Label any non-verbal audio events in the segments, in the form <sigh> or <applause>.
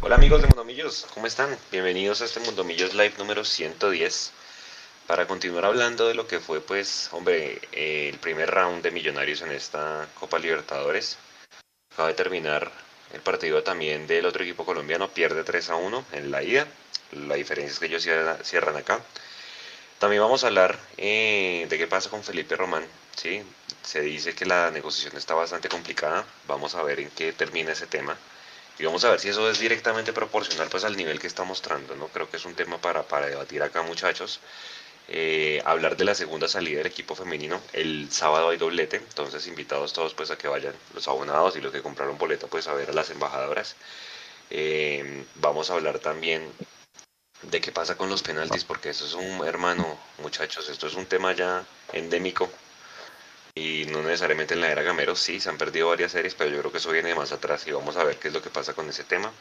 Hola amigos de Mundomillos, ¿cómo están? Bienvenidos a este Mundomillos Live número 110 para continuar hablando de lo que fue pues, hombre, eh, el primer round de Millonarios en esta Copa Libertadores. Acaba de terminar el partido también del otro equipo colombiano, pierde 3 a 1 en la ida, la diferencia es que ellos cierran acá. También vamos a hablar eh, de qué pasa con Felipe Román, ¿sí? Se dice que la negociación está bastante complicada, vamos a ver en qué termina ese tema y vamos a ver si eso es directamente proporcional pues al nivel que está mostrando, ¿no? Creo que es un tema para, para debatir acá muchachos. Eh, hablar de la segunda salida del equipo femenino. El sábado hay doblete, entonces invitados todos pues a que vayan los abonados y los que compraron boleto pues a ver a las embajadoras. Eh, vamos a hablar también de qué pasa con los penaltis, porque eso es un hermano, muchachos, esto es un tema ya endémico y no necesariamente en la era Gamero, sí, se han perdido varias series, pero yo creo que eso viene más atrás y vamos a ver qué es lo que pasa con ese tema.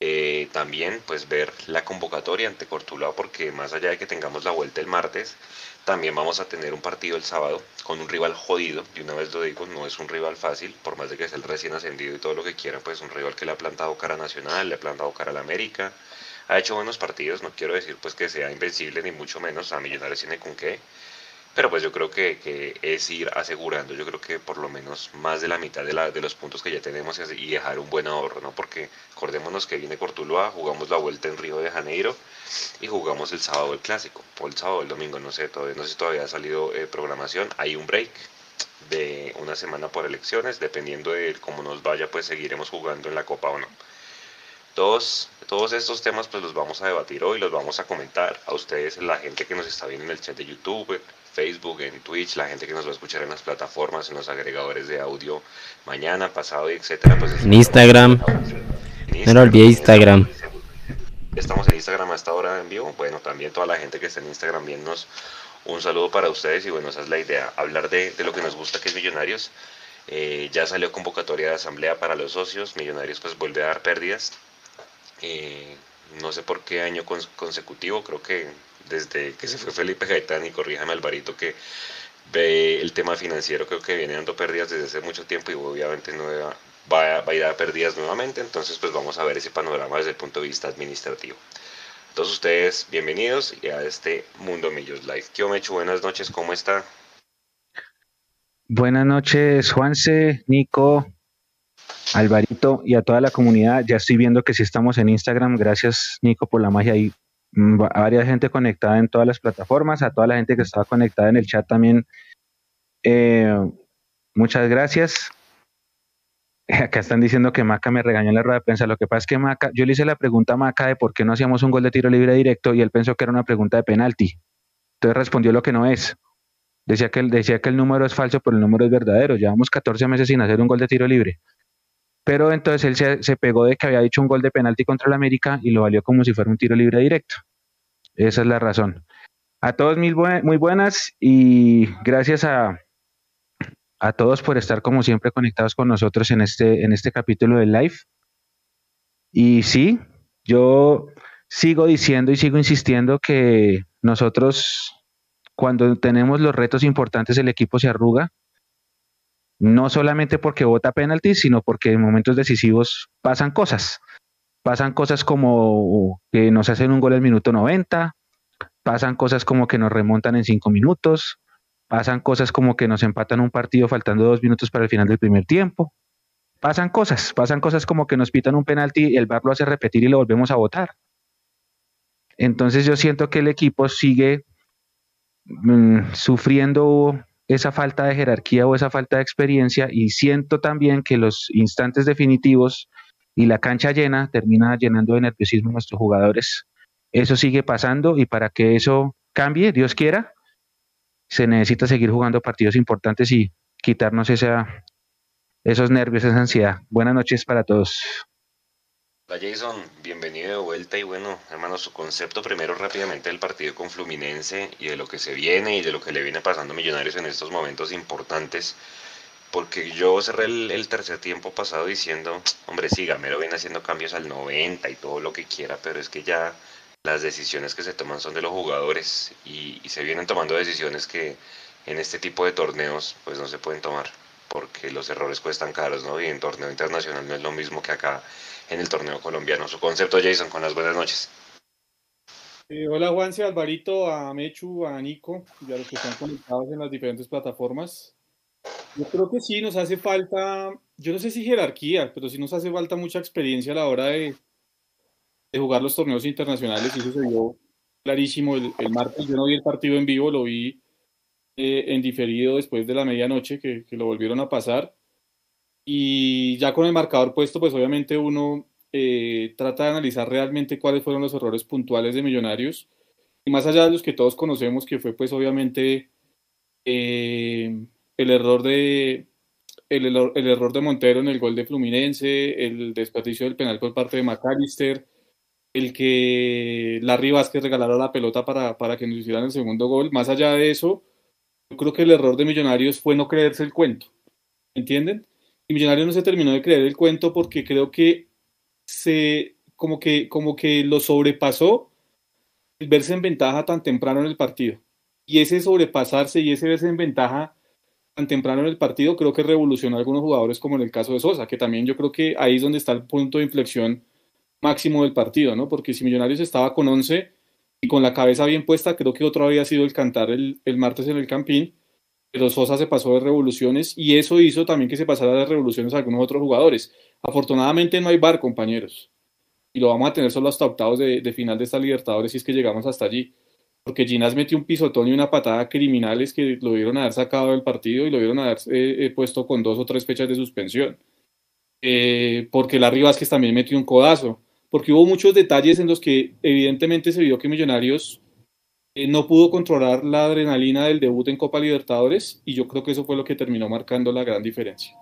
Eh, también pues ver la convocatoria ante Cortulao porque más allá de que tengamos la vuelta el martes, también vamos a tener un partido el sábado con un rival jodido, y una vez lo digo, no es un rival fácil, por más de que sea el recién ascendido y todo lo que quiera, pues un rival que le ha plantado cara Nacional, le ha plantado cara a la América, ha hecho buenos partidos, no quiero decir pues que sea invencible ni mucho menos, a Millonarios tiene con qué, pero pues yo creo que, es ir asegurando, yo creo que por lo menos más de la mitad de, de los puntos que ya tenemos y dejar un buen ahorro, ¿no? Porque acordémonos que viene Cortuluá, jugamos la vuelta en Río de Janeiro y jugamos el sábado el clásico, o el sábado el domingo, no sé, todavía, no sé si todavía ha salido eh, programación, hay un break de una semana por elecciones, dependiendo de cómo nos vaya, pues seguiremos jugando en la Copa o no. Todos, todos estos temas pues los vamos a debatir hoy, los vamos a comentar a ustedes, la gente que nos está viendo en el chat de YouTube, Facebook, en Twitch, la gente que nos va a escuchar en las plataformas, en los agregadores de audio mañana, pasado, etcétera. Pues en Instagram. No lo olvidé Instagram. Estamos en Instagram hasta ahora en vivo. Bueno, también toda la gente que está en Instagram viéndonos, un saludo para ustedes y bueno, esa es la idea, hablar de, lo que nos gusta que es Millonarios. Eh, ya salió convocatoria de asamblea para los socios, Millonarios pues vuelve a dar pérdidas. Eh, no sé por qué año consecutivo, creo que desde que se fue Felipe Gaitán y corríjame Alvarito que ve el tema financiero creo que viene dando pérdidas desde hace mucho tiempo y obviamente no va, a ir a pérdidas nuevamente, entonces pues vamos a ver ese panorama desde el punto de vista administrativo. Todos ustedes bienvenidos a este Mundo Millos Live. hecho buenas noches, ¿cómo está? Buenas noches, Juanse, Nico, Alvarito y a toda la comunidad. Ya estoy viendo que si estamos en Instagram. Gracias, Nico, por la magia ahí a varias gente conectada en todas las plataformas, a toda la gente que estaba conectada en el chat también. Eh, muchas gracias. <laughs> Acá están diciendo que Maca me regañó en la rueda de prensa. Lo que pasa es que Maca, yo le hice la pregunta a Maca de por qué no hacíamos un gol de tiro libre directo y él pensó que era una pregunta de penalti. Entonces respondió lo que no es. Decía que, decía que el número es falso, pero el número es verdadero. Llevamos 14 meses sin hacer un gol de tiro libre. Pero entonces él se, pegó de que había dicho un gol de penalti contra el América y lo valió como si fuera un tiro libre directo. Esa es la razón. A todos mil muy buenas y gracias a, a todos por estar como siempre conectados con nosotros en este, en este capítulo del live. Y sí, yo sigo diciendo y sigo insistiendo que nosotros cuando tenemos los retos importantes el equipo se arruga no solamente porque vota penalti, sino porque en momentos decisivos pasan cosas. Pasan cosas como que nos hacen un gol al minuto 90, pasan cosas como que nos remontan en cinco minutos, pasan cosas como que nos empatan un partido faltando dos minutos para el final del primer tiempo. Pasan cosas, pasan cosas como que nos pitan un penalti, y el bar lo hace repetir y lo volvemos a votar. Entonces yo siento que el equipo sigue mm, sufriendo esa falta de jerarquía o esa falta de experiencia y siento también que los instantes definitivos y la cancha llena termina llenando de nerviosismo a nuestros jugadores. Eso sigue pasando y para que eso cambie, Dios quiera, se necesita seguir jugando partidos importantes y quitarnos esa, esos nervios, esa ansiedad. Buenas noches para todos. Hola Jason, bienvenido de vuelta y bueno, hermano, su concepto primero rápidamente del partido con Fluminense y de lo que se viene y de lo que le viene pasando a Millonarios en estos momentos importantes, porque yo cerré el, tercer tiempo pasado diciendo, hombre, sí, Gamero viene haciendo cambios al 90 y todo lo que quiera, pero es que ya las decisiones que se toman son de los jugadores y, y se vienen tomando decisiones que en este tipo de torneos pues no se pueden tomar. porque los errores cuestan caros, ¿no? Y en torneo internacional no es lo mismo que acá en el torneo colombiano. Su concepto, Jason, con las buenas noches. Eh, hola Juanse, Alvarito, a Mechu, a Nico y a los que están conectados en las diferentes plataformas. Yo creo que sí, nos hace falta, yo no sé si jerarquía, pero sí nos hace falta mucha experiencia a la hora de, de jugar los torneos internacionales y eso se vio clarísimo el, el, martes. Yo no vi el partido en vivo, lo vi eh, en diferido después de la medianoche que, que, lo volvieron a pasar. Y ya con el marcador puesto, pues obviamente uno eh, trata de analizar realmente cuáles fueron los errores puntuales de Millonarios. Y más allá de los que todos conocemos, que fue pues obviamente eh, el error de el, el, error de Montero en el gol de Fluminense, el desperdicio del penal por parte de McAllister, el que Larry Vázquez regalara la pelota para, para que nos hicieran el segundo gol. Más allá de eso, yo creo que el error de Millonarios fue no creerse el cuento. ¿Entienden? Y Millonarios no se terminó de creer el cuento porque creo que se como que, como que lo sobrepasó el verse en ventaja tan temprano en el partido. Y ese sobrepasarse y ese verse en ventaja tan temprano en el partido creo que revolucionó a algunos jugadores como en el caso de Sosa, que también yo creo que ahí es donde está el punto de inflexión máximo del partido, ¿no? Porque si Millonarios estaba con 11 y con la cabeza bien puesta, creo que otro había sido el cantar el, el martes en el Campín, pero Sosa se pasó de revoluciones y eso hizo también que se pasara de revoluciones a algunos otros jugadores. Afortunadamente no hay bar, compañeros, y lo vamos a tener solo hasta octavos de, final de esta Libertadores si es que llegamos hasta allí. Porque Ginás metió un pisotón y una patada criminales que lo vieron haber sacado del partido y lo vieron haber eh, puesto con dos o tres fechas de suspensión. Eh, porque Larry Vázquez también metió un codazo porque hubo muchos detalles en los que evidentemente se vio que Millonarios eh, no pudo controlar la adrenalina del debut en Copa Libertadores y yo creo que eso fue lo que terminó marcando la gran diferencia.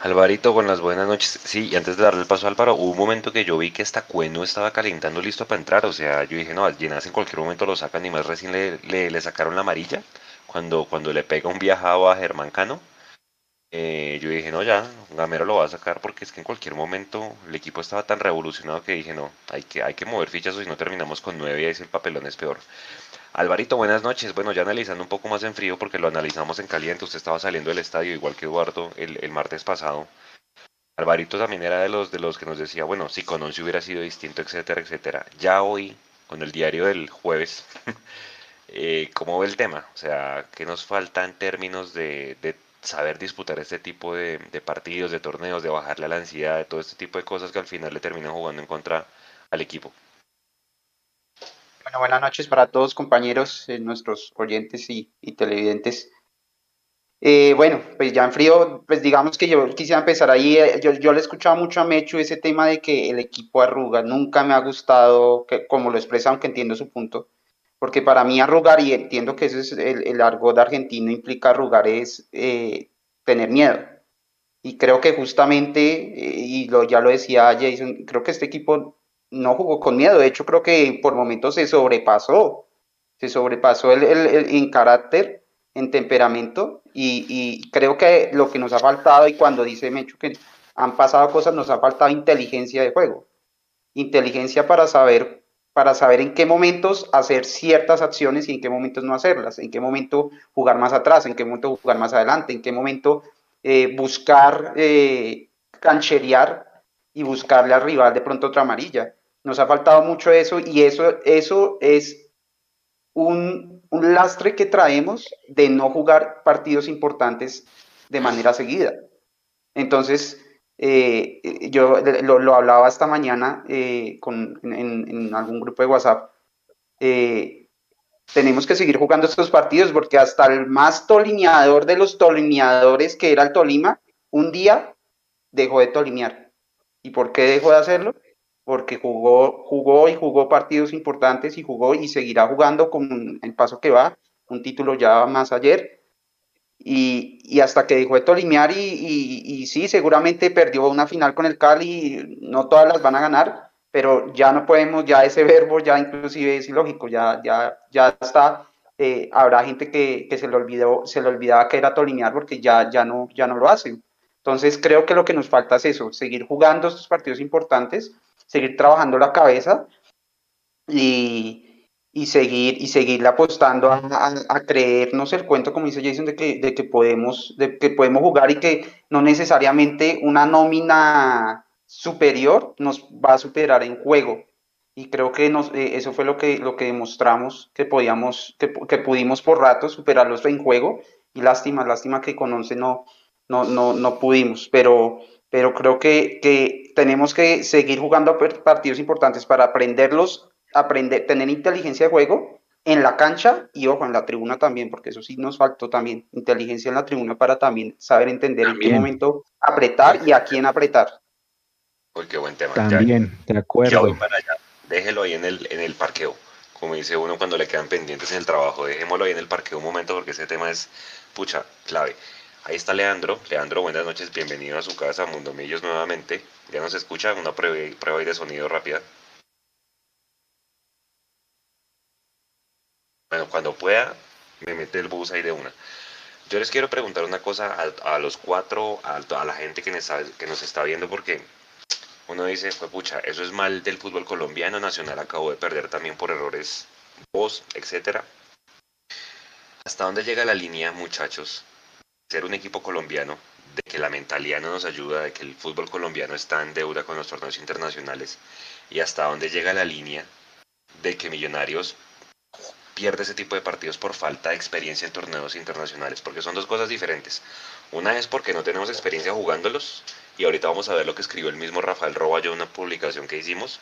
Alvarito, con las buenas noches. Sí, y antes de darle el paso a Álvaro, hubo un momento que yo vi que esta Cueno estaba calentando listo para entrar. O sea, yo dije, no, al en cualquier momento lo sacan y más recién le, le, le sacaron la amarilla cuando, cuando le pega un viajado a Germán Cano. Eh, yo dije, no, ya, Gamero lo va a sacar porque es que en cualquier momento el equipo estaba tan revolucionado que dije, no, hay que, hay que mover fichas o si no terminamos con nueve y el papelón es peor. Alvarito, buenas noches. Bueno, ya analizando un poco más en frío porque lo analizamos en caliente. Usted estaba saliendo del estadio igual que Eduardo el, el martes pasado. Alvarito también era de los, de los que nos decía, bueno, si con once hubiera sido distinto, etcétera, etcétera. Ya hoy, con el diario del jueves, <laughs> eh, ¿cómo ve el tema? O sea, ¿qué nos falta en términos de saber disputar este tipo de, partidos, de torneos, de bajarle a la ansiedad, de todo este tipo de cosas que al final le terminan jugando en contra al equipo. Bueno, buenas noches para todos compañeros, eh, nuestros oyentes y, televidentes. Eh, bueno, pues ya en frío, pues digamos que yo quisiera empezar ahí, eh, yo, le he escuchado mucho a Mechu ese tema de que el equipo arruga, nunca me ha gustado, como lo expresa, aunque entiendo su punto, porque para mí arrugar, y entiendo que ese es el, el argot argentino, implica arrugar es eh, tener miedo. Y creo que justamente, eh, y lo, ya lo decía Jason, creo que este equipo no jugó con miedo, de hecho creo que por momentos se sobrepasó, se sobrepasó el, el, en carácter, en temperamento, y, y, creo que lo que nos ha faltado, y cuando dice Mecho que han pasado cosas, nos ha faltado inteligencia de juego, inteligencia para saber para saber en qué momentos hacer ciertas acciones y en qué momentos no hacerlas, en qué momento jugar más atrás, en qué momento jugar más adelante, en qué momento eh, buscar eh, cancherear y buscarle al rival de pronto otra amarilla. Nos ha faltado mucho eso y eso, eso es un, un lastre que traemos de no jugar partidos importantes de manera seguida. Entonces, eh, yo lo, hablaba esta mañana eh, con, en, en, algún grupo de WhatsApp. Eh, tenemos que seguir jugando estos partidos porque hasta el más tolineador de los tolineadores que era el Tolima, un día dejó de tolinear. ¿Y por qué dejó de hacerlo? Porque jugó, jugó y jugó partidos importantes y jugó y seguirá jugando con el paso que va, un título ya más ayer y, y, hasta que dejó de tolimear y, y, y, sí, seguramente perdió una final con el Cali, no todas las van a ganar, pero ya no podemos, ya ese verbo ya inclusive es ilógico, ya, ya, ya está, eh, habrá gente que, que, se, le olvidó, se le olvidaba que era tolimear porque ya, ya, no, ya no lo hacen. Entonces creo que lo que nos falta es eso, seguir jugando estos partidos importantes, seguir trabajando la cabeza y, y seguir y seguirle apostando a, a, creernos el cuento, como dice Jason, de que, de que podemos, de que podemos jugar y que no necesariamente una nómina superior nos va a superar en juego. Y creo que nos, eh, eso fue lo que, lo que demostramos, que podíamos, que, que pudimos por rato superarlos en juego. Y lástima, lástima que con 11 no, no, no, no pudimos. Pero, pero creo que, que tenemos que seguir jugando partidos importantes para aprenderlos aprender, tener inteligencia de juego en la cancha y ojo, en la tribuna también, porque eso sí nos faltó también, inteligencia en la tribuna para también saber entender en qué momento apretar y a quién apretar. Uy, qué buen tema. También, de acuerdo. Déjelo ahí en el, en el parqueo, como dice uno cuando le quedan pendientes en el trabajo, dejémoslo ahí en el parqueo un momento porque ese tema es, pucha, clave. Ahí está Leandro. Leandro, buenas noches, bienvenido a su casa, Mundo Millos nuevamente. Ya nos escucha, una prueba, prueba de sonido rápida. Bueno, cuando pueda, me mete el bus ahí de una. Yo les quiero preguntar una cosa a, los cuatro, a, la gente que nos, está, que nos está viendo, porque uno dice, pues pucha, eso es mal del fútbol colombiano, Nacional acabó de perder también por errores, vos, etcétera. ¿Hasta dónde llega la línea, muchachos? Ser un equipo colombiano, de que la mentalidad no nos ayuda, de que el fútbol colombiano está en deuda con los torneos internacionales, y hasta dónde llega la línea de que Millonarios pierde ese tipo de partidos por falta de experiencia en torneos internacionales, porque son dos cosas diferentes. Una es porque no tenemos experiencia jugándolos, y ahorita vamos a ver lo que escribió el mismo Rafael Roballo en una publicación que hicimos,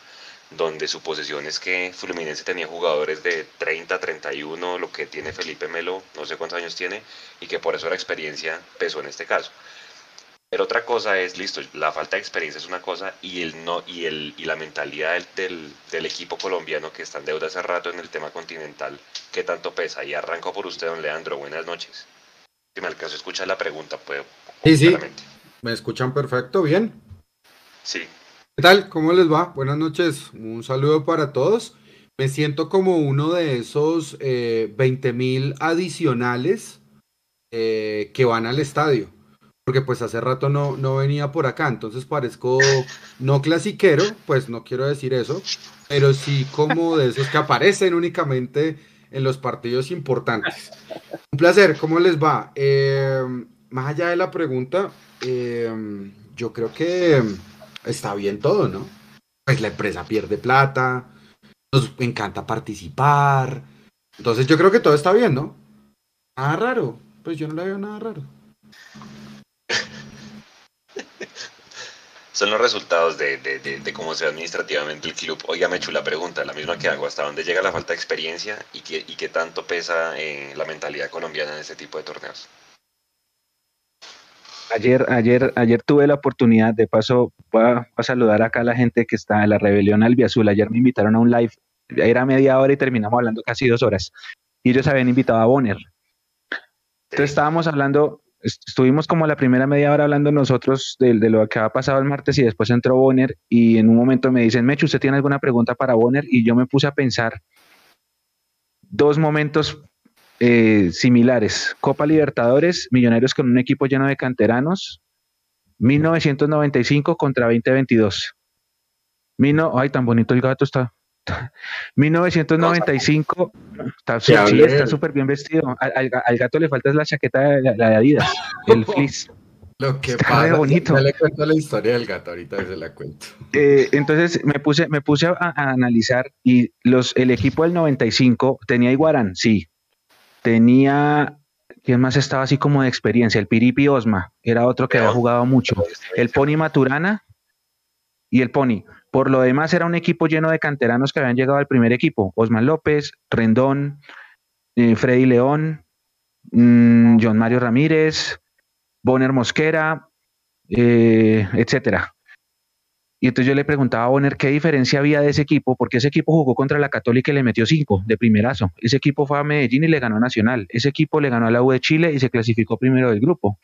donde su posición es que Fluminense tenía jugadores de 30, 31, lo que tiene Felipe Melo, no sé cuántos años tiene, y que por eso la experiencia pesó en este caso. Pero otra cosa es, listo, la falta de experiencia es una cosa y el no y el y la mentalidad del, del, equipo colombiano que está en deuda hace rato en el tema continental, ¿qué tanto pesa? Y arranco por usted, don Leandro. Buenas noches. Si me alcanzo a escuchar la pregunta, puedo. Sí, sí. ¿Me escuchan perfecto? ¿Bien? Sí. ¿Qué tal? ¿Cómo les va? Buenas noches. Un saludo para todos. Me siento como uno de esos eh, 20 mil adicionales eh, que van al estadio porque pues hace rato no, no venía por acá, entonces parezco no clasiquero, pues no quiero decir eso, pero sí como de esos que aparecen únicamente en los partidos importantes. Un placer, ¿cómo les va? Eh, más allá de la pregunta, eh, yo creo que está bien todo, ¿no? Pues la empresa pierde plata, nos encanta participar, entonces yo creo que todo está bien, ¿no? Nada raro, pues yo no le veo nada raro. Son los resultados de, cómo se ve administrativamente el club. Oiga, me hecho la pregunta, la misma que hago, ¿hasta dónde llega la falta de experiencia y qué, y qué tanto pesa en la mentalidad colombiana en este tipo de torneos? Ayer, ayer, ayer tuve la oportunidad, de paso, voy a, saludar acá a la gente que está en la Rebelión Albiazul. Ayer me invitaron a un live, era media hora y terminamos hablando casi dos horas. Y ellos habían invitado a Bonner. Entonces estábamos hablando, estuvimos como la primera media hora hablando nosotros de, lo que había pasado el martes y después entró Bonner y en un momento me dicen, Mecho, ¿usted tiene alguna pregunta para Bonner? Y yo me puse a pensar dos momentos eh, similares. Copa Libertadores, Millonarios con un equipo lleno de canteranos, 1995 contra 2022. Mino, ay, tan bonito el gato está. 1995, está súper bien vestido. Al, gato le falta la chaqueta de, la de Adidas, el <laughs> fleece. Lo que pasa, bonito. le cuento la historia del gato, ahorita se la cuento. Eh, entonces me puse, me puse a, analizar y los, el equipo del 95 tenía Iguarán, sí. Tenía, ¿quién más estaba así como de experiencia? El Piripi Osma, era otro que había jugado mucho. El Pony Maturana y el Pony. Por lo demás, era un equipo lleno de canteranos que habían llegado al primer equipo. Osman López, Rendón, eh, Freddy León, mm, John Mario Ramírez, Bonner Mosquera, eh, etcétera. Y entonces yo le preguntaba a Bonner qué diferencia había de ese equipo, porque ese equipo jugó contra la Católica y le metió cinco de primerazo. Ese equipo fue a Medellín y le ganó a Nacional. Ese equipo le ganó a la U de Chile y se clasificó primero del grupo.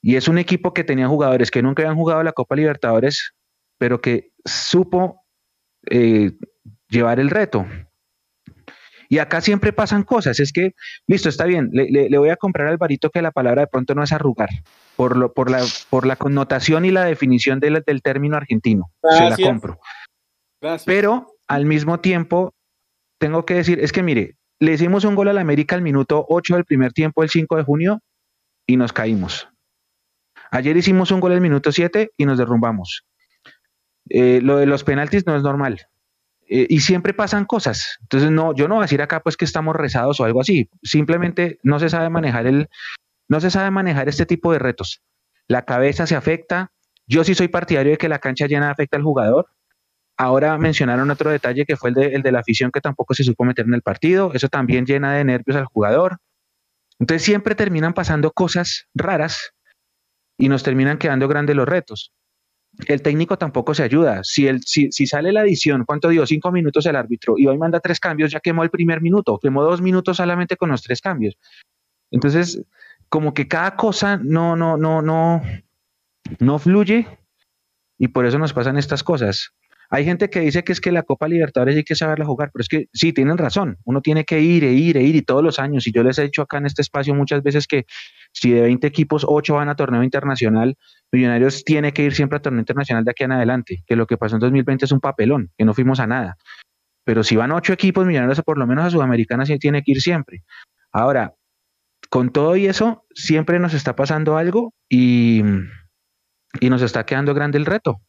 Y es un equipo que tenía jugadores que nunca habían jugado la Copa Libertadores pero que supo eh, llevar el reto. Y acá siempre pasan cosas, es que, listo, está bien, le, voy a comprar al varito que la palabra de pronto no es arrugar, por, lo, por, la, por la connotación y la definición del, término argentino, se la compro. Pero al mismo tiempo, tengo que decir, es que mire, le hicimos un gol al América al minuto 8 del primer tiempo, el 5 de junio, y nos caímos. Ayer hicimos un gol al minuto 7 y nos derrumbamos. Eh, lo de los penaltis no es normal. Eh, y siempre pasan cosas. Entonces, no, yo no voy a decir acá pues que estamos rezados o algo así. Simplemente no se sabe manejar el, no se sabe manejar este tipo de retos. La cabeza se afecta. Yo sí soy partidario de que la cancha llena afecta al jugador. Ahora mencionaron otro detalle que fue el de, el de la afición que tampoco se supo meter en el partido. Eso también llena de nervios al jugador. Entonces siempre terminan pasando cosas raras y nos terminan quedando grandes los retos. El técnico tampoco se ayuda. Si, el, si, si sale la edición, ¿cuánto dio? Cinco minutos el árbitro y hoy manda tres cambios, ya quemó el primer minuto, quemó dos minutos solamente con los tres cambios. Entonces, como que cada cosa no, no, no, no, no fluye y por eso nos pasan estas cosas. Hay gente que dice que es que la Copa Libertadores hay que saberla jugar, pero es que sí, tienen razón. Uno tiene que ir e ir e ir y todos los años. Y yo les he dicho acá en este espacio muchas veces que si de 20 equipos, 8 van a torneo internacional, Millonarios tiene que ir siempre a torneo internacional de aquí en adelante. Que lo que pasó en 2020 es un papelón, que no fuimos a nada. Pero si van 8 equipos, Millonarios por lo menos a Sudamericana sí tiene que ir siempre. Ahora, con todo y eso, siempre nos está pasando algo y, y nos está quedando grande el reto.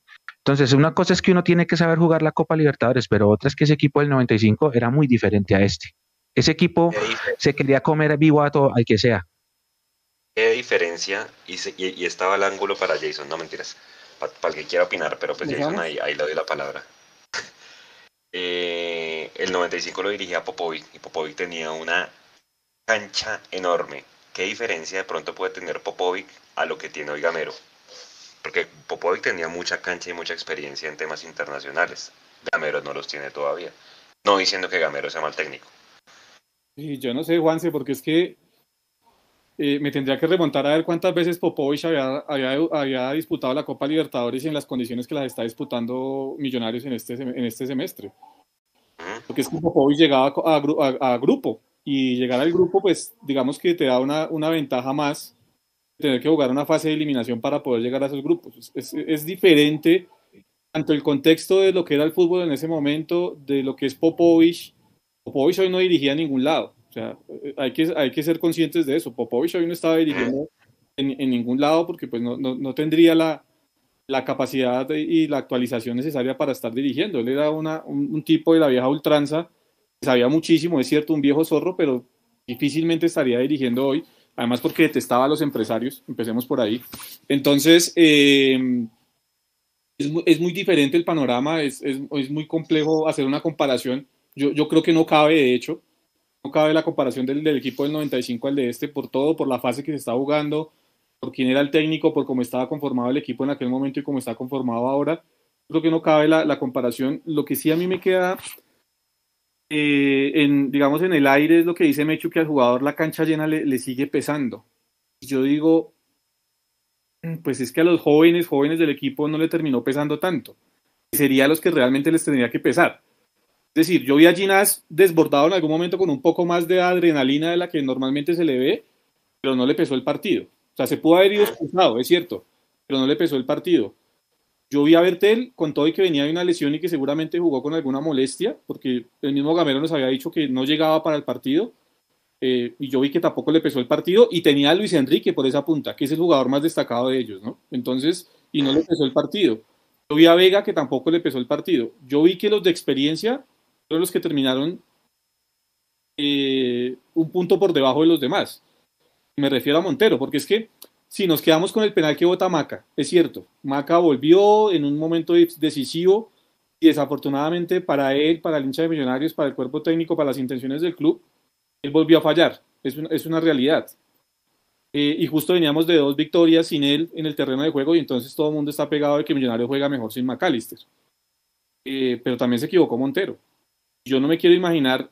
Entonces, una cosa es que uno tiene que saber jugar la Copa Libertadores, pero otra es que ese equipo del 95 era muy diferente a este. Ese equipo se quería comer vivo a todo, al que sea. ¿Qué diferencia? Y, y, estaba el ángulo para Jason, no mentiras, para, el que quiera opinar, pero pues Jason ahí, ahí le doy la palabra. <laughs> eh, el 95 lo dirigía Popovic y Popovic tenía una cancha enorme. ¿Qué diferencia de pronto puede tener Popovic a lo que tiene hoy Gamero? Porque Popovic tenía mucha cancha y mucha experiencia en temas internacionales. Gamero no los tiene todavía. No diciendo que Gamero sea mal técnico. Y yo no sé, Juanse, porque es que eh, me tendría que remontar a ver cuántas veces Popovich había, había, disputado la Copa Libertadores y en las condiciones que las está disputando Millonarios en este, en este semestre. Porque es que Popovich llegaba a, grupo y llegar al grupo, pues digamos que te da una, una ventaja más tener que jugar una fase de eliminación para poder llegar a esos grupos. Es, es, diferente tanto el contexto de lo que era el fútbol en ese momento, de lo que es Popovich. Popovich hoy no dirigía a ningún lado. O sea, hay que, hay que ser conscientes de eso. Popovich hoy no estaba dirigiendo en, en ningún lado porque pues no, no, no tendría la, la capacidad y la actualización necesaria para estar dirigiendo. Él era una, un, un, tipo de la vieja ultranza, sabía muchísimo, es cierto, un viejo zorro, pero difícilmente estaría dirigiendo hoy además porque detestaba a los empresarios, empecemos por ahí. Entonces, eh, es, muy diferente el panorama, es, muy complejo hacer una comparación. Yo, yo, creo que no cabe, de hecho, no cabe la comparación del, equipo del 95 al de este, por todo, por la fase que se está jugando, por quién era el técnico, por cómo estaba conformado el equipo en aquel momento y cómo está conformado ahora. Creo que no cabe la, la comparación. Lo que sí a mí me queda eh, en, digamos, en el aire es lo que dice Mechu, que al jugador la cancha llena le, sigue pesando. Yo digo, mm, pues es que a los jóvenes, jóvenes del equipo no le terminó pesando tanto. Sería a los que realmente les tendría que pesar. Es decir, yo vi a Ginás desbordado en algún momento con un poco más de adrenalina de la que normalmente se le ve, pero no le pesó el partido. O sea, se pudo haber ido expulsado, es cierto, pero no le pesó el partido. Yo vi a Bertel con todo y que venía de una lesión y que seguramente jugó con alguna molestia, porque el mismo Gamero nos había dicho que no llegaba para el partido. Eh, y yo vi que tampoco le pesó el partido y tenía a Luis Enrique por esa punta, que es el jugador más destacado de ellos, ¿no? Entonces, y no le pesó el partido. Yo vi a Vega que tampoco le pesó el partido. Yo vi que los de experiencia fueron los que terminaron eh, un punto por debajo de los demás. Me refiero a Montero, porque es que Sí, nos quedamos con el penal que vota Maca, es cierto. Maca volvió en un momento decisivo y desafortunadamente para él, para el hincha de Millonarios, para el cuerpo técnico, para las intenciones del club, él volvió a fallar. Es una, es una realidad. Eh, y justo veníamos de dos victorias sin él en el terreno de juego y entonces todo el mundo está pegado de que Millonarios juega mejor sin McAllister. Eh, pero también se equivocó Montero. Yo no me quiero imaginar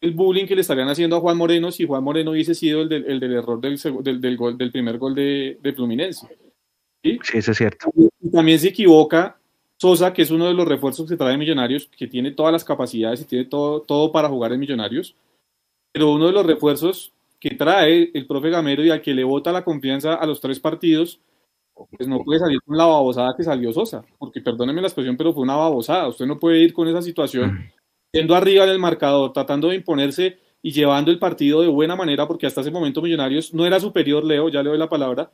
el bullying que le estarían haciendo a Juan Moreno si Juan Moreno hubiese sido el del, el del error del, del, del, gol, del primer gol de, de Fluminense. ¿Sí? ¿Sí? eso es cierto. Y también se equivoca Sosa, que es uno de los refuerzos que trae Millonarios, que tiene todas las capacidades y tiene todo, todo para jugar en Millonarios, pero uno de los refuerzos que trae el profe Gamero y al que le vota la confianza a los tres partidos, pues no puede salir con la babosada que salió Sosa, porque perdónenme la expresión, pero fue una babosada. Usted no puede ir con esa situación yendo arriba en el marcador, tratando de imponerse y llevando el partido de buena manera, porque hasta ese momento Millonarios no era superior, Leo, ya le doy la palabra,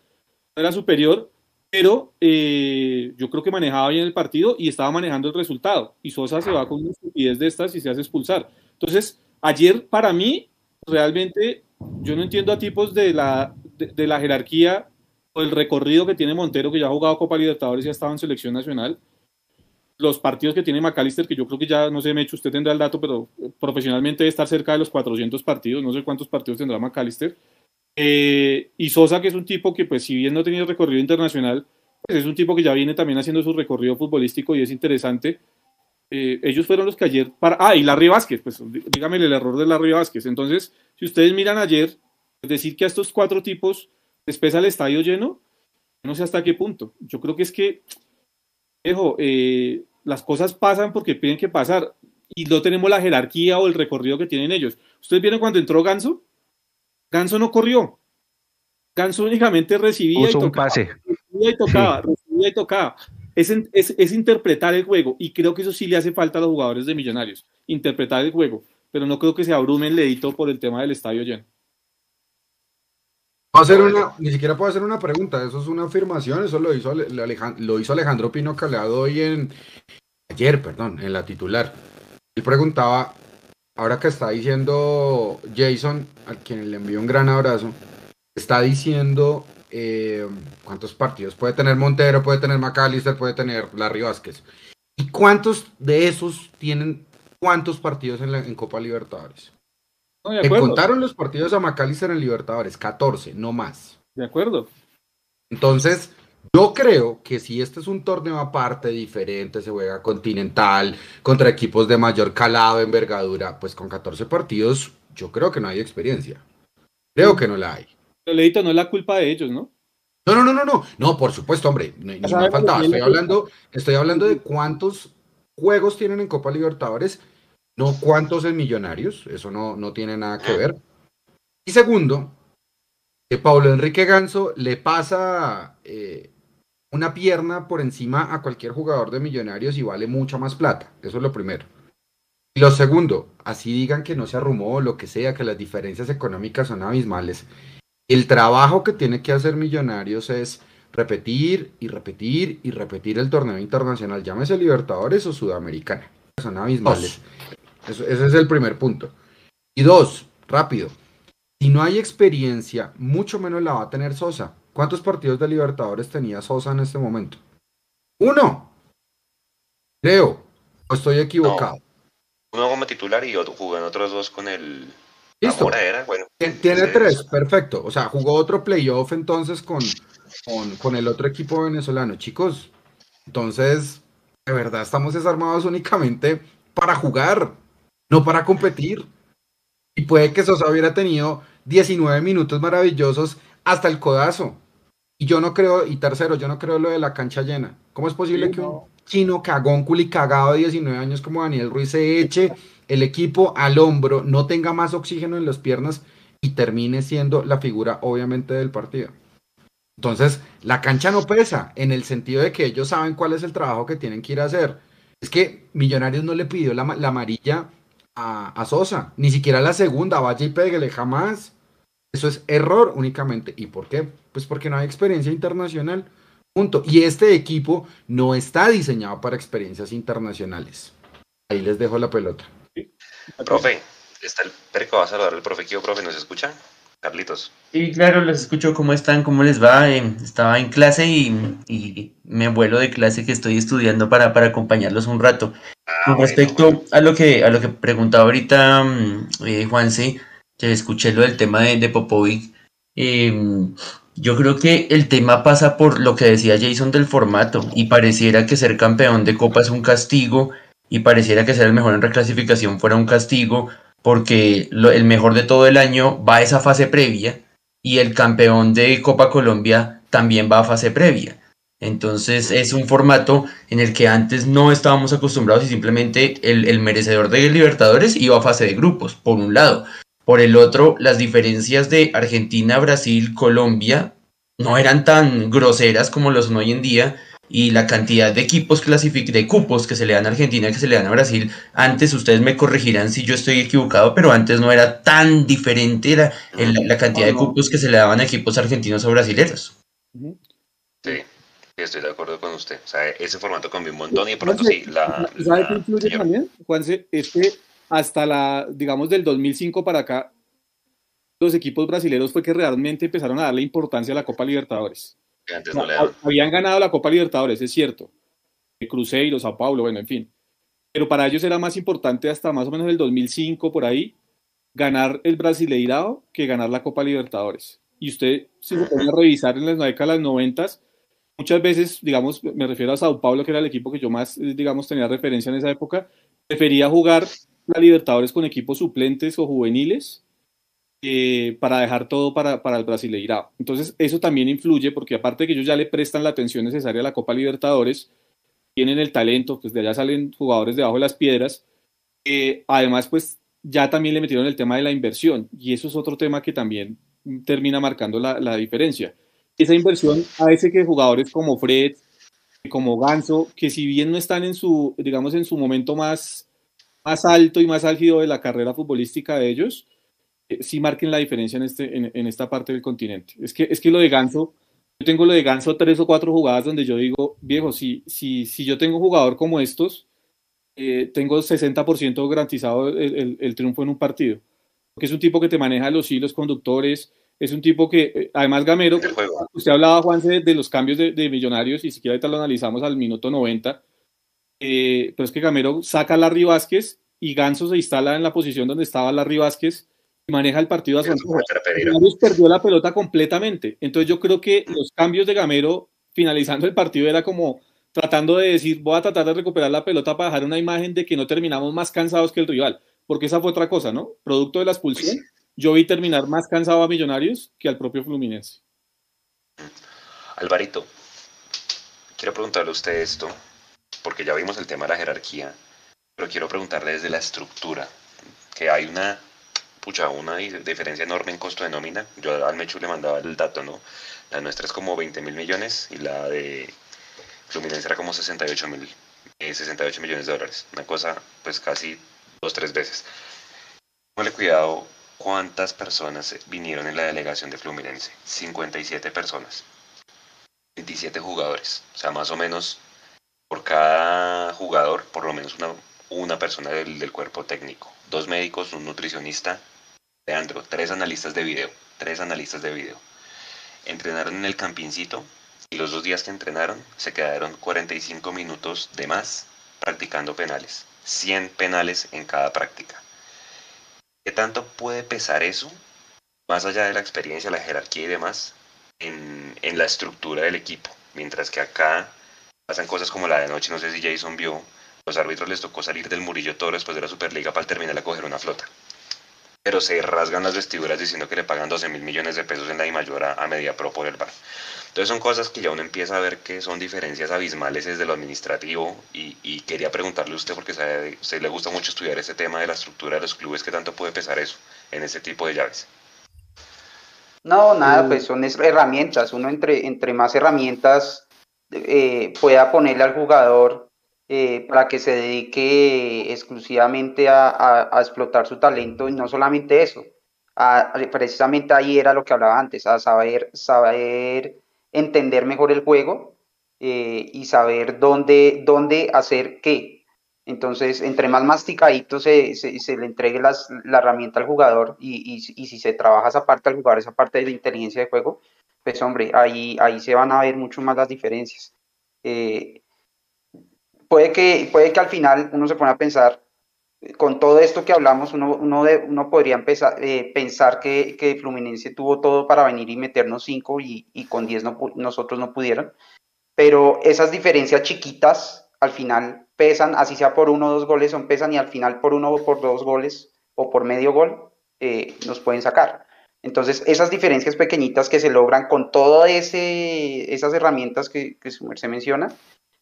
no era superior, pero eh, yo creo que manejaba bien el partido y estaba manejando el resultado. Y Sosa se va con una estupidez de estas y se hace expulsar. Entonces, ayer para mí, realmente, yo no entiendo a tipos de la, de, la jerarquía o el recorrido que tiene Montero, que ya ha jugado Copa Libertadores y ha estado en selección nacional los partidos que tiene McAllister, que yo creo que ya, no sé, me hecho usted tendrá el dato, pero profesionalmente debe estar cerca de los 400 partidos, no sé cuántos partidos tendrá McAllister. Eh, y Sosa, que es un tipo que, pues, si bien no tenido recorrido internacional, pues es un tipo que ya viene también haciendo su recorrido futbolístico y es interesante. Eh, ellos fueron los que ayer. Para, ah, y Larry Vázquez, pues dígame el error de Larry Vázquez. Entonces, si ustedes miran ayer, es decir que a estos cuatro tipos les pesa el estadio lleno, no sé hasta qué punto. Yo creo que es que eh, las cosas pasan porque tienen que pasar y no tenemos la jerarquía o el recorrido que tienen ellos. ¿Ustedes vieron cuando entró Ganso? Ganso no corrió. Ganso únicamente recibía y tocaba. Recibía y tocaba, recibía y tocaba. Es, es, es, interpretar el juego y creo que eso sí le hace falta a los jugadores de Millonarios, interpretar el juego, pero no creo que se abrumen el edito por el tema del estadio lleno hacer una, ni siquiera puedo hacer una pregunta, eso es una afirmación, eso lo hizo, lo hizo Alejandro Pino Calado hoy en, ayer, perdón, en la titular. Él preguntaba, ahora que está diciendo Jason, a quien le envío un gran abrazo, está diciendo eh, cuántos partidos puede tener Montero, puede tener McAllister, puede tener Larry Vázquez. ¿Y cuántos de esos tienen cuántos partidos en, en Copa Libertadores? Me contaron los partidos a McAllister en Libertadores, 14, no más. De acuerdo. Entonces, yo creo que si este es un torneo aparte, diferente, se juega continental, contra equipos de mayor calado, envergadura, pues con 14 partidos, yo creo que no hay experiencia. Creo que no la hay. Pero Leito, no es la culpa de ellos, ¿no? No, no, no, no, no. No, por supuesto, hombre. Ni me faltaba. Estoy hablando, estoy hablando de cuántos juegos tienen en Copa Libertadores no cuántos en Millonarios, eso no, no tiene nada que ver. Y segundo, que Pablo Enrique Ganso le pasa eh, una pierna por encima a cualquier jugador de Millonarios y vale mucha más plata. Eso es lo primero. Y lo segundo, así digan que no se arrumó o lo que sea, que las diferencias económicas son abismales. El trabajo que tiene que hacer Millonarios es repetir y repetir y repetir el torneo internacional, llámese Libertadores o Sudamericana. Son abismales ese es el primer punto. Y dos, rápido. Si no hay experiencia, mucho menos la va a tener Sosa. ¿Cuántos partidos de Libertadores tenía Sosa en este momento? Uno. Creo. ¿O estoy equivocado? Uno como titular y otro, jugó en otros dos con el. Listo. Bueno, Tiene tres, perfecto. O sea, jugó otro playoff entonces con, con, con el otro equipo venezolano. Chicos, entonces, de verdad, estamos desarmados únicamente para jugar no para competir. Y puede que Sosa hubiera tenido 19 minutos maravillosos hasta el codazo. Y yo no creo, y tercero, yo no creo lo de la cancha llena. ¿Cómo es posible que un chino cagón, culi cagado de 19 años como Daniel Ruiz se eche el equipo al hombro, no tenga más oxígeno en las piernas y termine siendo la figura, obviamente, del partido? Entonces, la cancha no pesa en el sentido de que ellos saben cuál es el trabajo que tienen que ir a hacer. Es que Millonarios no le pidió la, la amarilla a, Sosa, ni siquiera la segunda, vaya y pégale, jamás. Eso es error únicamente. ¿Y por qué? Pues porque no hay experiencia internacional. Punto. Y este equipo no está diseñado para experiencias internacionales. Ahí les dejo la pelota. Profe, está el perico, va a saludar al profe Kio, profe, ¿nos escucha? Carlitos. Sí, claro, los escucho. ¿Cómo están? ¿Cómo les va? Eh, estaba en clase y, me vuelo de clase que estoy estudiando para, para acompañarlos un rato. Ah, Con respecto a lo que a lo que preguntaba ahorita mm, eh, Juanse, que escuché lo del tema de, de Popovic, em, yo creo que el tema pasa por lo que decía Jason del formato y pareciera que ser campeón de Copa es un castigo y pareciera que ser el mejor en reclasificación fuera un castigo porque el mejor de todo el año va a esa fase previa y el campeón de Copa Colombia también va a fase previa. Entonces es un formato en el que antes no estábamos acostumbrados y simplemente el, merecedor de Libertadores iba a fase de grupos, por un lado. Por el otro, las diferencias de Argentina, Brasil, Colombia no eran tan groseras como lo son hoy en día y la cantidad de equipos clasific de cupos que se le dan a Argentina, que se le dan a Brasil, antes ustedes me corregirán si yo estoy equivocado, pero antes no era tan diferente la, la cantidad de cupos que se le daban a equipos argentinos o brasileños. Sí, estoy de acuerdo con usted. O sea, ese formato cambió un montón y de pronto sí, la... ¿Sabe qué influye también, Juanse? Es que hasta la, digamos, del 2005 para acá, los equipos brasileños fue que realmente empezaron a darle importancia a la Copa Libertadores. Habían ganado la Copa Libertadores, es cierto. Cruzeiro, Sao Paulo, bueno, en fin. Pero para ellos era más importante hasta más o menos el 2005, por ahí, ganar el Brasileirao que ganar la Copa Libertadores. Y usted, si se pone a revisar en las décadas 90, muchas veces, digamos, me refiero a Sao Paulo, que era el equipo que yo más, digamos, tenía referencia en esa época, prefería jugar la Libertadores con equipos suplentes o juveniles eh, para dejar todo para, para el Brasileirao. Entonces, eso también influye porque aparte de que ellos ya le prestan la atención necesaria a la Copa Libertadores, tienen el talento, pues de allá salen jugadores debajo de las piedras. Eh, además, pues ya también le metieron el tema de la inversión y eso es otro tema que también termina marcando la, la diferencia. Esa inversión hace que jugadores como Fred, como Ganso, que si bien no están en su, digamos, en su momento más, más alto y más álgido de la carrera futbolística de ellos, eh, sí marquen la diferencia en, este, en, esta parte del continente. Es que, es que lo de Ganso, yo tengo lo de Ganso tres o cuatro jugadas donde yo digo, viejo, si, si, si yo tengo un jugador como estos, eh, tengo 60% garantizado el, el, triunfo en un partido. Porque es un tipo que te maneja los hilos conductores, es un tipo que, eh, además Gamero, usted hablaba, Juan, de, los cambios de, de, millonarios, y si quiere ahorita lo analizamos al minuto 90, pero es que Gamero saca a Larry Vázquez y Ganso se instala en la posición donde estaba Larry Vázquez maneja el partido a su perdió la pelota completamente. Entonces yo creo que los cambios de Gamero finalizando el partido era como tratando de decir, voy a tratar de recuperar la pelota para dejar una imagen de que no terminamos más cansados que el rival, porque esa fue otra cosa, ¿no? Producto de la expulsión, yo vi terminar más cansado a Millonarios que al propio Fluminense. Alvarito, quiero preguntarle a usted esto, porque ya vimos el tema de la jerarquía, pero quiero preguntarle desde la estructura, que hay una pucha, una diferencia enorme en costo de nómina. Yo al Mechu le mandaba el dato, ¿no? La nuestra es como 20 mil millones y la de Fluminense era como 68 mil, 68 eh, millones de dólares. Una cosa, pues casi dos, tres veces. Póngale cuidado cuántas personas vinieron en la delegación de Fluminense. 57 personas. 27 jugadores. O sea, más o menos por cada jugador, por lo menos una, una persona del, del cuerpo técnico. Dos médicos, un nutricionista, Leandro, tres analistas de video, tres analistas de video. Entrenaron en el campincito y los dos días que entrenaron se quedaron 45 minutos de más practicando penales. 100 penales en cada práctica. ¿Qué tanto puede pesar eso, más allá de la experiencia, la jerarquía y demás, en, en la estructura del equipo? Mientras que acá pasan cosas como la de noche, no sé si Jason vio, los árbitros les tocó salir del Murillo Toro después de la Superliga para terminar a coger una flota pero se rasgan las vestiduras diciendo que le pagan 12 mil millones de pesos en la mayor a, a Media Pro por el bar. Entonces son cosas que ya uno empieza a ver que son diferencias abismales desde lo administrativo y, quería preguntarle a usted, porque a usted le gusta mucho estudiar ese tema de la estructura de los clubes, ¿qué tanto puede pesar eso en ese tipo de llaves? No, nada, pues son herramientas. Uno entre, entre más herramientas eh, pueda ponerle al jugador eh, para que se dedique exclusivamente a, explotar su talento y no solamente eso, precisamente ahí era lo que hablaba antes, a saber, saber entender mejor el juego eh, y saber dónde, dónde hacer qué. Entonces, entre más masticadito se, se, le entregue las, la herramienta al jugador y, y, si se trabaja esa parte al jugador, esa parte de la inteligencia de juego, pues hombre, ahí, ahí se van a ver mucho más las diferencias. Eh, puede que, puede que al final uno se pone a pensar, con todo esto que hablamos, uno, uno, uno podría empezar, eh, pensar que, que, Fluminense tuvo todo para venir y meternos cinco y, y con diez no, nosotros no pudieron. Pero esas diferencias chiquitas al final pesan, así sea por uno o dos goles, son pesan y al final por uno o por dos goles o por medio gol eh, nos pueden sacar. Entonces, esas diferencias pequeñitas que se logran con todas esas herramientas que, que su merced menciona,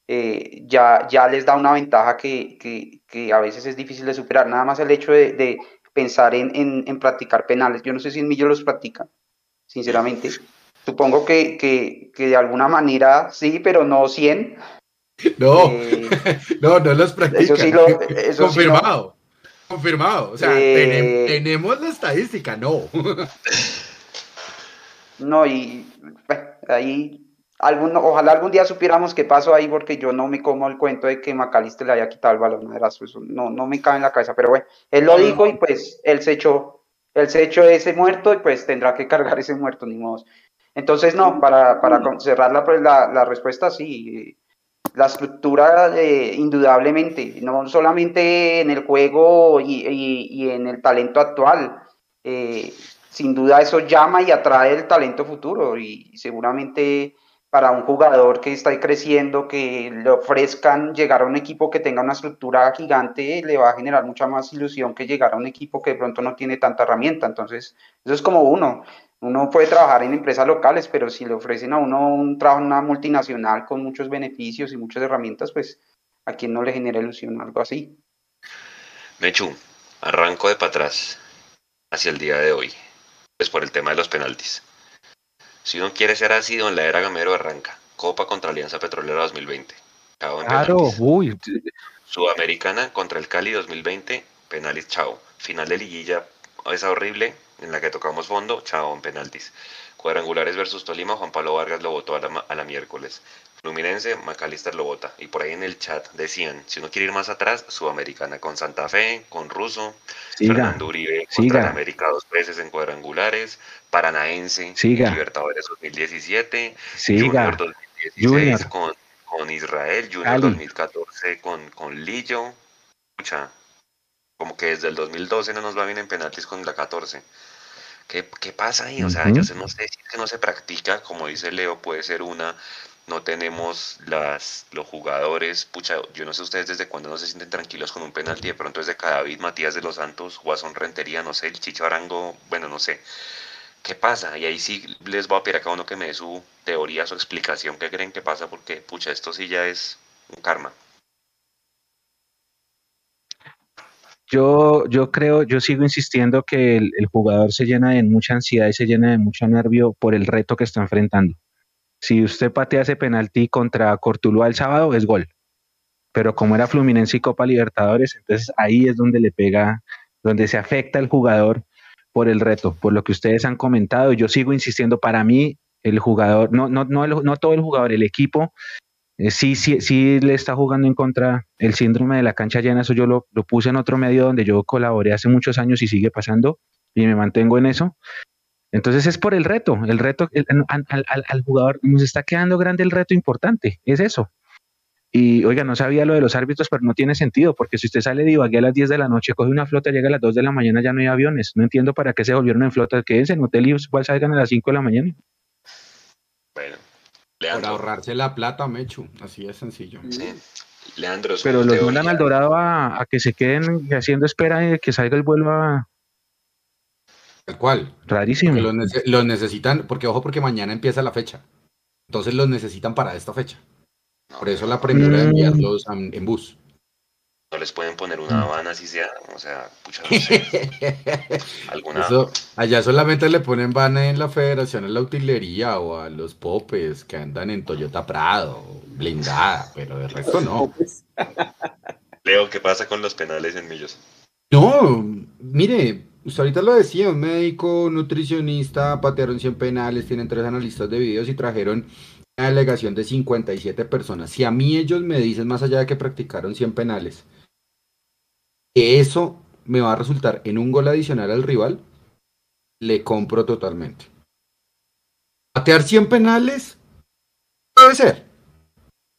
eh, ya, ya les da una ventaja que, que, que, a veces es difícil de superar. Nada más el hecho de, de pensar en, en, en, practicar penales. Yo no sé si en Millo los practica, sinceramente. supongo que, que, que de alguna manera sí, pero no 100. No, eh, <laughs> no, no los practican. <laughs> Eso sí lo, eso Confirmado. Confirmado. O sea, eh, tenemos la estadística, no. no, y ahí Algún, ojalá algún día supiéramos qué pasó ahí, porque yo no me como el cuento de que Macalister le haya quitado el balón de Eso no, no me cabe en la cabeza, pero bueno, él lo dijo y pues él se echó, él se echó ese muerto y pues tendrá que cargar ese muerto, ni modo. Entonces, no, para, para cerrar la, la, la respuesta, sí, la estructura eh, indudablemente, no solamente en el juego y, y, en el talento actual, eh, sin duda eso llama y atrae el talento futuro y seguramente para un jugador que está creciendo, que le ofrezcan llegar a un equipo que tenga una estructura gigante, le va a generar mucha más ilusión que llegar a un equipo que de pronto no tiene tanta herramienta. Entonces, eso es como uno. Uno puede trabajar en empresas locales, pero si le ofrecen a uno un trabajo en una multinacional con muchos beneficios y muchas herramientas, pues a quien no le genera ilusión algo así. Mechu, arranco de para atrás hacia el día de hoy, pues por el tema de los penaltis. Si uno quiere ser ácido en la era Gamero, arranca. Copa contra Alianza Petrolera 2020. claro, uy. Sudamericana contra el Cali 2020, penales, chao. Final de liguilla, esa horrible, en la que tocamos fondo, chao, en penaltis. Cuadrangulares versus Tolima, Juan Pablo Vargas lo votó a la, a la miércoles. Fluminense, Macalister lo vota. Y por ahí en el chat decían, si uno quiere ir más atrás, Sudamericana con Santa Fe, con Russo, Fernando Uribe contra América dos veces en cuadrangulares, Paranaense, Libertadores 2017, Junior 2016 Con, con Israel, Junior 2014 con, con Lillo. Escucha, como que desde el 2012 no nos va bien en penaltis con la 14. ¿Qué, qué pasa ahí? O sea, yo no sé si es que no se practica, como dice Leo, puede ser una no tenemos las, los jugadores, pucha, yo no sé ustedes desde cuándo no se sienten tranquilos con un penalti, de pronto es de Cadavid, Matías de los Santos, Guasón Rentería, no sé, el Chicho Arango, bueno, no sé. ¿Qué pasa? Y ahí sí les voy a pedir a cada uno que me dé su teoría, su explicación, qué creen que pasa, porque, pucha, esto sí ya es un karma. Yo, yo creo, yo sigo insistiendo que el, el jugador se llena de mucha ansiedad y se llena de mucho nervio por el reto que está enfrentando si usted patea ese penalti contra Cortuluá el sábado, es gol. Pero como era Fluminense y Copa Libertadores, entonces ahí es donde le pega, donde se afecta el jugador por el reto, por lo que ustedes han comentado. Yo sigo insistiendo, para mí, el jugador, no, no, no, no todo el jugador, el equipo, eh, sí, sí, sí le está jugando en contra el síndrome de la cancha llena. Eso yo lo, lo puse en otro medio donde yo colaboré hace muchos años y sigue pasando y me mantengo en eso. Entonces es por el reto, el reto al, jugador nos está quedando grande el reto importante, es eso. Y oiga, no sabía lo de los árbitros, pero no tiene sentido, porque si usted sale de Ibagué a las 10 de la noche, coge una flota, llega a las 2 de la mañana, ya no hay aviones. No entiendo para qué se volvieron en flota, quédense en hotel y igual salgan a las 5 de la mañana. Bueno, Leandro. Por ahorrarse la plata, Mechu, así es sencillo. Sí. Leandro, pero los mandan al Dorado a, a, que se queden haciendo espera de que salga el vuelo a, Tal cual. Rarísimo. Los, necesitan, porque ojo, porque mañana empieza la fecha. Entonces los necesitan para esta fecha. Por eso la premura de enviarlos en, bus. No les pueden poner una mm. habana así sea, o sea, pucha, <laughs> ¿Alguna... allá solamente le ponen van en la federación a la utilería o a los popes que andan en Toyota Prado, blindada, pero de resto no. Leo, ¿qué pasa con los penales en Millos? No, mire, Usted ahorita lo decía, un médico, nutricionista, patearon 100 penales, tienen tres analistas de videos y trajeron una delegación de 57 personas. Si a mí ellos me dicen, más allá de que practicaron 100 penales, que eso me va a resultar en un gol adicional al rival, le compro totalmente. Patear 100 penales puede ser.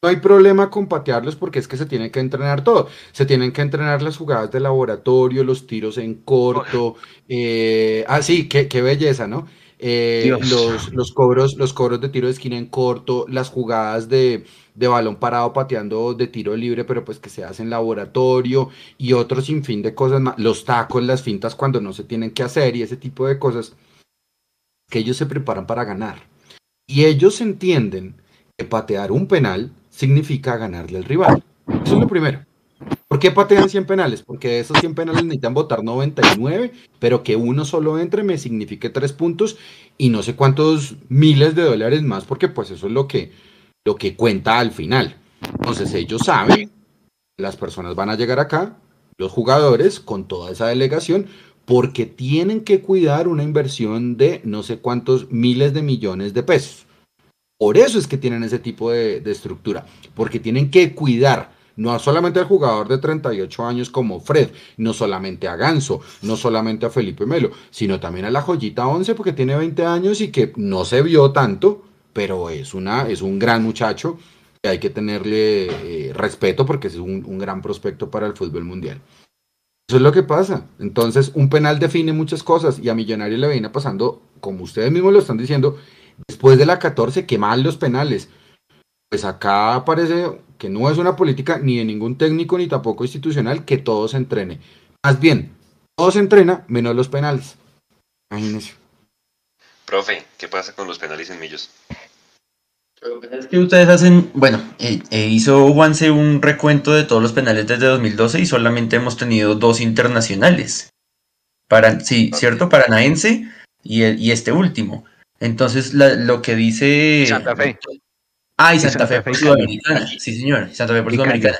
No hay problema con patearlos porque es que se tiene que entrenar todo. Se tienen que entrenar las jugadas de laboratorio, los tiros en corto. Eh, ah, sí, qué, belleza, ¿no? Eh, los, los, cobros, los cobros de tiro de esquina en corto, las jugadas de, de, balón parado pateando de tiro libre, pero pues que se hace en laboratorio y otro sinfín de cosas más. Los tacos, las fintas cuando no se tienen que hacer y ese tipo de cosas que ellos se preparan para ganar. Y ellos entienden que patear un penal significa ganarle al rival. Eso es lo primero. ¿Por qué patean 100 penales? Porque de esos 100 penales necesitan votar 99, pero que uno solo entre me signifique 3 puntos y no sé cuántos miles de dólares más, porque pues eso es lo que, lo que cuenta al final. Entonces ellos saben, las personas van a llegar acá, los jugadores, con toda esa delegación, porque tienen que cuidar una inversión de no sé cuántos miles de millones de pesos. Por eso es que tienen ese tipo de, estructura, porque tienen que cuidar no solamente al jugador de 38 años como Fred, no solamente a Ganso, no solamente a Felipe Melo, sino también a la joyita 11 porque tiene 20 años y que no se vio tanto, pero es, una, es un gran muchacho que hay que tenerle eh, respeto porque es un, un gran prospecto para el fútbol mundial. Eso es lo que pasa. Entonces, un penal define muchas cosas y a Millonario le viene pasando, como ustedes mismos lo están diciendo, después de la 14, que mal los penales. Pues acá parece que no es una política ni de ningún técnico ni tampoco institucional que todo se entrene. Más bien, todo se entrena menos los penales. Imagínense. Profe, ¿qué pasa con los penales en Millos? Es que ustedes hacen, bueno, eh, eh, hizo Juanse un recuento de todos los penales desde 2012 y solamente hemos tenido dos internacionales. Para, sí, ¿cierto? Paranaense y, el, y este último. Entonces, la, lo que dice... Santa Fe. Ah, y Santa, Fe, por Sudamericana. Sí, señor. Santa Fe por Sudamericana.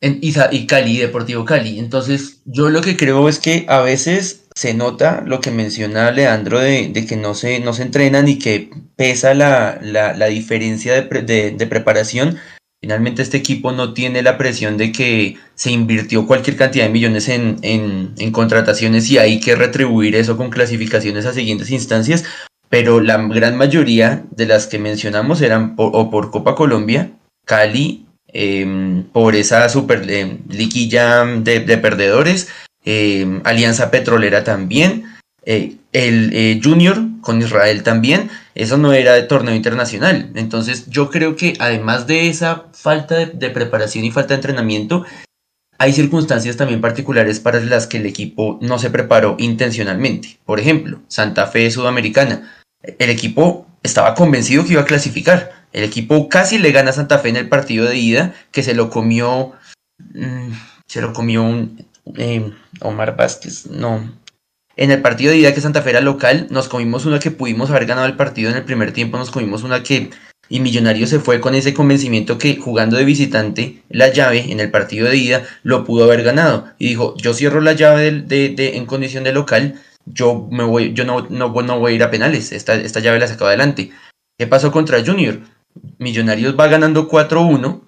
En, y, y Cali, Deportivo Cali. Entonces, yo lo que creo es que a veces se nota lo que menciona Leandro de, de que no se, no se entrenan y que pesa la, la, la diferencia de, pre, de, de, preparación. Finalmente este equipo no tiene la presión de que se invirtió cualquier cantidad de millones en, en, contrataciones y hay que retribuir eso con clasificaciones a siguientes instancias, pero la gran mayoría de las que mencionamos eran por, o por Copa Colombia, Cali, eh, por esa super eh, liquilla de, de perdedores, eh, Alianza Petrolera también, eh, el eh, Junior con Israel también, eso no era de torneo internacional. Entonces yo creo que además de esa falta de, preparación y falta de entrenamiento, hay circunstancias también particulares para las que el equipo no se preparó intencionalmente. Por ejemplo, Santa Fe Sudamericana. El equipo estaba convencido que iba a clasificar. El equipo casi le gana a Santa Fe en el partido de ida, que se lo comió. Mmm, se lo comió un, eh, Omar Vázquez, no. En el partido de ida que Santa Fe era local, nos comimos una que pudimos haber ganado el partido en el primer tiempo, nos comimos una que y Millonarios se fue con ese convencimiento que jugando de visitante la llave en el partido de ida lo pudo haber ganado y dijo yo cierro la llave de, en condición de local yo me voy yo no, no, no voy a ir a penales esta, esta llave la sacó adelante ¿qué pasó contra Junior? Millonarios va ganando 4-1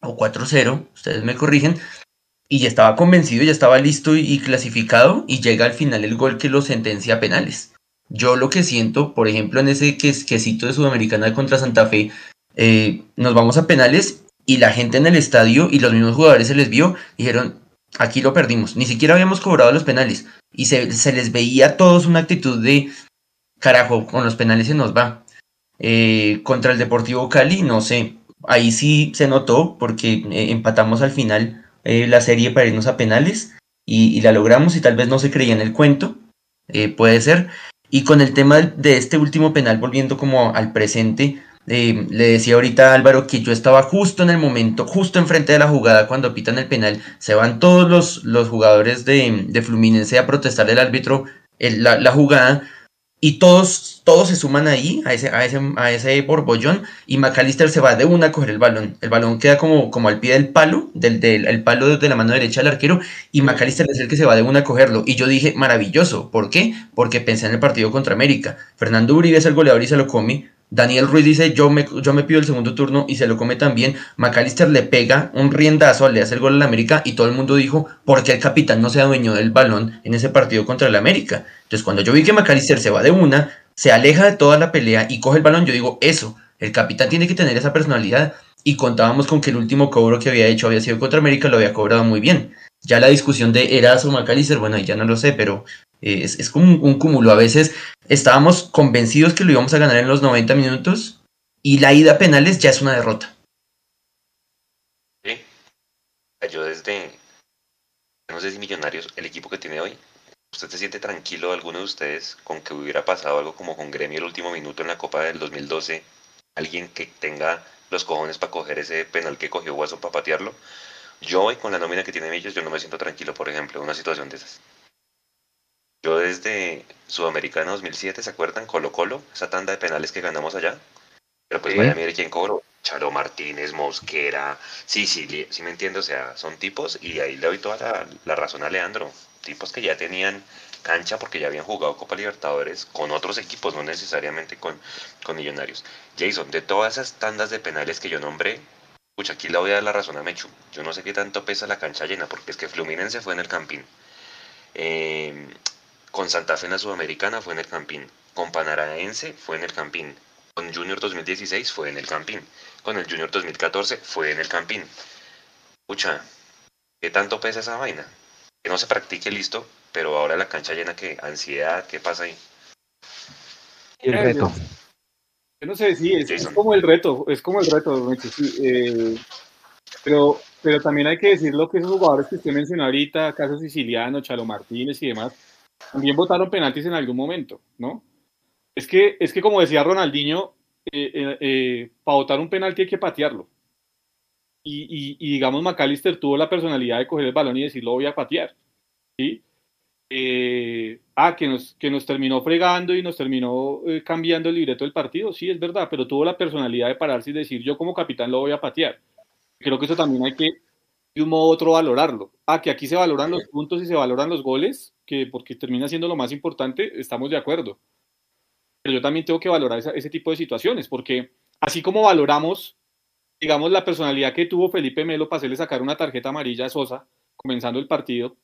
o 4-0 ustedes me corrigen y ya estaba convencido, ya estaba listo y, clasificado y llega al final el gol que lo sentencia a penales. Yo lo que siento, por ejemplo, en ese quesito de Sudamericana contra Santa Fe, eh, nos vamos a penales y la gente en el estadio y los mismos jugadores se les vio, dijeron, aquí lo perdimos, ni siquiera habíamos cobrado los penales y se, se les veía a todos una actitud de, carajo, con los penales se nos va. Eh, contra el Deportivo Cali, no sé, ahí sí se notó porque eh, empatamos al final eh, la serie para irnos a penales y, la logramos y tal vez no se creía en el cuento, eh, puede ser. Y con el tema de este último penal, volviendo como al presente, eh, le decía ahorita a Álvaro que yo estaba justo en el momento, justo enfrente de la jugada cuando pitan el penal, se van todos los, los jugadores de, de Fluminense a protestar el árbitro la, la jugada y todos, todos se suman ahí, a ese, a ese, a ese borbollón, y McAllister se va de una a coger el balón. El balón queda como, como al pie del palo, del, del el palo de la mano derecha del arquero, y McAllister es el que se va de una a cogerlo. Y yo dije, maravilloso. ¿Por qué? Porque pensé en el partido contra América. Fernando Uribe es el goleador y se lo come. Daniel Ruiz dice, yo me, yo me pido el segundo turno y se lo come también. McAllister le pega un riendazo, le hace el gol al América y todo el mundo dijo, ¿por qué el capitán no se adueñó del balón en ese partido contra el América? Entonces cuando yo vi que McAllister se va de una, se aleja de toda la pelea y coge el balón, yo digo, eso, el capitán tiene que tener esa personalidad y contábamos con que el último cobro que había hecho había sido contra América, lo había cobrado muy bien. Ya la discusión de Eras o McAllister, bueno, ya no lo sé, pero es, es como un, cúmulo. A veces estábamos convencidos que lo íbamos a ganar en los 90 minutos y la ida a penales ya es una derrota. Sí. Yo desde, no sé si Millonarios, el equipo que tiene hoy, ¿usted se siente tranquilo, alguno de ustedes, con que hubiera pasado algo como con Gremio el último minuto en la Copa del 2012? Alguien que tenga los cojones para coger ese penal que cogió Guaso para patearlo. Yo hoy con la nómina que tiene Millos, yo no me siento tranquilo, por ejemplo, en una situación de esas. Yo desde Sudamericana 2007, ¿se acuerdan? Colo Colo, esa tanda de penales que ganamos allá. Pero pues vaya, mire quién cobró. Charo Martínez, Mosquera, sí, sí, sí me entiendo, o sea, son tipos, y ahí le doy toda la, la razón a Leandro, tipos que ya tenían cancha porque ya habían jugado Copa Libertadores con otros equipos, no necesariamente con, con Millonarios. Jason, de todas esas tandas de penales que yo nombré, Escucha, aquí le voy a dar la razón a Mechu. Yo no sé qué tanto pesa la cancha llena, porque es que Fluminense fue en el Campín. Eh, con Santa Fe en la Sudamericana fue en el Campín. Con Panaraense fue en el Campín. Con Junior 2016 fue en el Campín. Con el Junior 2014 fue en el Campín. Escucha, ¿qué tanto pesa esa vaina? Que no se practique listo, pero ahora la cancha llena, ¿qué? Ansiedad, ¿qué pasa ahí? El reto. Yo no sé, sí, es, como el reto, es como el reto, eh, pero, pero también hay que decirlo que esos jugadores que usted mencionó ahorita, caso siciliano, Chalo Martínez y demás, también votaron penaltis en algún momento, ¿no? Es que, es que como decía Ronaldinho, eh, eh, para votar un penalti hay que patearlo. Y, y, digamos, McAllister tuvo la personalidad de coger el balón y decir, lo voy a patear. ¿sí? Eh, ah, que nos, que nos terminó fregando y nos terminó eh, cambiando el libreto del partido, sí, es verdad, pero tuvo la personalidad de pararse y decir, yo como capitán lo voy a patear. Creo que eso también hay que, de un modo u otro, valorarlo. Ah, que aquí se valoran los puntos y se valoran los goles, que porque termina siendo lo más importante, estamos de acuerdo. Pero yo también tengo que valorar ese tipo de situaciones, porque así como valoramos, digamos, la personalidad que tuvo Felipe Melo para hacerle sacar una tarjeta amarilla a Sosa, comenzando el partido,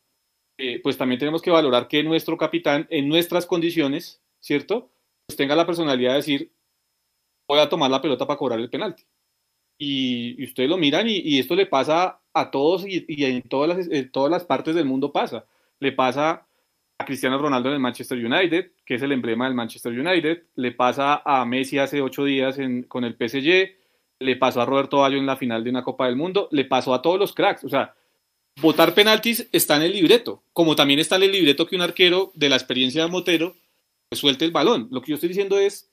eh, pues también tenemos que valorar que nuestro capitán, en nuestras condiciones, ¿cierto? Pues tenga la personalidad de decir, voy a tomar la pelota para cobrar el penalti. Y, ustedes lo miran y, esto le pasa a todos y, en, todas las, todas las partes del mundo pasa. Le pasa a Cristiano Ronaldo en el Manchester United, que es el emblema del Manchester United. Le pasa a Messi hace ocho días con el PSG. Le pasó a Roberto Bayo en la final de una Copa del Mundo. Le pasó a todos los cracks. O sea, votar penaltis está en el libreto, como también está en el libreto que un arquero de la experiencia de Motero suelte el balón. Lo que yo estoy diciendo es,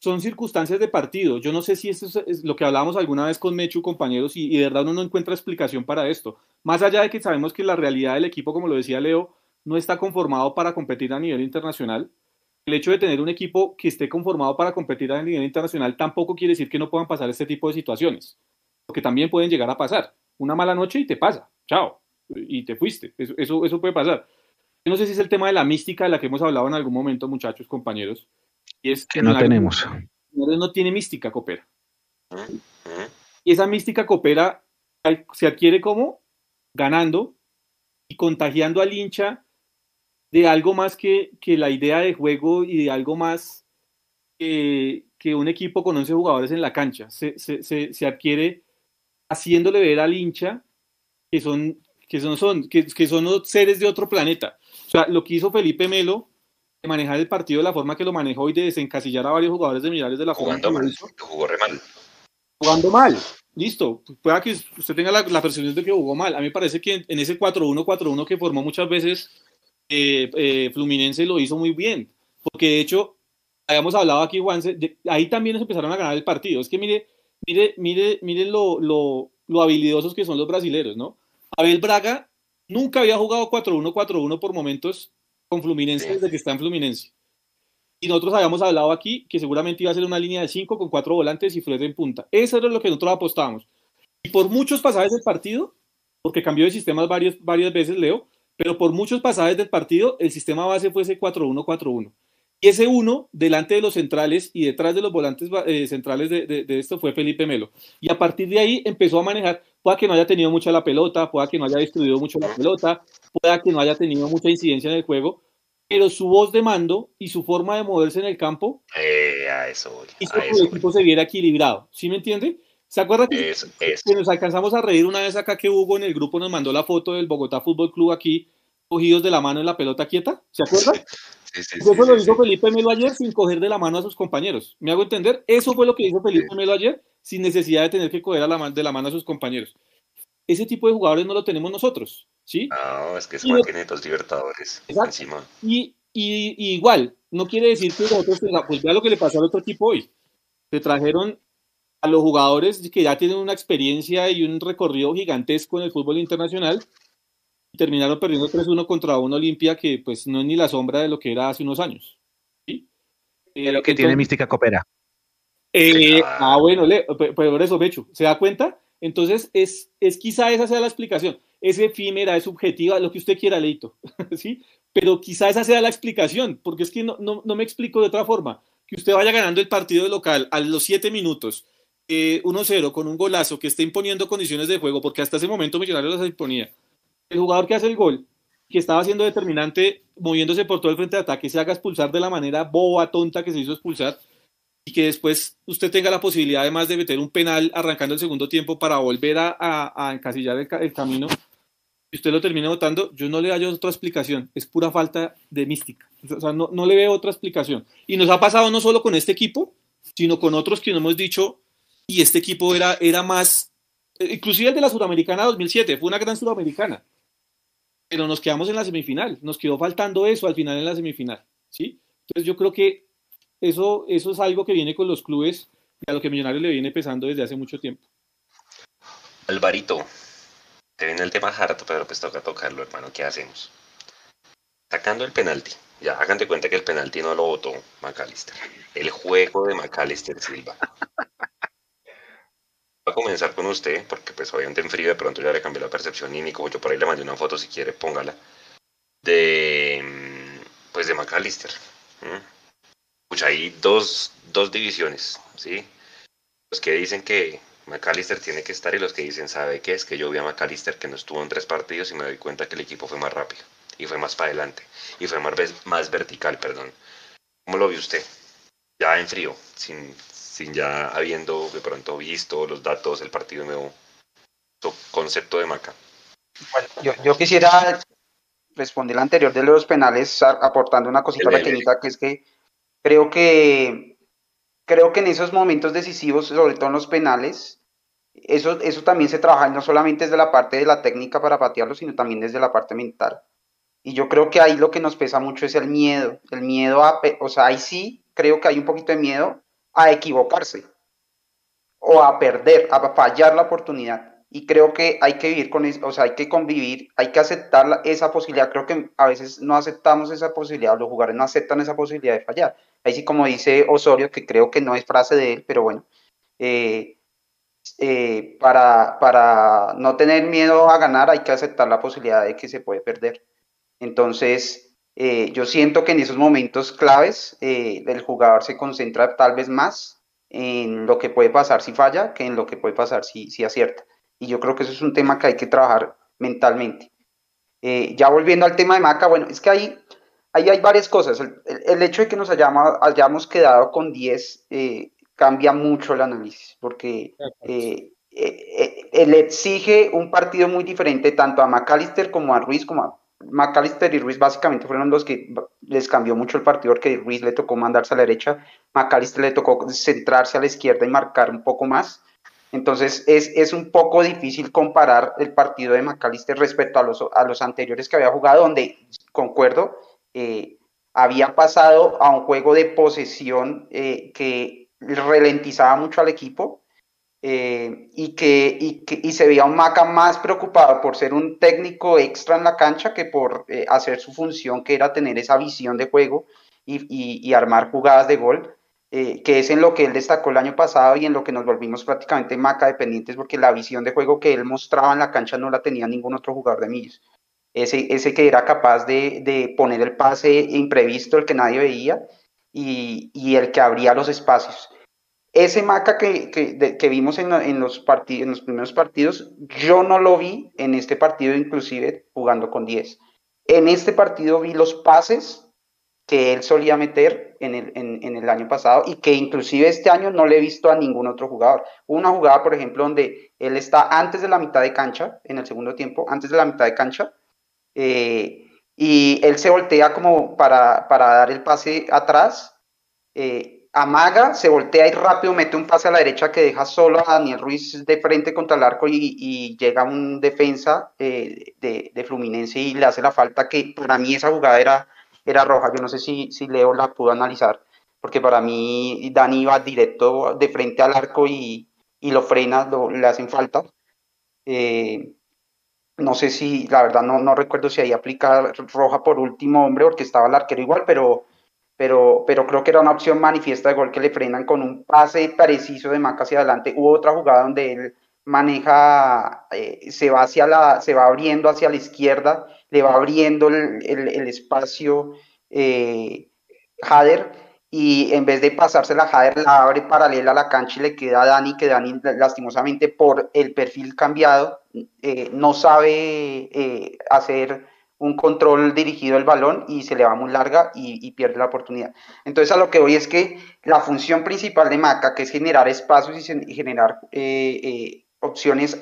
son circunstancias de partido. Yo no sé si esto es lo que hablábamos alguna vez con Mechu, compañeros, y, de verdad uno no encuentra explicación para esto. Más allá de que sabemos que la realidad del equipo, como lo decía Leo, no está conformado para competir a nivel internacional. El hecho de tener un equipo que esté conformado para competir a nivel internacional tampoco quiere decir que no puedan pasar este tipo de situaciones, porque también pueden llegar a pasar una mala noche y te pasa, chao, y te fuiste. Eso, eso, puede pasar. Yo no sé si es el tema de la mística de la que hemos hablado en algún momento, muchachos, compañeros. Y es que no tenemos. No tiene mística, coopera. Y esa mística coopera se adquiere como ganando y contagiando al hincha de algo más que, que la idea de juego y de algo más que, que un equipo con 11 jugadores en la cancha. Se, se, se, se adquiere haciéndole ver al hincha que son, que son, son, que, que son seres de otro planeta. O sea, lo que hizo Felipe Melo de manejar el partido de la forma que lo manejó y de desencasillar a varios jugadores de Millonarios de la forma que mal, Jugó re mal. Jugando mal. Listo. Pueda que usted tenga la, la, percepción de que jugó mal. A mí me parece que en ese 4-1-4-1 que formó muchas veces eh, eh, Fluminense lo hizo muy bien. Porque de hecho, habíamos hablado aquí, Juanse, ahí también nos empezaron a ganar el partido. Es que mire, Mire, mire, mire lo, lo, lo habilidosos que son los brasileros, ¿no? Abel Braga nunca había jugado 4-1-4-1 por momentos con Fluminense desde que está en Fluminense. Y nosotros habíamos hablado aquí que seguramente iba a ser una línea de 5 con 4 volantes y Fred en punta. Eso era lo que nosotros apostábamos. Y por muchos pasajes del partido, porque cambió de sistemas varias, varias veces, Leo, pero por muchos pasajes del partido, el sistema base fue ese 4-1-4-1. Y ese uno, delante de los centrales y detrás de los volantes eh, centrales de, esto, fue Felipe Melo. Y a partir de ahí empezó a manejar, pueda que no haya tenido mucha la pelota, pueda que no haya destruido mucho la pelota, pueda que no haya tenido mucha incidencia en el juego, pero su voz de mando y su forma de moverse en el campo eh, a eso hizo que el equipo se viera equilibrado. ¿Sí me entiende? ¿Se acuerda que, que, nos alcanzamos a reír una vez acá que Hugo en el grupo nos mandó la foto del Bogotá Fútbol Club aquí, cogidos de la mano en la pelota quieta? ¿Se acuerda? <laughs> eso lo hizo Felipe Melo ayer sin coger de la mano a sus compañeros. ¿Me hago entender? Eso fue lo que hizo Felipe Melo ayer sin necesidad de tener que coger a la, de la mano a sus compañeros. Ese tipo de jugadores no lo tenemos nosotros, ¿sí? No, es que son dos libertadores encima. Y, y, igual, no quiere decir que nosotros, pues vea lo que le pasó al otro equipo hoy. Se trajeron a los jugadores que ya tienen una experiencia y un recorrido gigantesco en el fútbol internacional terminaron perdiendo 3-1 contra un Olimpia que pues no es ni la sombra de lo que era hace unos años. ¿sí? Eh, lo que tiene mística copera. Eh, ah, bueno, le, por eso, Becho, ¿se da cuenta? Entonces, es, es quizá esa sea la explicación. Es efímera, es subjetiva, lo que usted quiera, Leito, <laughs> ¿sí? Pero quizá esa sea la explicación, porque es que no, no, no me explico de otra forma. Que usted vaya ganando el partido de local a los siete minutos, eh, 1-0 con un golazo que esté imponiendo condiciones de juego, porque hasta ese momento Millonarios las imponía. El jugador que hace el gol, que estaba siendo determinante, moviéndose por todo el frente de ataque, se haga expulsar de la manera boba, tonta que se hizo expulsar, y que después usted tenga la posibilidad además de meter un penal arrancando el segundo tiempo para volver a, a, encasillar el, camino, y usted lo termina votando, yo no le hallo otra explicación, es pura falta de mística. O sea, no, no le veo otra explicación. Y nos ha pasado no solo con este equipo, sino con otros que nos hemos dicho, y este equipo era, era más, eh, inclusive el de la Suramericana 2007, fue una gran Suramericana, pero nos quedamos en la semifinal, nos quedó faltando eso al final en la semifinal, ¿sí? Entonces yo creo que eso, eso es algo que viene con los clubes y a lo que Millonarios le viene pesando desde hace mucho tiempo. Alvarito, te viene el tema harto, pero pues toca tocarlo, hermano, ¿qué hacemos? Sacando el penalti, ya hagan de cuenta que el penalti no lo votó McAllister. El juego de McAllister Silva comenzar con usted, porque pues obviamente en frío de pronto ya le cambié la percepción y Nico, yo por ahí le mandé una foto si quiere, póngala, de mm, pues de McAllister. Pues hay dos, dos divisiones, ¿sí? Los que dicen que McAllister tiene que estar y los que dicen, ¿sabe qué? Es que yo vi a McAllister que no estuvo en tres partidos y me doy cuenta que el equipo fue más rápido y fue más para adelante y fue más, más vertical, perdón. ¿Cómo lo vio usted? Ya en frío, sin, sin ya habiendo de pronto visto los datos, el partido nuevo, concepto de Maca. Bueno, yo, yo quisiera responder la anterior de los penales aportando una cosita pequeñita que es que creo que creo que en esos momentos decisivos, sobre todo en los penales, eso, eso también se trabaja no solamente desde la parte de la técnica para patearlo, sino también desde la parte mental. Y yo creo que ahí lo que nos pesa mucho es el miedo, el miedo a, o sea, ahí sí creo que hay un poquito de miedo a equivocarse o a perder, a fallar la oportunidad. Y creo que hay que vivir con eso, o sea, hay que convivir, hay que aceptar esa posibilidad. Creo que a veces no aceptamos esa posibilidad, los jugadores no aceptan esa posibilidad de fallar. Ahí sí, como dice Osorio, que creo que no es frase de él, pero bueno, eh, eh, para, para no tener miedo a ganar hay que aceptar la posibilidad de que se puede perder. Entonces, eh, yo siento que en esos momentos claves eh, el jugador se concentra tal vez más en lo que puede pasar si falla que en lo que puede pasar si, si acierta. Y yo creo que eso es un tema que hay que trabajar mentalmente. Eh, ya volviendo al tema de Maca, bueno, es que ahí, ahí hay varias cosas. El, hecho de que nos hayamos, hayamos quedado con 10 cambia mucho el análisis, porque él exige un partido muy diferente tanto a McAllister como a Ruiz como a McAllister y Ruiz básicamente fueron los que les cambió mucho el partido porque Ruiz le tocó mandarse a la derecha, McAllister le tocó centrarse a la izquierda y marcar un poco más. Entonces es, es un poco difícil comparar el partido de McAllister respecto a los, a los anteriores que había jugado, donde, concuerdo, eh, había pasado a un juego de posesión eh, que ralentizaba mucho al equipo eh, y, que, y, que, y se veía un Maca más preocupado por ser un técnico extra en la cancha que por eh, hacer su función, que era tener esa visión de juego y, y, armar jugadas de gol, eh, que es en lo que él destacó el año pasado y en lo que nos volvimos prácticamente Maca dependientes, porque la visión de juego que él mostraba en la cancha no la tenía ningún otro jugador de Millos. Ese, ese que era capaz de, de poner el pase imprevisto, el que nadie veía, y, y el que abría los espacios ese Maca que, que, vimos en, en, los partidos, en los primeros partidos, yo no lo vi en este partido, inclusive jugando con 10. En este partido vi los pases que él solía meter en el, en, el, año pasado y que inclusive este año no le he visto a ningún otro jugador. Una jugada, por ejemplo, donde él está antes de la mitad de cancha, en el segundo tiempo, antes de la mitad de cancha, eh, y él se voltea como para, para dar el pase atrás. Eh, amaga, se voltea y rápido mete un pase a la derecha que deja solo a Daniel Ruiz de frente contra el arco y, llega un defensa eh, de, Fluminense y le hace la falta que para mí esa jugada era, era roja. Yo no sé si, si Leo la pudo analizar, porque para mí Dani iba directo de frente al arco y, y lo frena, le hacen falta. Eh, no sé si, la verdad no, no recuerdo si ahí aplica roja por último hombre porque estaba el arquero igual, pero, pero, pero creo que era una opción manifiesta de gol que le frenan con un pase preciso de Maca hacia adelante. Hubo otra jugada donde él maneja, eh, se va hacia la, se va abriendo hacia la izquierda, le va abriendo el, el, espacio eh, Jader y en vez de pasársela a Jader la abre paralela a la cancha y le queda a Dani, que Dani lastimosamente por el perfil cambiado eh, no sabe eh, hacer un control dirigido al balón y se le va muy larga y, pierde la oportunidad. Entonces a lo que voy es que la función principal de Maca, que es generar espacios y generar eh, opciones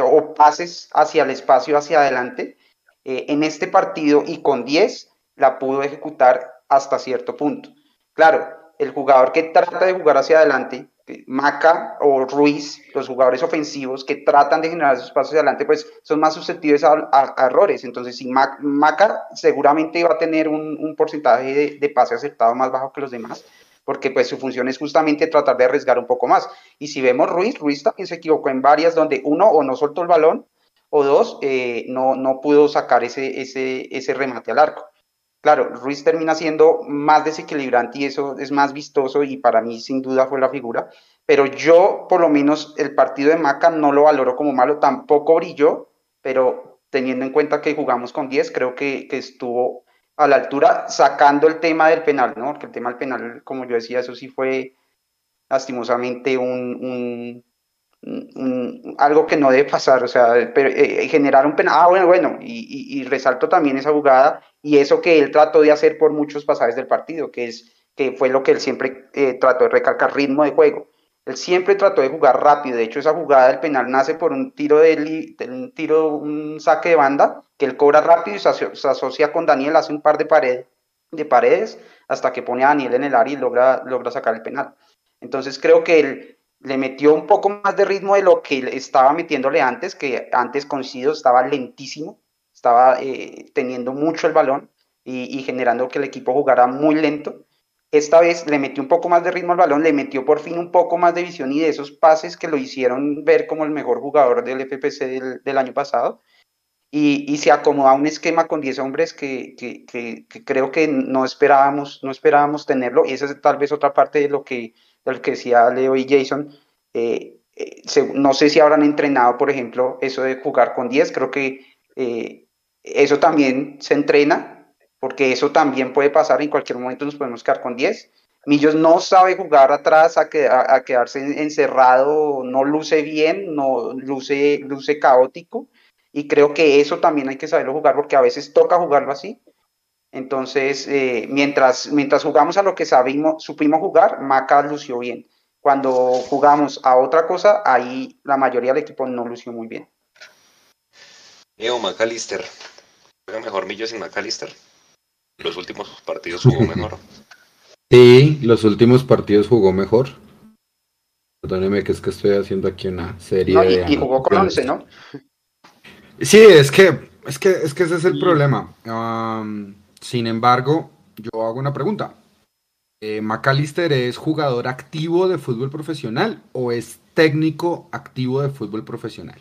o pases hacia el espacio, hacia adelante, en este partido y con 10 la pudo ejecutar hasta cierto punto. Claro, el jugador que trata de jugar hacia adelante, Maca o Ruiz, los jugadores ofensivos que tratan de generar esos pasos adelante, pues son más susceptibles a, errores. Entonces, si Maca, seguramente va a tener un, porcentaje de, de, pase acertado más bajo que los demás, porque pues su función es justamente tratar de arriesgar un poco más. Y si vemos Ruiz, Ruiz también se equivocó en varias donde uno o no soltó el balón o dos, eh, no, no pudo sacar ese, ese, ese remate al arco. Claro, Ruiz termina siendo más desequilibrante y eso es más vistoso y para mí sin duda fue la figura. Pero yo, por lo menos, el partido de Maca no lo valoro como malo, tampoco brilló, pero teniendo en cuenta que jugamos con 10, creo que, estuvo a la altura, sacando el tema del penal, ¿no? Porque el tema del penal, como yo decía, eso sí fue lastimosamente un, algo que no debe pasar, o sea, pero, eh, generar un penal, ah, bueno, bueno, y, y, resalto también esa jugada y eso que él trató de hacer por muchos pasajes del partido, que, es, que fue lo que él siempre eh, trató de recalcar, ritmo de juego. Él siempre trató de jugar rápido, de hecho esa jugada del penal nace por un tiro de, un tiro, un saque de banda, que él cobra rápido y se, asocia, con Daniel, hace un par de, pared, de paredes, hasta que pone a Daniel en el área y logra, logra sacar el penal. Entonces creo que él le metió un poco más de ritmo de lo que estaba metiéndole antes, que antes coincido estaba lentísimo, estaba eh, teniendo mucho el balón y, generando que el equipo jugara muy lento. Esta vez le metió un poco más de ritmo al balón, le metió por fin un poco más de visión y de esos pases que lo hicieron ver como el mejor jugador del FPC del, año pasado. Y, se acomoda un esquema con 10 hombres que, que, que, creo que no esperábamos, no esperábamos tenerlo. Y esa es tal vez otra parte de lo que, de que decía Leo y Jason. Eh, eh, no sé si habrán entrenado, por ejemplo, eso de jugar con 10. Creo que eso también se entrena, porque eso también puede pasar, en cualquier momento nos podemos quedar con 10. Millos no sabe jugar atrás a, a, quedarse encerrado, no luce bien, no luce, luce caótico. Y creo que eso también hay que saberlo jugar porque a veces toca jugarlo así. Entonces, eh, mientras, mientras jugamos a lo que sabimos, supimos jugar, Maca lució bien. Cuando jugamos a otra cosa, ahí la mayoría del equipo no lució muy bien. Eo McAllister, juega mejor Millo sin McAllister. Los últimos partidos jugó mejor. Sí, los últimos partidos jugó mejor. Perdóneme que es que estoy haciendo aquí una serie de. Y jugó con 11, ¿no? Sí, es que, es que, es que ese es el problema. sin embargo, yo hago una pregunta. Eh, ¿McAllister es jugador activo de fútbol profesional o es técnico activo de fútbol profesional?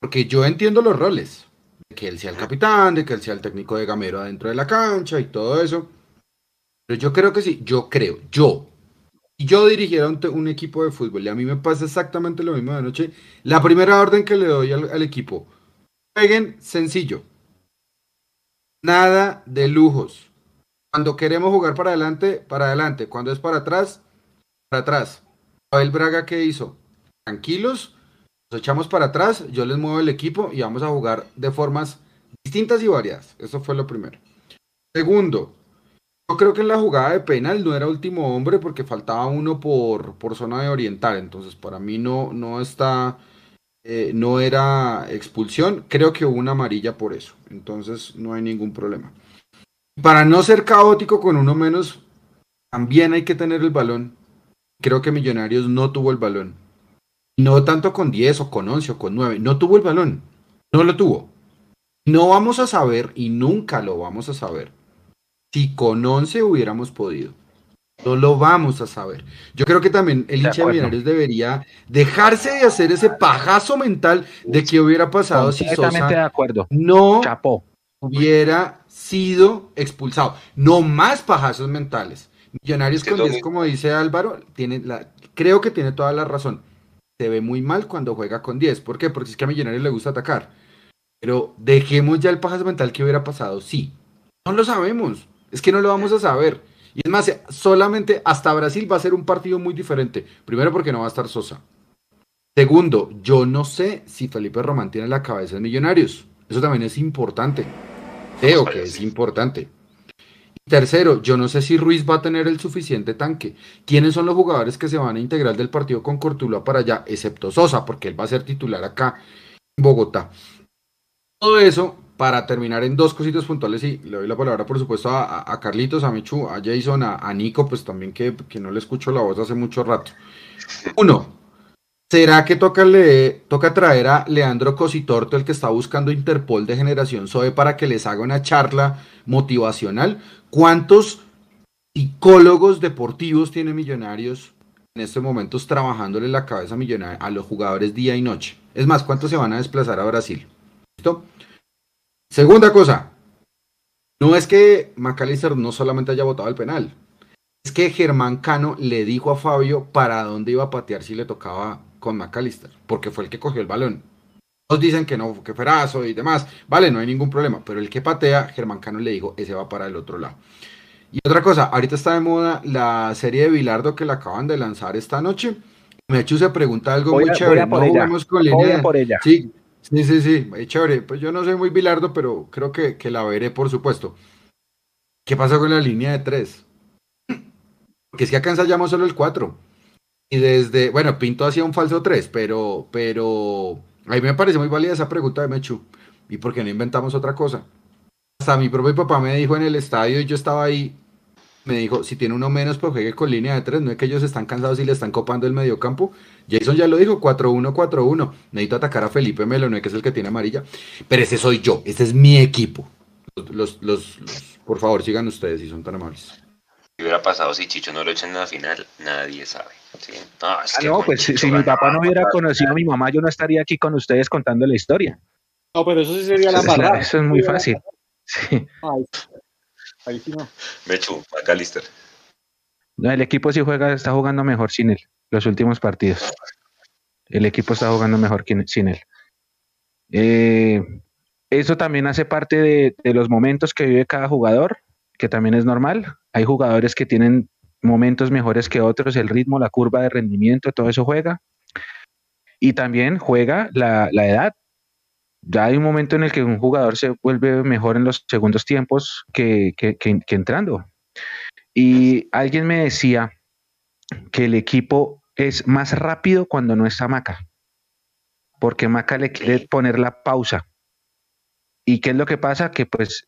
Porque yo entiendo los roles que él sea el capitán, de que él sea el técnico de gamero adentro de la cancha y todo eso. Pero yo creo que sí, yo creo, yo. Si yo dirigiera un, equipo de fútbol y a mí me pasa exactamente lo mismo de noche, la primera orden que le doy al, equipo, jueguen sencillo. Nada de lujos. Cuando queremos jugar para adelante, para adelante. Cuando es para atrás, para atrás. Abel Braga, ¿qué hizo? Tranquilos, nos echamos para atrás, yo les muevo el equipo y vamos a jugar de formas distintas y variadas. Eso fue lo primero. Segundo, yo creo que en la jugada de penal no era último hombre porque faltaba uno por, por zona de oriental. Entonces, para mí no, no está. Eh, no era expulsión. Creo que hubo una amarilla por eso. Entonces, no hay ningún problema. Para no ser caótico con uno menos, también hay que tener el balón. Creo que Millonarios no tuvo el balón no tanto con 10 o con 11 o con 9. No tuvo el balón. No lo tuvo. No vamos a saber y nunca lo vamos a saber si con 11 hubiéramos podido. No lo vamos a saber. Yo creo que también el hincha de Millonarios debería dejarse de hacer ese pajazo mental de que hubiera pasado si Sosa de acuerdo. no hubiera sido expulsado. No más pajazos mentales. Millonarios con 10, como dice Álvaro, tiene la, creo que tiene toda la razón. Se ve muy mal cuando juega con 10. ¿Por qué? Porque es que a Millonarios le gusta atacar. Pero dejemos ya el pajazo mental que hubiera pasado. Sí. No lo sabemos. Es que no lo vamos a saber. Y es más, solamente hasta Brasil va a ser un partido muy diferente. Primero porque no va a estar Sosa. Segundo, yo no sé si Felipe Román tiene la cabeza de Millonarios. Eso también es importante. Creo que es importante. Tercero, yo no sé si Ruiz va a tener el suficiente tanque. ¿Quiénes son los jugadores que se van a integrar del partido con Cortula para allá? Excepto Sosa, porque él va a ser titular acá en Bogotá. Todo eso para terminar en dos cositos puntuales y le doy la palabra por supuesto a, Carlitos, a Michu, a Jason, a, Nico, pues también que, no le escucho la voz hace mucho rato. Uno, ¿será que toca, le, toca traer a Leandro Cositorto, el que está buscando Interpol de Generación SOE, para que les haga una charla motivacional? ¿Cuántos psicólogos deportivos tiene Millonarios en estos momentos trabajándole la cabeza a, a los jugadores día y noche? Es más, ¿cuántos se van a desplazar a Brasil? ¿Listo? Segunda cosa, no es que McAllister no solamente haya votado el penal, es que Germán Cano le dijo a Fabio para dónde iba a patear si le tocaba con McAllister, porque fue el que cogió el balón. Todos dicen que no, que ferazo y demás, vale, no hay ningún problema, pero el que patea, Germán Cano le dijo, ese va para el otro lado. Y otra cosa, ahorita está de moda la serie de Bilardo que la acaban de lanzar esta noche. Mechu se pregunta algo muy chévere. no jugamos con línea. Por ella. Sí, Sí, sí, sí, chévere. Pues yo no soy muy bilardo, pero creo que, la veré, por supuesto. ¿Qué pasa con la línea de tres? <clears throat> Que es que acá ensayamos solo el 4. Y desde, bueno, Pinto hacía un falso 3, pero, pero a mí me parece muy válida esa pregunta de Mechu. ¿Y por qué no inventamos otra cosa? Hasta mi propio papá me dijo en el estadio y yo estaba ahí, me dijo, si tiene uno menos, pues juegue con línea de tres, no es que ellos están cansados y le están copando el mediocampo. Jason ya lo dijo, 4-1, 4-1. Necesito atacar a Felipe Melo, no que es el que tiene amarilla, pero ese soy yo, ese es mi equipo. Los, los, por favor, sigan ustedes si son tan amables. ¿Qué hubiera pasado si Chicho no lo echan en la final? Nadie sabe. No, ah, no pues si, mi papá no hubiera conocido a mi mamá, yo no estaría aquí con ustedes contando la historia. No, pero eso sí sería la verdad. Eso es muy fácil. Sí. Ahí sí no. Mechu, McAllister. No, el equipo sí juega, está jugando mejor sin él, los últimos partidos. El equipo está jugando mejor sin él. Eh, eso también hace parte de, los momentos que vive cada jugador, que también es normal. Hay jugadores que tienen momentos mejores que otros, el ritmo, la curva de rendimiento, todo eso juega. Y también juega la, la edad ya hay un momento en el que un jugador se vuelve mejor en los segundos tiempos que, entrando. Y alguien me decía que el equipo es más rápido cuando no está Maca, porque Maca le quiere poner la pausa. ¿Y qué es lo que pasa? Que pues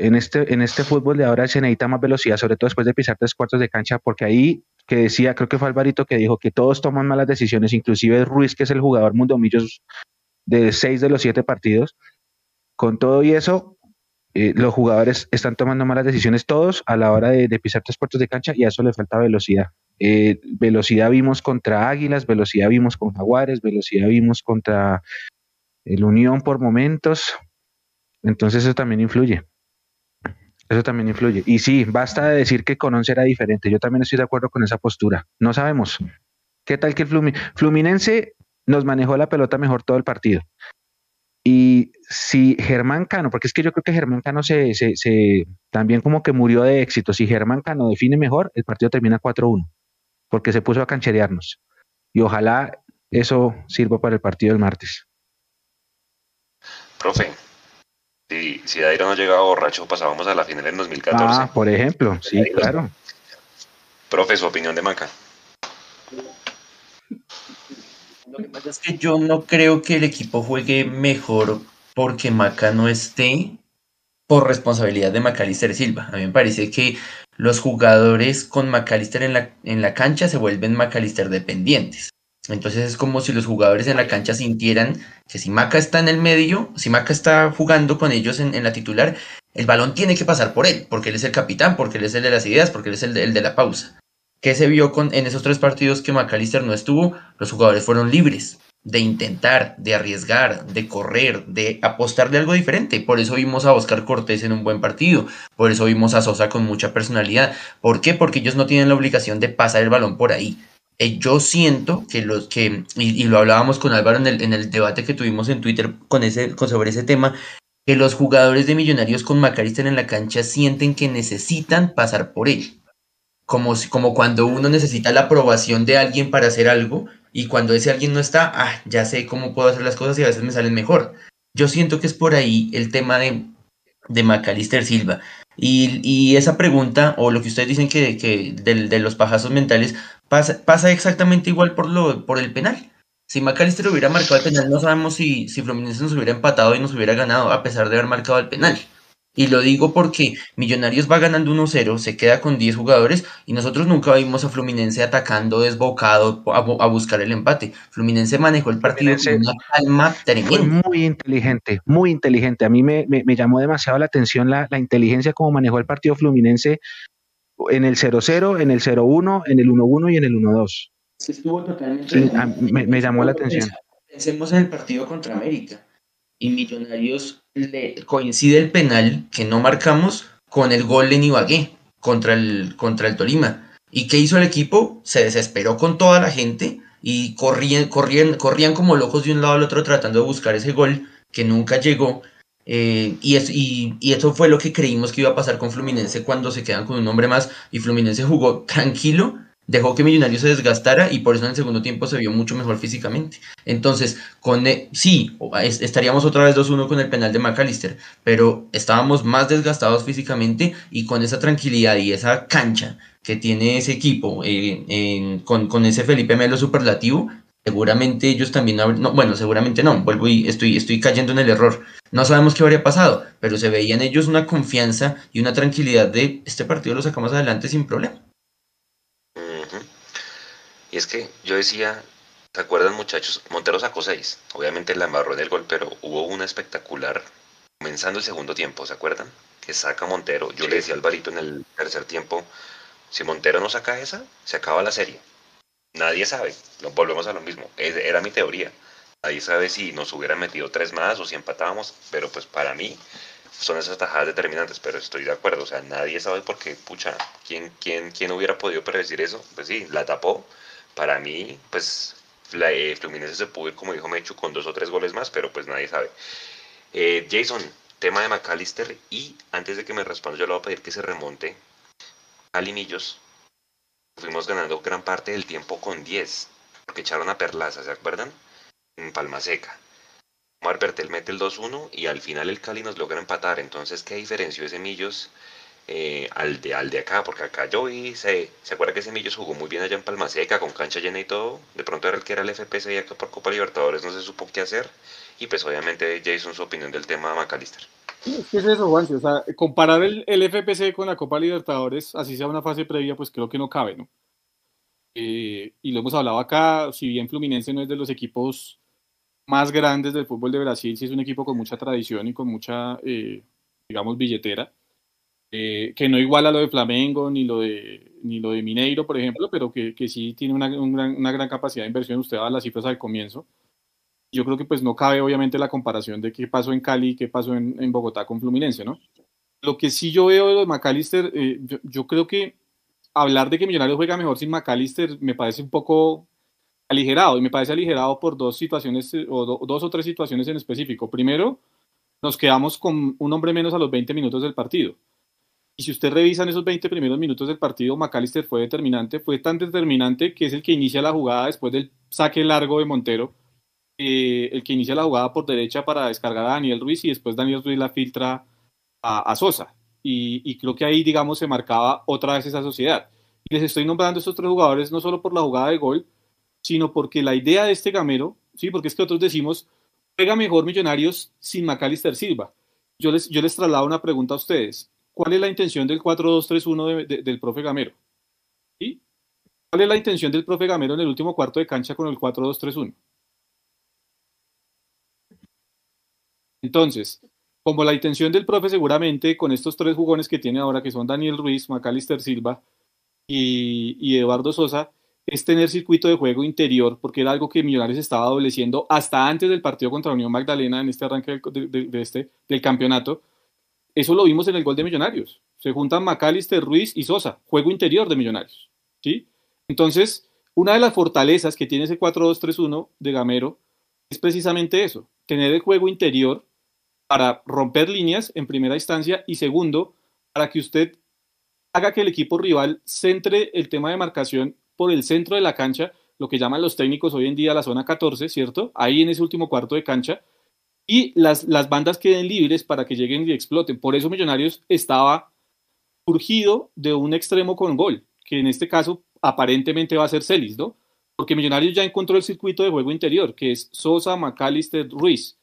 en este, en este fútbol de ahora se necesita más velocidad, sobre todo después de pisar tres cuartos de cancha, porque ahí que decía, creo que fue Alvarito que dijo que todos toman malas decisiones, inclusive Ruiz, que es el jugador mundomillos de seis de los siete partidos. Con todo y eso, eh, los jugadores están tomando malas decisiones todos a la hora de, pisar tres puertos de cancha y a eso le falta velocidad. Eh, velocidad vimos contra Águilas, velocidad vimos con Jaguares, velocidad vimos contra el Unión por momentos. Entonces eso también influye. Eso también influye. Y sí, basta de decir que con Once era diferente. Yo también estoy de acuerdo con esa postura. No sabemos. ¿Qué tal que el Fluminense nos manejó la pelota mejor todo el partido. Y si Germán Cano, porque es que yo creo que Germán Cano se, se, también como que murió de éxito, si Germán Cano define mejor, el partido termina 4-1, porque se puso a cancherearnos. Y ojalá eso sirva para el partido del martes. Profe, si, si Dairo no llegaba borracho, pasábamos a la final en 2014. Ah, por ejemplo, sí, claro. Profe, su opinión de Maca. Lo que pasa es que yo no creo que el equipo juegue mejor porque Maca no esté por responsabilidad de Macalister Silva. A mí me parece que los jugadores con Macalister en la, en la cancha se vuelven Macalister dependientes. Entonces es como si los jugadores en la cancha sintieran que si Maca está en el medio, si Maca está jugando con ellos en, la titular, El balón tiene que pasar por él, porque él es el capitán, porque él es el de las ideas, porque él es el de, de la pausa. ¿Qué se vio con, en esos tres partidos que McAllister no estuvo? Los jugadores fueron libres de intentar, de arriesgar, de correr, de apostar de algo diferente. Por eso vimos a Oscar Cortés en un buen partido, por eso vimos a Sosa con mucha personalidad. ¿Por qué? Porque ellos no tienen la obligación de pasar el balón por ahí. Eh, yo siento que los que, y, lo hablábamos con Álvaro en el, en el, debate que tuvimos en Twitter con ese, con, sobre ese tema, que los jugadores de Millonarios con Macalister en la cancha sienten que necesitan pasar por él. Como, como cuando uno necesita la aprobación de alguien para hacer algo, y cuando ese alguien no está, ah, ya sé cómo puedo hacer las cosas y a veces me salen mejor. Yo siento que es por ahí el tema de, de Macalister Silva. Y, y, esa pregunta, o lo que ustedes dicen que, que de, de, los pajazos mentales, pasa, pasa exactamente igual por, lo, por el penal. Si Macalister hubiera marcado el penal, no sabemos si, si Fluminense nos hubiera empatado y nos hubiera ganado, a pesar de haber marcado el penal. Y lo digo porque Millonarios va ganando 1-0, se queda con 10 jugadores y nosotros nunca vimos a Fluminense atacando desbocado a, buscar el empate. Fluminense manejó el partido con una calma tremenda. muy inteligente, muy inteligente. A mí me, me, llamó demasiado la atención la, la, inteligencia como manejó el partido Fluminense en el 0-0, en el 0-1, en el 1-1 y en el 1-2. Estuvo totalmente. me, me llamó la atención. Pensemos en el partido contra América y Millonarios le coincide el penal que no marcamos con el gol de Nibagué contra el, contra el Tolima. ¿Y qué hizo el equipo? Se desesperó con toda la gente y corrían, corrían, corrían como locos de un lado al otro tratando de buscar ese gol que nunca llegó. Eh, y, es, eso fue lo que creímos que iba a pasar con Fluminense cuando se quedan con un hombre más y Fluminense jugó tranquilo dejó que Millonarios se desgastara y por eso en el segundo tiempo se vio mucho mejor físicamente. Entonces, con e, sí, estaríamos otra vez 2-1 con el penal de McAllister, pero estábamos más desgastados físicamente y con esa tranquilidad y esa cancha que tiene ese equipo eh, con, ese Felipe Melo superlativo, seguramente ellos también, no, bueno, seguramente no, vuelvo y estoy, estoy cayendo en el error. No sabemos qué habría pasado, pero se veían ellos una confianza y una tranquilidad de este partido lo sacamos adelante sin problema. Y es que yo decía, ¿se acuerdan muchachos? Montero sacó seis. Obviamente la embarró en el gol, pero hubo una espectacular comenzando el segundo tiempo, ¿se acuerdan? Que saca Montero. Yo le decía a Alvarito en el tercer tiempo, si Montero no saca esa, se acaba la serie. Nadie sabe. Volvemos a lo mismo. Era mi teoría. Nadie sabe si nos hubieran metido tres más o si empatábamos, pero pues para mí son esas tajadas determinantes, pero estoy de acuerdo, o sea, nadie sabe por qué, pucha, ¿quién, quién, quién hubiera podido predecir eso? Pues sí, la tapó, para mí, pues la, eh, Fluminense se pudo ir, como dijo Mechu, con dos o tres goles más, pero pues nadie sabe. Eh, Jason, tema de McAllister, y antes de que me responda, yo le voy a pedir que se remonte a Limillos. Fuimos ganando gran parte del tiempo con 10, porque echaron a Perlaza, ¿se acuerdan? En Palma Seca. Omar Bertel mete el 2-1 y al final el Cali nos logra empatar. Entonces, ¿qué diferenció ese Millos eh, al, de, al de acá, porque acá yo vi, se, se acuerda que Semillos jugó muy bien allá en Palma Seca, con cancha llena y todo, de pronto era el que era el FPC y acá por Copa Libertadores no se supo qué hacer, y pues obviamente Jason su opinión del tema McAllister. ¿Qué es eso, Juancio? O sea, comparar el, el, FPC con la Copa Libertadores, así sea una fase previa, pues creo que no cabe, ¿no? Eh, y lo hemos hablado acá, si bien Fluminense no es de los equipos más grandes del fútbol de Brasil, sí es un equipo con mucha tradición y con mucha, eh, digamos, billetera eh, que no iguala lo de Flamengo ni lo de, ni lo de Mineiro, por ejemplo, pero que, que sí tiene una, una, gran capacidad de inversión. Usted da las cifras al comienzo. Yo creo que pues no cabe obviamente la comparación de qué pasó en Cali y qué pasó en, en, Bogotá con Fluminense, ¿no? Lo que sí yo veo de los McAllister, eh, yo, yo, creo que hablar de que Millonarios juega mejor sin McAllister me parece un poco aligerado, y me parece aligerado por dos situaciones, o dos o tres situaciones en específico. Primero, nos quedamos con un hombre menos a los 20 minutos del partido y si usted revisa en esos 20 primeros minutos del partido, McAllister fue determinante, fue tan determinante que es el que inicia la jugada después del saque largo de Montero, eh, el que inicia la jugada por derecha para descargar a Daniel Ruiz y después Daniel Ruiz la filtra a, Sosa. Y, creo que ahí, digamos, se marcaba otra vez esa sociedad. Y les estoy nombrando a estos tres jugadores no solo por la jugada de gol, sino porque la idea de este gamero, sí, porque es que otros decimos, juega mejor Millonarios sin McAllister Silva. Yo les, yo les traslado una pregunta a ustedes. ¿Cuál es la intención del 4-2-3-1 del profe Gamero? ¿Sí? ¿Cuál es la intención del profe Gamero en el último cuarto de cancha con el 4-2-3-1? Entonces, como la intención del profe seguramente con estos tres jugones que tiene ahora, que son Daniel Ruiz, Macalister Silva y, Eduardo Sosa, es tener circuito de juego interior, porque era algo que Millonarios estaba adoleciendo hasta antes del partido contra Unión Magdalena en este arranque de, este, del campeonato. Eso lo vimos en el gol de Millonarios. Se juntan Macalister, Ruiz y Sosa, juego interior de Millonarios. ¿sí? Entonces, una de las fortalezas que tiene ese 4-2-3-1 de Gamero es precisamente eso, tener el juego interior para romper líneas en primera instancia y segundo, para que usted haga que el equipo rival centre el tema de marcación por el centro de la cancha, lo que llaman los técnicos hoy en día la zona 14, ¿cierto? Ahí en ese último cuarto de cancha, y las, las bandas queden libres para que lleguen y exploten. Por eso Millonarios estaba surgido de un extremo con gol, que en este caso aparentemente va a ser Celis, ¿no? Porque Millonarios ya encontró el circuito de juego interior, que es Sosa, McAllister, Ruiz.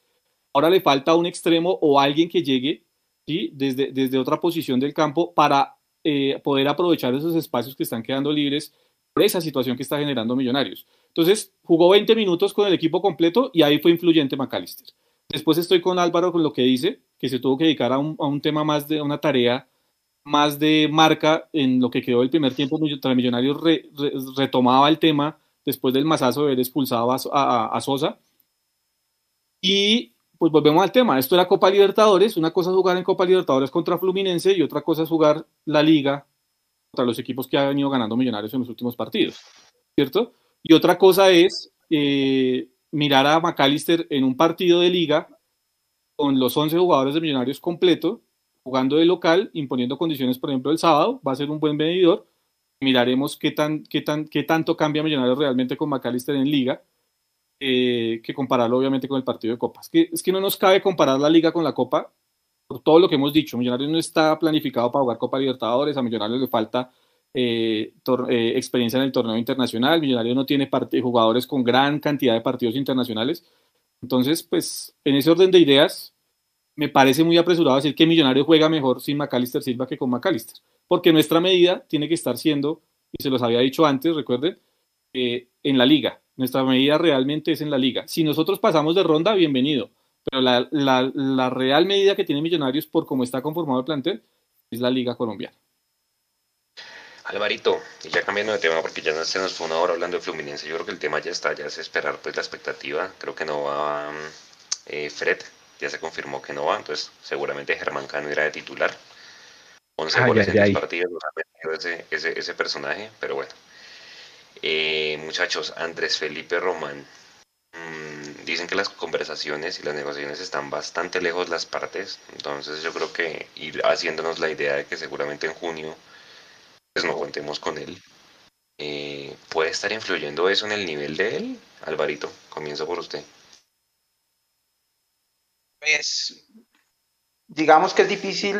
Ahora le falta un extremo o alguien que llegue ¿sí? desde, desde otra posición del campo para eh, poder aprovechar esos espacios que están quedando libres por esa situación que está generando Millonarios. Entonces, jugó 20 minutos con el equipo completo y ahí fue influyente McAllister. Después estoy con Álvaro con lo que dice, que se tuvo que dedicar a un, a un tema más de una tarea más de marca en lo que quedó el primer tiempo. Millonarios retomaba el tema después del masazo de haber expulsado a Sosa. Y pues volvemos al tema. Esto era Copa Libertadores. Una cosa es jugar en Copa Libertadores contra Fluminense y otra cosa es jugar la liga contra los equipos que ha venido ganando Millonarios en los últimos partidos. ¿Cierto? Y otra cosa es eh, mirar a McAllister en un partido de liga con los 11 jugadores de Millonarios completo, jugando de local, imponiendo condiciones, por ejemplo, el sábado. Va a ser un buen medidor. Miraremos qué, tan, qué, tan, qué tanto cambia Millonarios realmente con McAllister en liga eh, que compararlo obviamente con el partido de Copa. Es que, es que no nos cabe comparar la liga con la Copa por todo lo que hemos dicho. Millonarios no está planificado para jugar Copa Libertadores, a Millonarios le falta eh, eh, experiencia en el torneo internacional, Millonarios no tiene jugadores con gran cantidad de partidos internacionales. Entonces, pues en ese orden de ideas, me parece muy apresurado decir que Millonarios juega mejor sin Macalister Silva que con Macalister, porque nuestra medida tiene que estar siendo, y se los había dicho antes, recuerden, en la liga, nuestra medida realmente es en la liga. Si nosotros pasamos de ronda, bienvenido. Pero la, la, real medida que tiene Millonarios por cómo está conformado el plantel es la liga colombiana. Alvarito, y ya cambiando de tema porque ya se nos fue una hora hablando de Fluminense, yo creo que el tema ya está, ya es esperar pues la expectativa, creo que no va eh, Fred, ya se confirmó que no va, entonces seguramente Germán Cano irá de titular. 11 goles en 10 partidos, ese, ese, ese personaje, pero bueno, eh, muchachos, Andrés Felipe Román. Mm, dicen que las conversaciones y las negociaciones están bastante lejos las partes. Entonces yo creo que ir haciéndonos la idea de que seguramente en junio pues no contemos con él. Eh, ¿Puede estar influyendo eso en el nivel de él? Alvarito, comienzo por usted. Pues digamos que es difícil,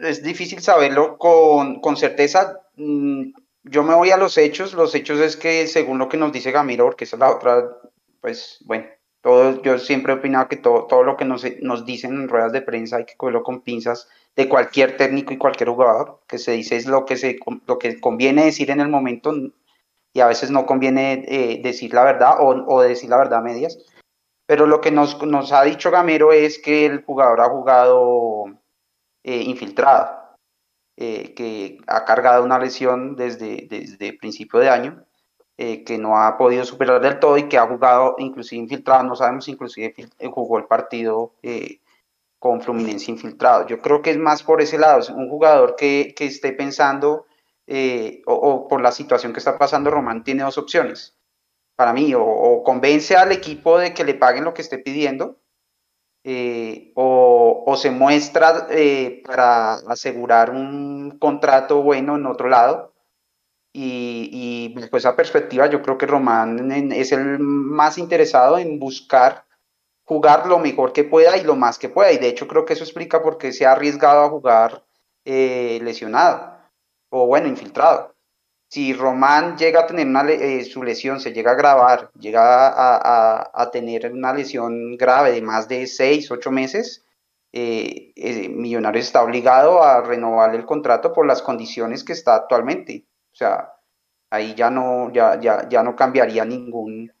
es difícil saberlo con, con certeza. Mm, yo me voy a los hechos. Los hechos es que, según lo que nos dice Gamiro, que esa es la otra, pues bueno, todo, yo siempre he opinado que todo, todo lo que nos, dicen en ruedas de prensa hay que cogerlo con pinzas de cualquier técnico y cualquier jugador. Que se dice es lo que, se, lo que conviene decir en el momento y a veces no conviene eh, decir la verdad o, decir la verdad a medias. Pero lo que nos, nos ha dicho Gamero es que el jugador ha jugado eh, infiltrado eh, que ha cargado una lesión desde, desde principio de año, eh, que no ha podido superar del todo y que ha jugado inclusive infiltrado, no sabemos inclusive eh, jugó el partido con Fluminense infiltrado. Yo creo que es más por ese lado, un jugador que, que esté pensando o, o, por la situación que está pasando, Román tiene dos opciones. Para mí, o, o convence al equipo de que le paguen lo que esté pidiendo, eh, o, se muestra eh, para asegurar un contrato bueno en otro lado. Y, y esa perspectiva, yo creo que Román es el más interesado en buscar jugar lo mejor que pueda y lo más que pueda. Y de hecho creo que eso explica por qué se ha arriesgado a jugar eh, lesionado o bueno, infiltrado si Román llega a tener una, eh, su lesión, se llega a grabar, llega a, tener una lesión grave de más de 6, 8 meses, eh, eh, Millonarios está obligado a renovar el contrato por las condiciones que está actualmente. O sea, ahí ya no, ya, ya, ya no cambiaría ningún,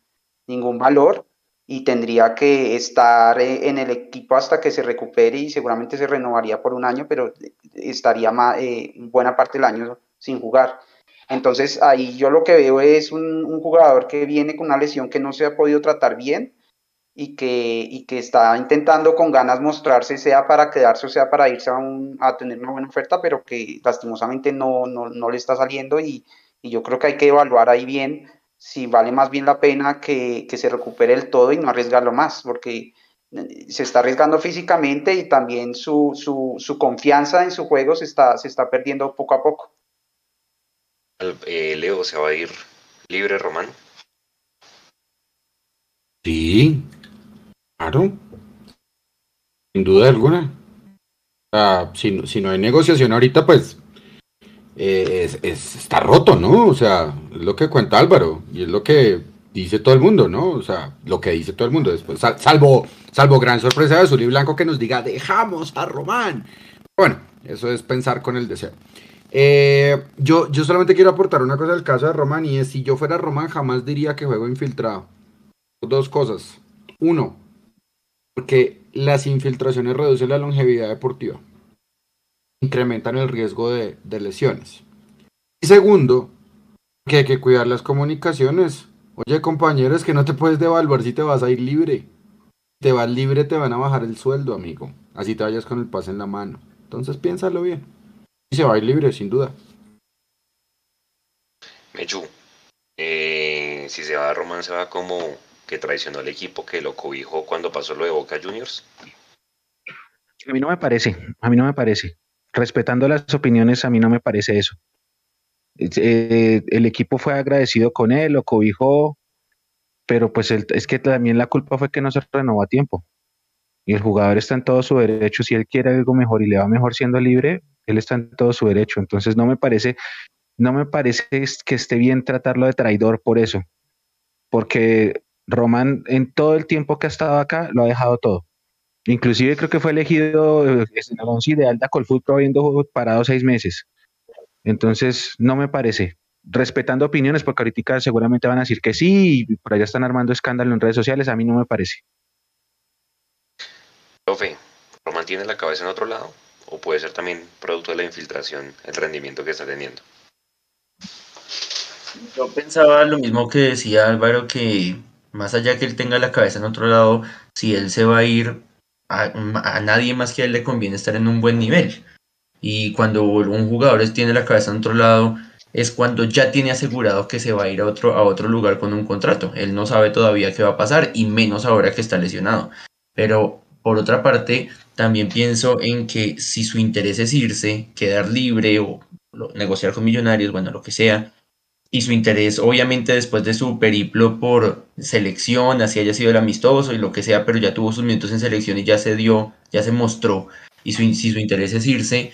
ningún valor. y tendría que estar eh, en el equipo hasta que se recupere y seguramente se renovaría por un año, pero estaría más, buena parte del año sin jugar. Entonces ahí yo lo que veo es un, jugador que viene con una lesión que no se ha podido tratar bien y que, y que está intentando con ganas mostrarse, sea para quedarse o sea para irse a, a tener una buena oferta, pero que lastimosamente no, no, no le está saliendo y, y yo creo que hay que evaluar ahí bien si vale más bien la pena que, se recupere el todo y no arriesgarlo más, porque eh, se está arriesgando físicamente y también su, confianza en su juego se está, se está perdiendo poco a poco. Eh, Leo, ¿se va a ir libre Román? Sí, claro, sin duda alguna. si, si no hay negociación ahorita, pues eh, es, está roto, ¿no? O sea, es lo que cuenta Álvaro y es lo que dice todo el mundo, ¿no? O sea, lo que dice todo el mundo después, salvo, salvo gran sorpresa de Azul y Blanco que nos diga, dejamos a Román. Bueno, eso es pensar con el deseo. Eh, yo, yo solamente quiero aportar una cosa del caso de Román y es, si yo fuera Román jamás diría que juego infiltrado. Dos cosas. Uno, porque las infiltraciones reducen la longevidad deportiva incrementan el riesgo de, lesiones. Y segundo, que hay que cuidar las comunicaciones. Oye, compañeros, que no te puedes devaluar si te vas a ir libre. Te vas libre, te van a bajar el sueldo, amigo. Así te vayas con el pase en la mano. Entonces piénsalo bien. Y se va a ir libre, sin duda. Mechu, eh, si se va a Román, se va como que traicionó al equipo que lo cobijó cuando pasó lo de Boca Juniors. A mí no me parece, a mí no me parece respetando las opiniones, a mí no me parece eso. Eh, el equipo fue agradecido con él, lo cobijó, pero pues es que también la culpa fue que no se renovó a tiempo. Y el jugador está en todo su derecho, si él quiere algo mejor y le va mejor siendo libre, él está en todo su derecho. Entonces no me parece, no me parece que esté bien tratarlo de traidor por eso. Porque Román en todo el tiempo que ha estado acá lo ha dejado todo. Inclusive creo que fue elegido eh, en el once ideal de Acolfoot habiendo parado seis meses. Entonces, no me parece. Respetando opiniones, porque ahorita seguramente van a decir que sí, y por allá están armando escándalo en redes sociales, a mí no me parece. Profe, ¿lo mantiene la cabeza en otro lado? ¿O puede ser también producto de la infiltración, el rendimiento que está teniendo? Yo pensaba lo mismo que decía Álvaro, que más allá que él tenga la cabeza en otro lado, si él se va a ir a, nadie más que a él le conviene estar en un buen nivel. Y cuando un jugador tiene la cabeza en otro lado, es cuando ya tiene asegurado que se va a ir a otro, a otro lugar con un contrato. Él no sabe todavía qué va a pasar y menos ahora que está lesionado. Pero por otra parte, también pienso en que si su interés es irse, quedar libre o negociar con millonarios, bueno, lo que sea, y su interés, obviamente después de su periplo por selección, así haya sido el amistoso y lo que sea, pero ya tuvo sus minutos en selección y ya se dio, ya se mostró, y si su interés es irse,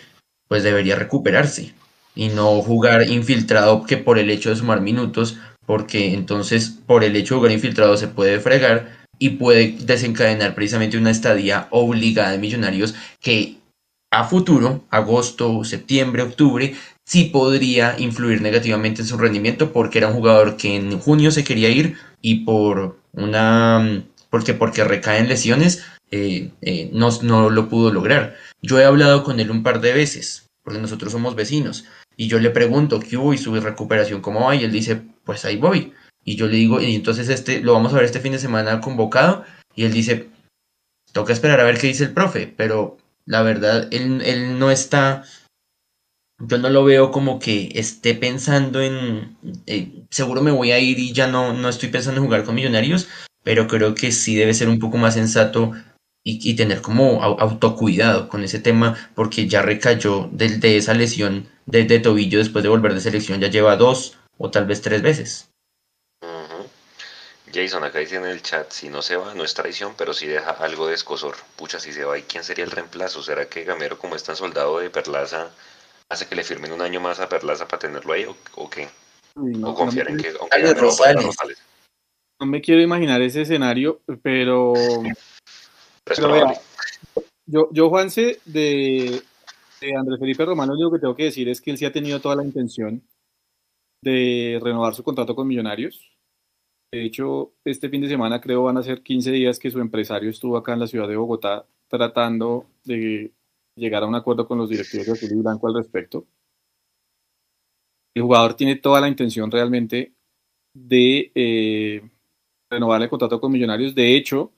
pues debería recuperarse y no jugar infiltrado que por el hecho de sumar minutos, porque entonces por el hecho de jugar infiltrado se puede fregar y puede desencadenar precisamente una estadía obligada de millonarios que a futuro, agosto, septiembre, octubre, sí podría influir negativamente en su rendimiento porque era un jugador que en junio se quería ir y por una porque porque recae en lesiones eh, eh, no, no lo pudo lograr. Yo he hablado con él un par de veces porque nosotros somos vecinos y yo le pregunto qué hubo y su recuperación cómo va y él dice pues ahí voy y yo le digo y entonces este lo vamos a ver este fin de semana convocado y él dice toca esperar a ver qué dice el profe pero la verdad él, él no está yo no lo veo como que esté pensando en, eh, seguro me voy a ir y ya no, no estoy pensando en jugar con millonarios, pero creo que sí debe ser un poco más sensato y, tener como autocuidado con ese tema, porque ya recayó de, de esa lesión de, tobillo después de volver de selección, ya lleva dos o tal vez tres veces. Jason, acá dice en el chat, si no se va, no es traición, pero si deja algo de escosor. Pucha, si se va, ¿y quién sería el reemplazo? ¿Será que Gamero, como es tan soldado de Perlaza, hace que le firmen un año más a Perlaza para tenerlo ahí o, qué? o confiar en que aunque Rosales. No me quiero imaginar ese escenario, pero, yo, yo Juanse, de, de Andrés Felipe Romano, lo único que tengo que decir es que él sí ha tenido toda la intención de renovar su contrato con Millonarios. De hecho, este fin de semana creo van a ser 15 días que su empresario estuvo acá en la ciudad de Bogotá tratando de llegar a un acuerdo con los directivos de Azul y Blanco al respecto. El jugador tiene toda la intención realmente de eh, renovar el contrato con Millonarios. De hecho,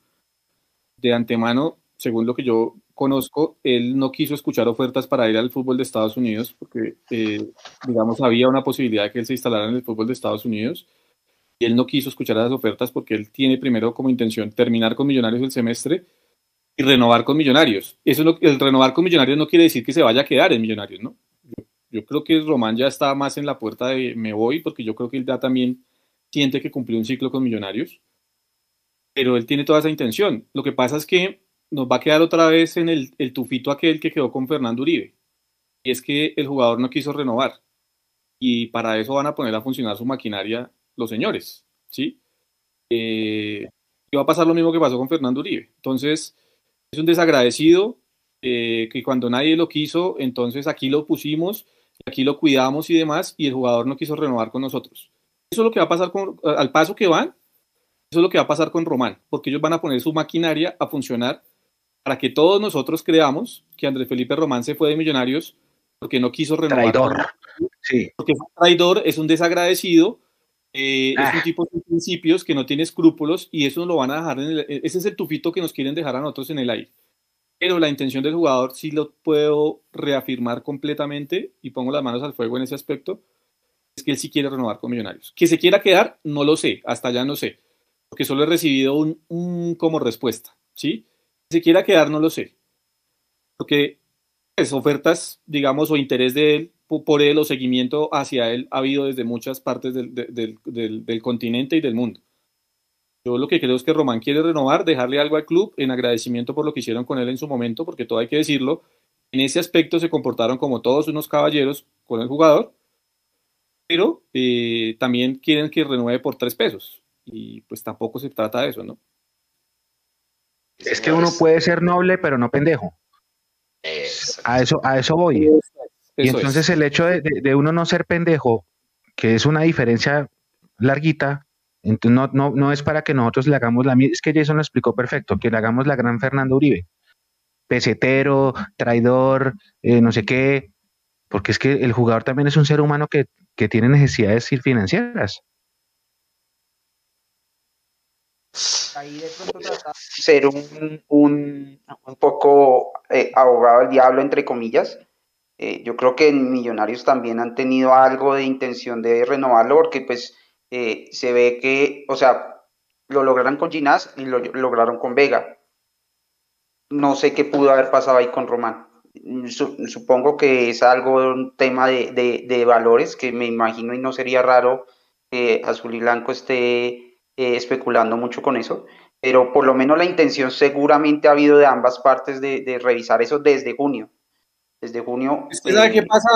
de antemano, según lo que yo conozco, él no quiso escuchar ofertas para ir al fútbol de Estados Unidos porque, eh, digamos, había una posibilidad de que él se instalara en el fútbol de Estados Unidos y él no quiso escuchar esas ofertas porque él tiene primero como intención terminar con Millonarios el semestre y renovar con Millonarios. Eso el renovar con Millonarios no quiere decir que se vaya a quedar en Millonarios, ¿no? Yo, creo que Román ya está más en la puerta de me voy porque yo creo que él ya también siente que cumplió un ciclo con Millonarios, pero él tiene toda esa intención. Lo que pasa es que nos va a quedar otra vez en el, el tufito aquel que quedó con Fernando Uribe. Y es que el jugador no quiso renovar. Y para eso van a poner a funcionar su maquinaria los señores, ¿sí? Eh, y va a pasar lo mismo que pasó con Fernando Uribe. Entonces, es un desagradecido eh, que cuando nadie lo quiso, entonces aquí lo pusimos, aquí lo cuidamos y demás, y el jugador no quiso renovar con nosotros. Eso es lo que va a pasar con, al paso que van, eso es lo que va a pasar con Román, porque ellos van a poner su maquinaria a funcionar para que todos nosotros creamos que Andrés Felipe Román se fue de Millonarios porque no quiso renovar. Traidor. Sí. Porque es un traidor, es un desagradecido, eh, es un ah. tipo de principios que no tiene escrúpulos y eso lo van a dejar en el, e, ese es el tufito que nos quieren dejar a nosotros en el aire. Pero la intención del jugador sí lo puedo reafirmar completamente y pongo las manos al fuego en ese aspecto, es que él sí quiere renovar con Millonarios. Que se quiera quedar, no lo sé, hasta allá no sé, porque solo he recibido un, un como respuesta, ¿sí? Si se quiera quedar, no lo sé, porque pues, ofertas, digamos, o interés de él por él o seguimiento hacia él ha habido desde muchas partes del, del, del, continente y del mundo. Yo lo que creo es que Román quiere renovar, dejarle algo al club en agradecimiento por lo que hicieron con él en su momento, porque todo hay que decirlo, en ese aspecto se comportaron como todos unos caballeros con el jugador, pero eh, también quieren que renueve por tres pesos, y pues tampoco se trata de eso, ¿no? Es que uno puede ser noble, pero no pendejo. A eso, a eso voy y entonces el hecho de, uno no ser pendejo, que es una diferencia larguita, entonces no, no, no es para que nosotros le hagamos la es que Jason lo explicó perfecto, que le hagamos la gran Fernando Uribe. Pesetero, traidor, eh, no sé qué, porque es que el jugador también es un ser humano que, tiene necesidades financieras. Ahí de pronto ser un, un, un poco eh, abogado del diablo, entre comillas, eh, yo creo que en Millonarios también han tenido algo de intención de renovarlo porque pues eh, se ve que, o sea, lo lograron con Ginás y lo, lograron con Vega. No sé qué pudo haber pasado ahí con Román. supongo que es algo, un tema de, valores que me imagino y no sería raro que Azul y Blanco esté eh, especulando mucho con eso, pero por lo menos la intención seguramente ha habido de ambas partes de revisar eso desde junio desde junio. ¿Sabe qué pasa,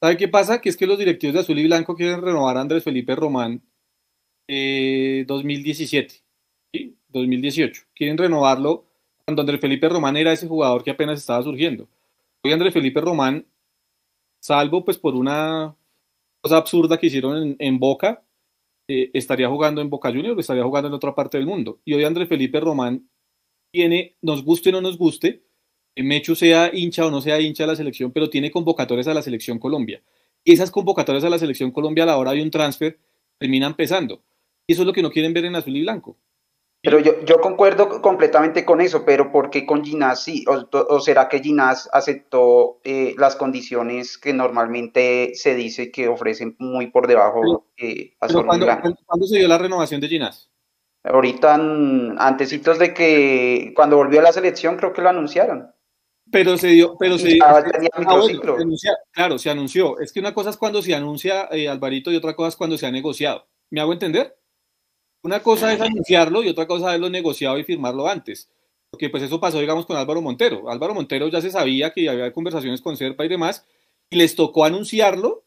¿Sabe qué pasa? Que es que los directivos de Azul y Blanco quieren renovar a Andrés Felipe Román 2017, ¿sí? 2018. Quieren renovarlo cuando Andrés Felipe Román era ese jugador que apenas estaba surgiendo. Hoy Andrés Felipe Román, salvo pues por una cosa absurda que hicieron en, Boca, eh, estaría jugando en Boca Juniors, estaría jugando en otra parte del mundo. Y hoy Andrés Felipe Román tiene, nos guste o no nos guste, Mechu sea hincha o no sea hincha de la selección, pero tiene convocatorias a la selección Colombia. Y esas convocatorias a la selección Colombia a la hora de un transfer terminan pesando. Y eso es lo que no quieren ver en azul y blanco. Pero yo, yo concuerdo completamente con eso, pero ¿por qué con Ginás sí? ¿O, será que Ginás aceptó eh, las condiciones que normalmente se dice que ofrecen muy por debajo eh, a pero ¿cuándo, ¿Cuándo se dio la renovación de Ginás? Ahorita, antesitos de que cuando volvió a la selección, creo que lo anunciaron. Pero se dio, pero se, ah, claro, se anunció. Es que una cosa es cuando se anuncia eh, Alvarito y otra cosa es cuando se ha negociado. ¿Me hago entender? Una cosa es anunciarlo y otra cosa es lo negociado y firmarlo antes. Porque pues eso pasó, digamos, con Álvaro Montero. Álvaro Montero ya se sabía que había conversaciones con Serpa y demás, y les tocó anunciarlo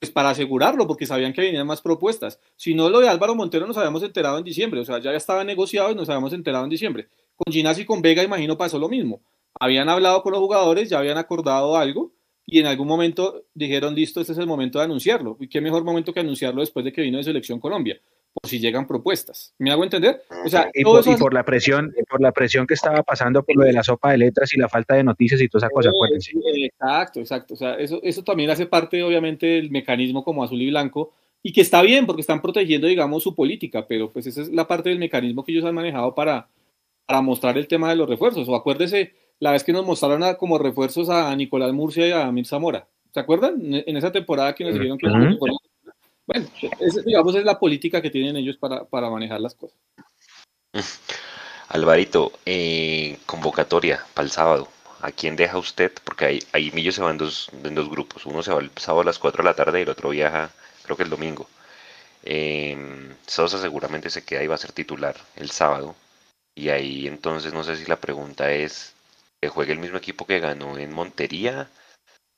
pues para asegurarlo, porque sabían que venían más propuestas. Si no, lo de Álvaro Montero nos habíamos enterado en diciembre, o sea, ya estaba negociado y nos habíamos enterado en diciembre. Con Ginás y con Vega, imagino, pasó lo mismo habían hablado con los jugadores, ya habían acordado algo y en algún momento dijeron, listo, este es el momento de anunciarlo. ¿Y qué mejor momento que anunciarlo después de que vino de Selección Colombia? por si llegan propuestas. ¿Me hago entender? O sea, y, por, la presión, por la presión que estaba pasando por lo de la sopa de letras y la falta de noticias y toda esa cosa, acuérdense. Exacto, exacto. O sea, eso, eso también hace parte, obviamente, del mecanismo como azul y blanco, y que está bien porque están protegiendo, digamos, su política, pero pues esa es la parte del mecanismo que ellos han manejado para, para mostrar el tema de los refuerzos. O acuérdese la vez que nos mostraron como refuerzos a Nicolás Murcia y a Amir Zamora. ¿Se acuerdan? En esa temporada que nos dijeron que... Bueno, digamos, es la política que tienen ellos para, manejar las cosas. Alvarito, eh, convocatoria para el sábado. ¿A quién deja usted? Porque ahí, ahí Millo se va en dos, en dos grupos. Uno se va el sábado a las 4 de la tarde y el otro viaja, creo que el domingo. Eh, Sosa seguramente se queda y va a ser titular el sábado. Y ahí entonces no sé si la pregunta es, ¿que juegue el mismo equipo que ganó en Montería?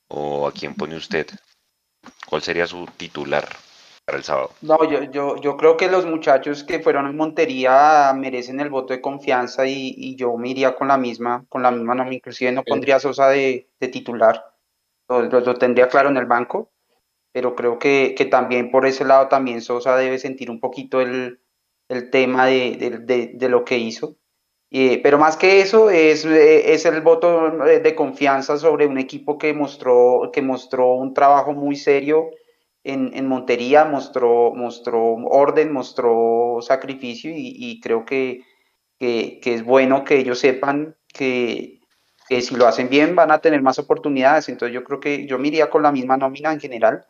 ¿O a quién pone usted? ¿Cuál sería su titular? para el sábado. No, yo, yo, yo creo que los muchachos que fueron en Montería merecen el voto de confianza y, yo me iría con la misma, con la misma no, inclusive no pondría a Sosa de, titular, lo, tendría claro en el banco, pero creo que, también por ese lado también Sosa debe sentir un poquito el, tema de, lo que hizo. Pero más que eso, es, es el voto de confianza sobre un equipo que mostró, que mostró un trabajo muy serio en, Montería mostró, mostró orden, mostró sacrificio y, creo que, es bueno que ellos sepan que, si lo hacen bien van a tener más oportunidades. Entonces yo creo que yo me iría con la misma nómina en general.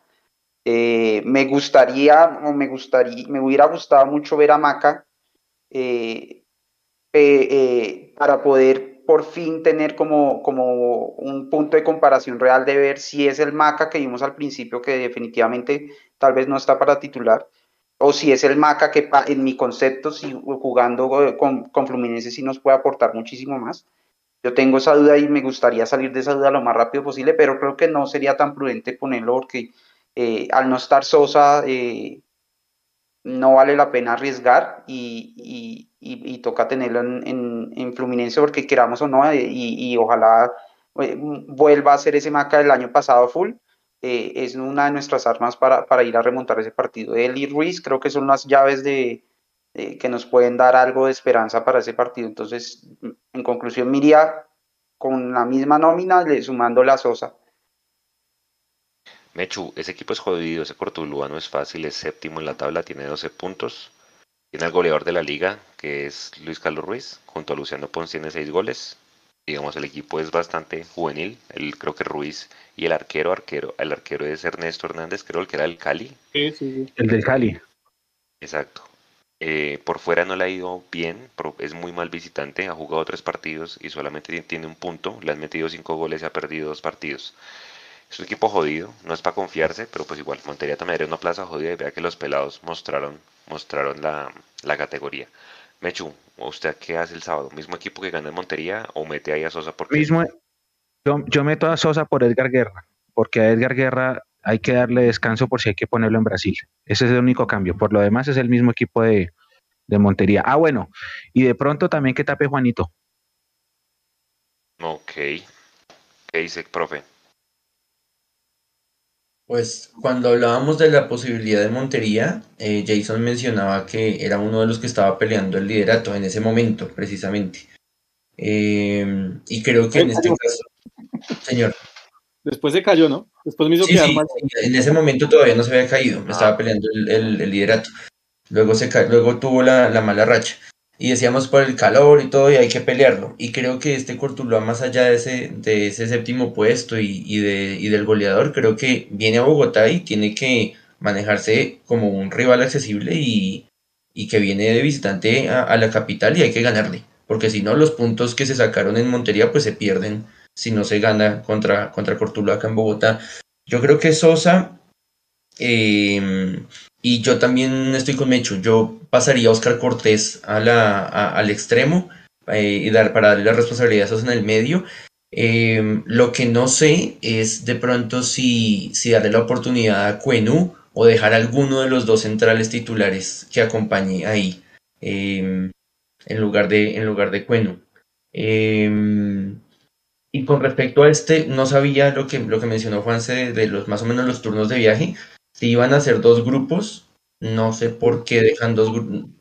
Eh, me gustaría, o me gustaría, me hubiera gustado mucho ver a Maca eh, eh, para poder por fin tener como, como un punto de comparación real de ver si es el Maca que vimos al principio, que definitivamente tal vez no está para titular, o si es el Maca que en mi concepto, si jugando con, con Fluminense sí nos puede aportar muchísimo más. Yo tengo esa duda y me gustaría salir de esa duda lo más rápido posible, pero creo que no sería tan prudente ponerlo porque eh, al no estar Sosa, eh, no vale la pena arriesgar y, toca tenerlo en, Fluminense porque queramos o no, eh, y, ojalá eh, vuelva a ser ese Maca del año pasado full. Eh, es una de nuestras armas para, ir a remontar ese partido. Él y Ruiz creo que son las llaves de, que nos pueden dar algo de esperanza para ese partido. Entonces, en conclusión, miría con la misma nómina, sumando la Sosa. Mechu, ese equipo es jodido, ese Cortuluá no es fácil, es séptimo en la tabla, tiene 12 puntos. Tiene al goleador de la liga, que es Luis Carlos Ruiz, junto a Luciano Pons tiene 6 goles. Digamos, el equipo es bastante juvenil. El, creo que Ruiz y el arquero, arquero, el arquero es Ernesto Hernández, creo el que era el Cali. Sí, sí, sí. El del Cali. Exacto. Eh, por fuera no le ha ido bien, es muy mal visitante, ha jugado tres partidos y solamente tiene un punto, le han metido cinco goles y ha perdido dos partidos. Es un equipo jodido, no es para confiarse, pero pues igual, Montería también era una plaza jodida y vea que los pelados mostraron, mostraron la, categoría. Mechu, ¿usted qué hace el sábado? ¿Mismo equipo que gana en Montería o mete ahí a Sosa por Mismo, yo, yo meto a Sosa por Edgar Guerra, porque a Edgar Guerra hay que darle descanso por si hay que ponerlo en Brasil. Ese es el único cambio. Por lo demás es el mismo equipo de, de Montería. Ah, bueno, y de pronto también que tape Juanito. Ok. ¿Qué dice, profe? Pues cuando hablábamos de la posibilidad de Montería, eh, Jason mencionaba que era uno de los que estaba peleando el liderato en ese momento, precisamente. Em, y creo que en este caso, señor. Después se cayó, ¿no? Después me hizo quedar mal. En ese momento todavía no se había caído, estaba ah. peleando el, liderato. Luego, se luego tuvo la, la mala racha y decíamos por el calor y todo y hay que pelearlo. Y creo que este Cortuluá, más allá de ese, de ese séptimo puesto y, de, y del goleador, creo que viene a Bogotá y tiene que manejarse como un rival accesible y, y que viene de visitante a, la capital y hay que ganarle. Porque si no, los puntos que se sacaron en Montería pues se pierden si no se gana contra, contra Cortuluá acá en Bogotá. Yo creo que Sosa eh, y yo también estoy con Mecho. Yo pasaría a Oscar Cortés a al extremo eh, y dar, para darle la responsabilidad en el medio. Em, lo que no sé es de pronto si, si darle la oportunidad a Cuenú o dejar alguno de los dos centrales titulares que acompañe ahí em, en lugar de, en lugar. Em, y con respecto a este, no sabía lo que, lo que mencionó Juanse de, de los más o menos los turnos de viaje si iban a ser dos grupos no sé por qué dejan dos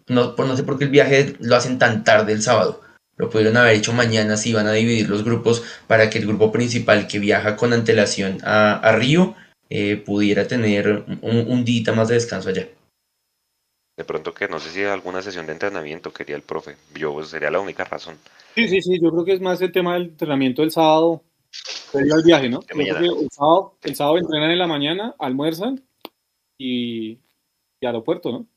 no, no sé por qué el viaje lo hacen tan tarde el sábado. Lo pudieron haber hecho mañana si van a dividir los grupos para que el grupo principal que viaja con antelación a, Río eh, pudiera tener un, un día más de descanso allá. De pronto que no sé si alguna sesión de entrenamiento quería el profe. Yo pues, sería la única razón. Sí, sí, sí. Yo creo que es más el tema del entrenamiento del sábado. El viaje, ¿no? el, sábado, el sábado entrenan en la mañana, almuerzan y, y aeropuerto, ¿no?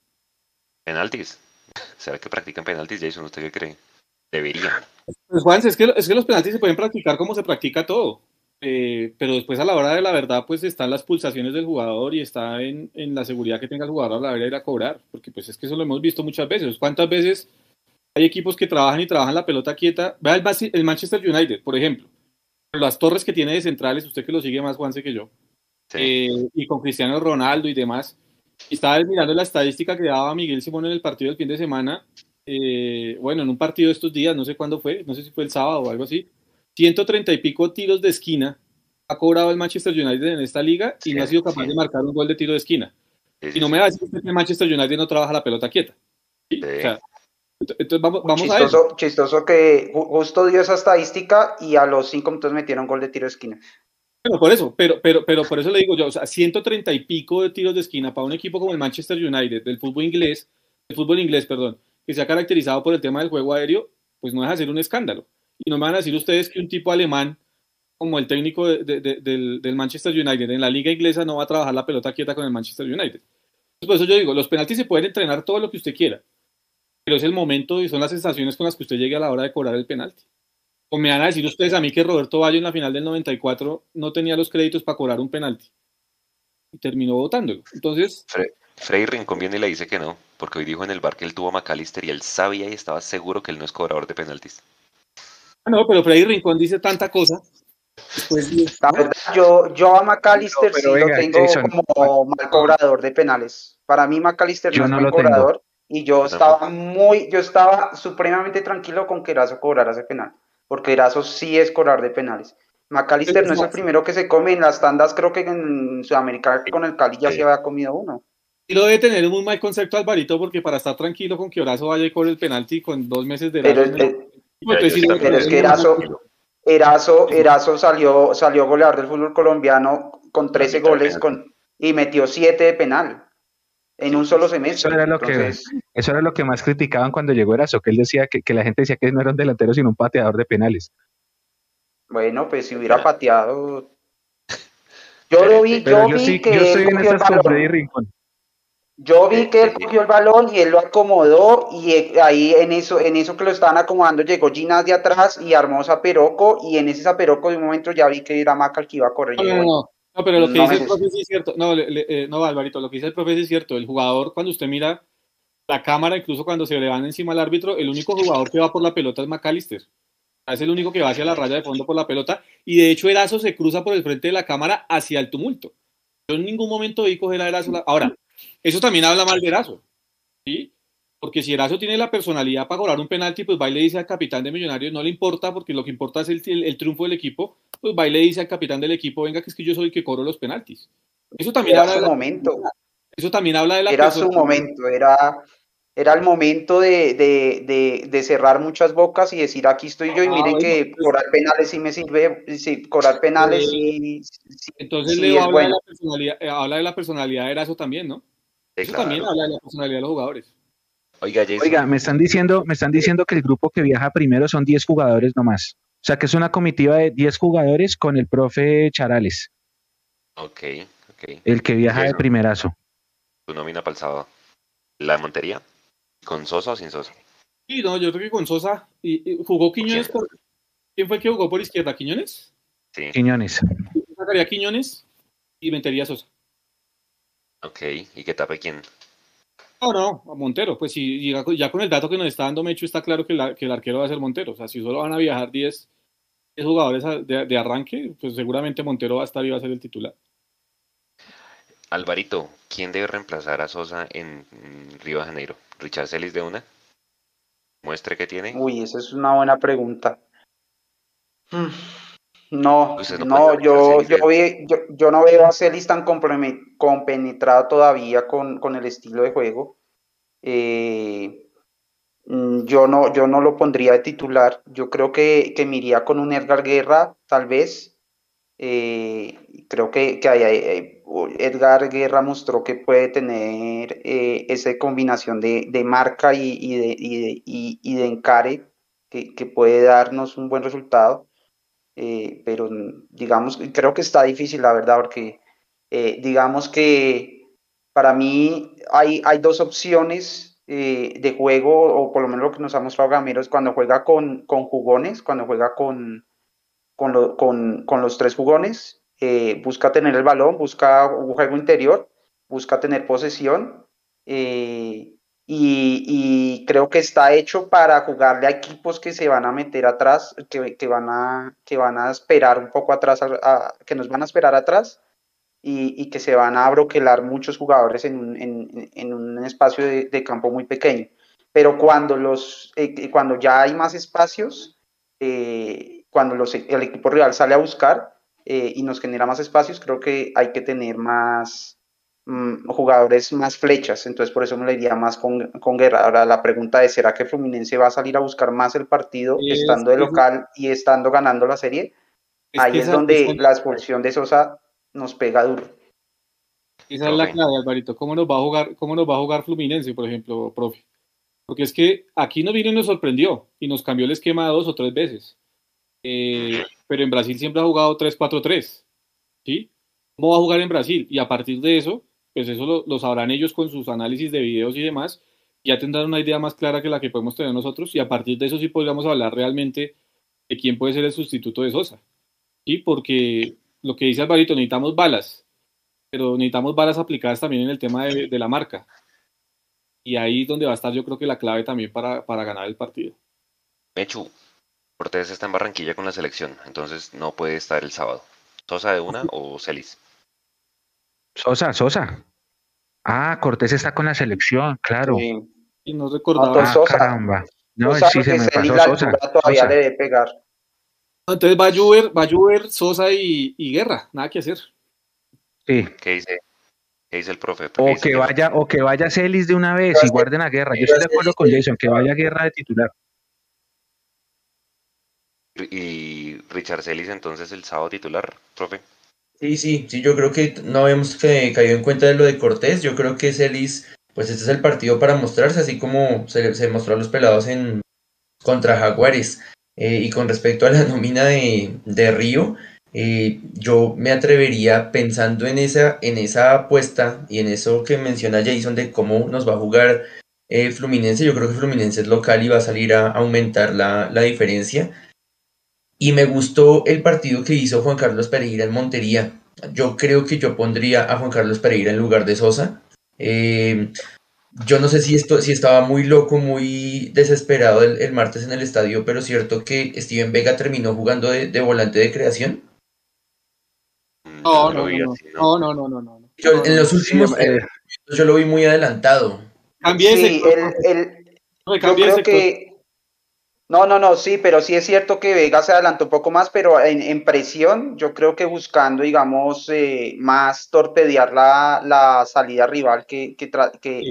Penaltis. <laughs> ¿Será que practican penaltis, Jason? ¿Usted qué cree? Deberían. Pues Juan, es que, es que los penaltis se pueden practicar como se practica todo. Eh, pero después a la hora de la verdad, pues están las pulsaciones del jugador y está en, en, la seguridad que tenga el jugador a la hora de ir a cobrar, porque pues es que eso lo hemos visto muchas veces. ¿Cuántas veces hay equipos que trabajan y trabajan la pelota quieta? Vea el, Manchester United, por ejemplo. Las torres que tiene de centrales, usted que lo sigue más, Juanse, que yo, eh, y con Cristiano Ronaldo y demás. Y estaba mirando la estadística que daba Miguel Simón en el partido del fin de semana. Eh, bueno, en un partido de estos días, no sé cuándo fue, no sé si fue el sábado o algo así 130 y pico tiros de esquina ha cobrado el Manchester United en esta liga y no ha sido capaz de marcar un gol de tiro de esquina. y no me va a decir que el Manchester United no trabaja la pelota quieta. entonces vamos, vamos a eso. Chistoso que justo dio esa estadística y a los cinco minutos metieron gol de tiro de esquina. Bueno, por eso, pero, pero, pero por eso le digo yo, o sea, 130 y pico de tiros de esquina para un equipo como el Manchester United, del fútbol inglés, el fútbol inglés, perdón, que se ha caracterizado por el tema del juego aéreo, pues no deja de ser un escándalo. Y no me van a decir ustedes que un tipo alemán como el técnico del, Manchester United en la liga inglesa no va a trabajar la pelota quieta con el Manchester United. Por eso yo digo, los penaltis se pueden entrenar todo lo que usted quiera, pero es el momento y son las sensaciones con las que usted llegue a la hora de cobrar el penalti. O me van a decir ustedes a mí que Roberto Bayo en la final del 94 no tenía los créditos para cobrar un penalti y terminó votándolo. Entonces... Frey Rincón viene y le dice que no, porque hoy dijo en el bar que él tuvo a McAllister y él sabía y estaba seguro que él no es cobrador de penaltis. Ah, no, pero Freddy Rincón dice tanta cosa. Pues, la verdad, yo, yo a McAllister sí lo tengo como mal cobrador de penales. Para mí McAllister no es mal cobrador y yo estaba muy, yo estaba supremamente tranquilo con que Erazo cobrara ese penal, porque Erazo sí es cobrar de penales. McAllister no es el primero que se come en las tandas, creo que en Sudamérica con el Cali ya se había comido uno. Y lo debe tener un muy mal concepto Alvarito, porque para estar tranquilo con que Orazo vaya y cobre el penalti con dos meses de edad. Pero, es que Erazo, Erazo, salió, salió goleador del fútbol colombiano con 13 goles con, y metió 7 de penal en un solo semestre. Eso era lo, que, eso era lo que más criticaban cuando llegó Erazo, que él decía que, que, la gente decía que no era un delantero sino un pateador de penales. Bueno, pues si hubiera pateado. <laughs> Yo lo vi, yo, vi que. Yo estoy en esas con Freddy Rincón. Yo vi que él cogió el balón y él lo acomodó y eh, ahí en eso, en eso que lo estaban acomodando llegó Ginas de atrás y armó Zaperoco y en ese Zaperoco de un momento ya vi que era Maca el que iba a correr. No, no, no, pero lo que dice el profe sí es cierto. No, eh, no, Alvarito, lo que dice el profe sí es cierto. El jugador, cuando usted mira la cámara, incluso cuando se le van encima al árbitro, el único jugador que va por la pelota es McAllister. Es el único que va hacia la raya de fondo por la pelota y de hecho Erazo se cruza por el frente de la cámara hacia el tumulto. Yo en ningún momento vi coger a Erazo. Ahora, eso también habla mal de Erazo, ¿sí? Porque si Erazo tiene la personalidad para cobrar un penalti, pues va y le dice al capitán de Millonarios, no le importa, porque lo que importa es el, triunfo del equipo, pues va y le dice al capitán del equipo, venga, que es que yo soy el que cobro los penaltis. Eso también era habla su momento. Eso también habla de la Era su momento, era, era el momento de, de, de, cerrar muchas bocas y decir aquí estoy yo y ah, miren que pues cobrar penales sí me sirve, sí, cobrar penales sí, Entonces Leo habla, de la personalidad, eh, habla de la personalidad de Erazo también, ¿no? Eso también habla de la personalidad de los jugadores. Oiga, Oiga, me están diciendo, me están diciendo que el grupo que viaja primero son 10 jugadores nomás. O sea que es una comitiva de 10 jugadores con el profe Charales. Ok, ok. El que viaja de primerazo. Tu nómina para el sábado. ¿La de Montería? ¿Con Sosa o sin Sosa? Sí, no, yo creo que con Sosa. ¿Y, jugó Quiñones por. ¿Quién fue el que jugó por izquierda? ¿Quiñones? Sí. Quiñones. sacaría Quiñones y metería Sosa. Ok, ¿y qué tape quién? No, no, a Montero. Pues si ya, con el dato que nos está dando Mecho, está claro que, el arquero va a ser Montero. O sea, si solo van a viajar 10, jugadores de, arranque, pues seguramente Montero va a estar y va a ser el titular. Alvarito, ¿quién debe reemplazar a Sosa en Río de Janeiro? ¿Richard Celis de una? ¿Muestre que tiene? Uy, esa es una buena pregunta. Hmm. No, no, yo, yo, yo, no veo a Celis tan compenetrado todavía con, con, el estilo de juego. Eh, mm, yo, no, yo no lo pondría de titular. Yo creo que, que me iría con un Edgar Guerra, tal vez. Eh, creo que, que Edgar Guerra mostró que puede tener eh, esa combinación de, de marca y, y, de, y, y, de encare que, que puede darnos un buen resultado. Eh, pero digamos, creo que está difícil, la verdad, porque eh, digamos que para mí hay, hay dos opciones eh, de juego, o por lo menos lo que nos ha mostrado Gamero es cuando juega con, con jugones, cuando juega con, con, los tres jugones, busca tener el balón, busca un juego interior, busca tener posesión. Eh, y, creo que está hecho para jugarle a equipos que se van a meter atrás, que, van, a, que van a esperar un poco atrás, que nos van a esperar atrás y, que se van a broquelar muchos jugadores en un, espacio de, de, campo muy pequeño. Pero cuando, los, eh, cuando ya hay más espacios, eh, cuando los, el equipo rival sale a buscar eh, y nos genera más espacios, creo que hay que tener más, Mm, jugadores más flechas, entonces por eso me le iría más con, con, Guerra. Ahora la pregunta es, ¿será que Fluminense va a salir a buscar más el partido estando de local y estando ganando la serie? Ahí es donde la expulsión de Sosa nos pega duro. Esa es la clave, Alvarito. ¿Cómo nos va a jugar, cómo nos va a jugar Fluminense, por ejemplo, profe? Porque es que aquí nos vino y nos sorprendió y nos cambió el esquema dos o tres veces. Eh, pero en Brasil siempre ha jugado 3-4-3. ¿Sí? ¿Cómo va a jugar en Brasil? Y a partir de eso, pues eso lo, sabrán ellos con sus análisis de videos y demás, ya tendrán una idea más clara que la que podemos tener nosotros y a partir de eso sí podríamos hablar realmente de quién puede ser el sustituto de Sosa. ¿Sí? Porque lo que dice Alvarito, necesitamos balas, pero necesitamos balas aplicadas también en el tema de, la marca. Y ahí es donde va a estar yo creo que la clave también para, para ganar el partido. Mechu, Cortés está en Barranquilla con la selección, entonces no puede estar el sábado. ¿Sosa de una o Celis? Sosa, Sosa. Ah, Cortés está con la selección, claro. Sí. Y no recordaba. Ah, caramba. No, sí se me pasó Sosa. Todavía Sosa. debe pegar. Entonces va a llover, va a llover Sosa y, y, Guerra, nada que hacer. Sí. ¿Qué dice? ¿Qué dice el profe? O que vaya, o que vaya Celis de una vez y guarden a Guerra. Yo estoy de acuerdo con Jason, que vaya Guerra de titular. Y Richard Celis entonces el sábado titular, profe. Sí, sí, sí, yo creo que no habíamos caído en cuenta de lo de Cortés. Yo creo que Celis, pues este es el partido para mostrarse, así como se, se mostró a los pelados en contra Jaguares. Eh, y con respecto a la <laughs> nómina de, de Río, eh, yo me atrevería pensando en esa, en esa apuesta y en eso que menciona Jason de cómo nos va a jugar eh, Fluminense. Yo creo que Fluminense es local y va a salir a aumentar la, la diferencia. Y me gustó el partido que hizo Juan Carlos Pereira en Montería. Yo creo que yo pondría a Juan Carlos Pereira en lugar de Sosa. Eh, yo no sé si, esto, si estaba muy loco, muy desesperado el, martes en el estadio, pero cierto que Steven Vega terminó jugando de, volante de creación. No, no, no, no, no, no, no, Yo, en los últimos eh, yo lo vi muy adelantado. Cambié sí, el, yo creo que no, no, no, sí, pero sí es cierto que Vega se adelantó un poco más, pero en, presión, yo creo que buscando, digamos, eh, más torpedear la, la, salida rival que, que,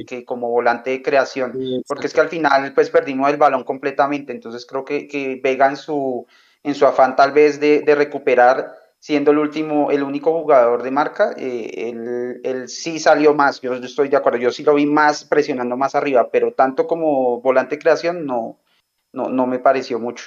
que, como volante de creación, porque es que al final pues perdimos el balón completamente, entonces creo que, que Vega en su, en su afán tal vez de, de recuperar, siendo el último, el único jugador de marca, eh, él, él, sí salió más, yo, yo estoy de acuerdo, yo sí lo vi más presionando más arriba, pero tanto como volante de creación no no, no me pareció mucho.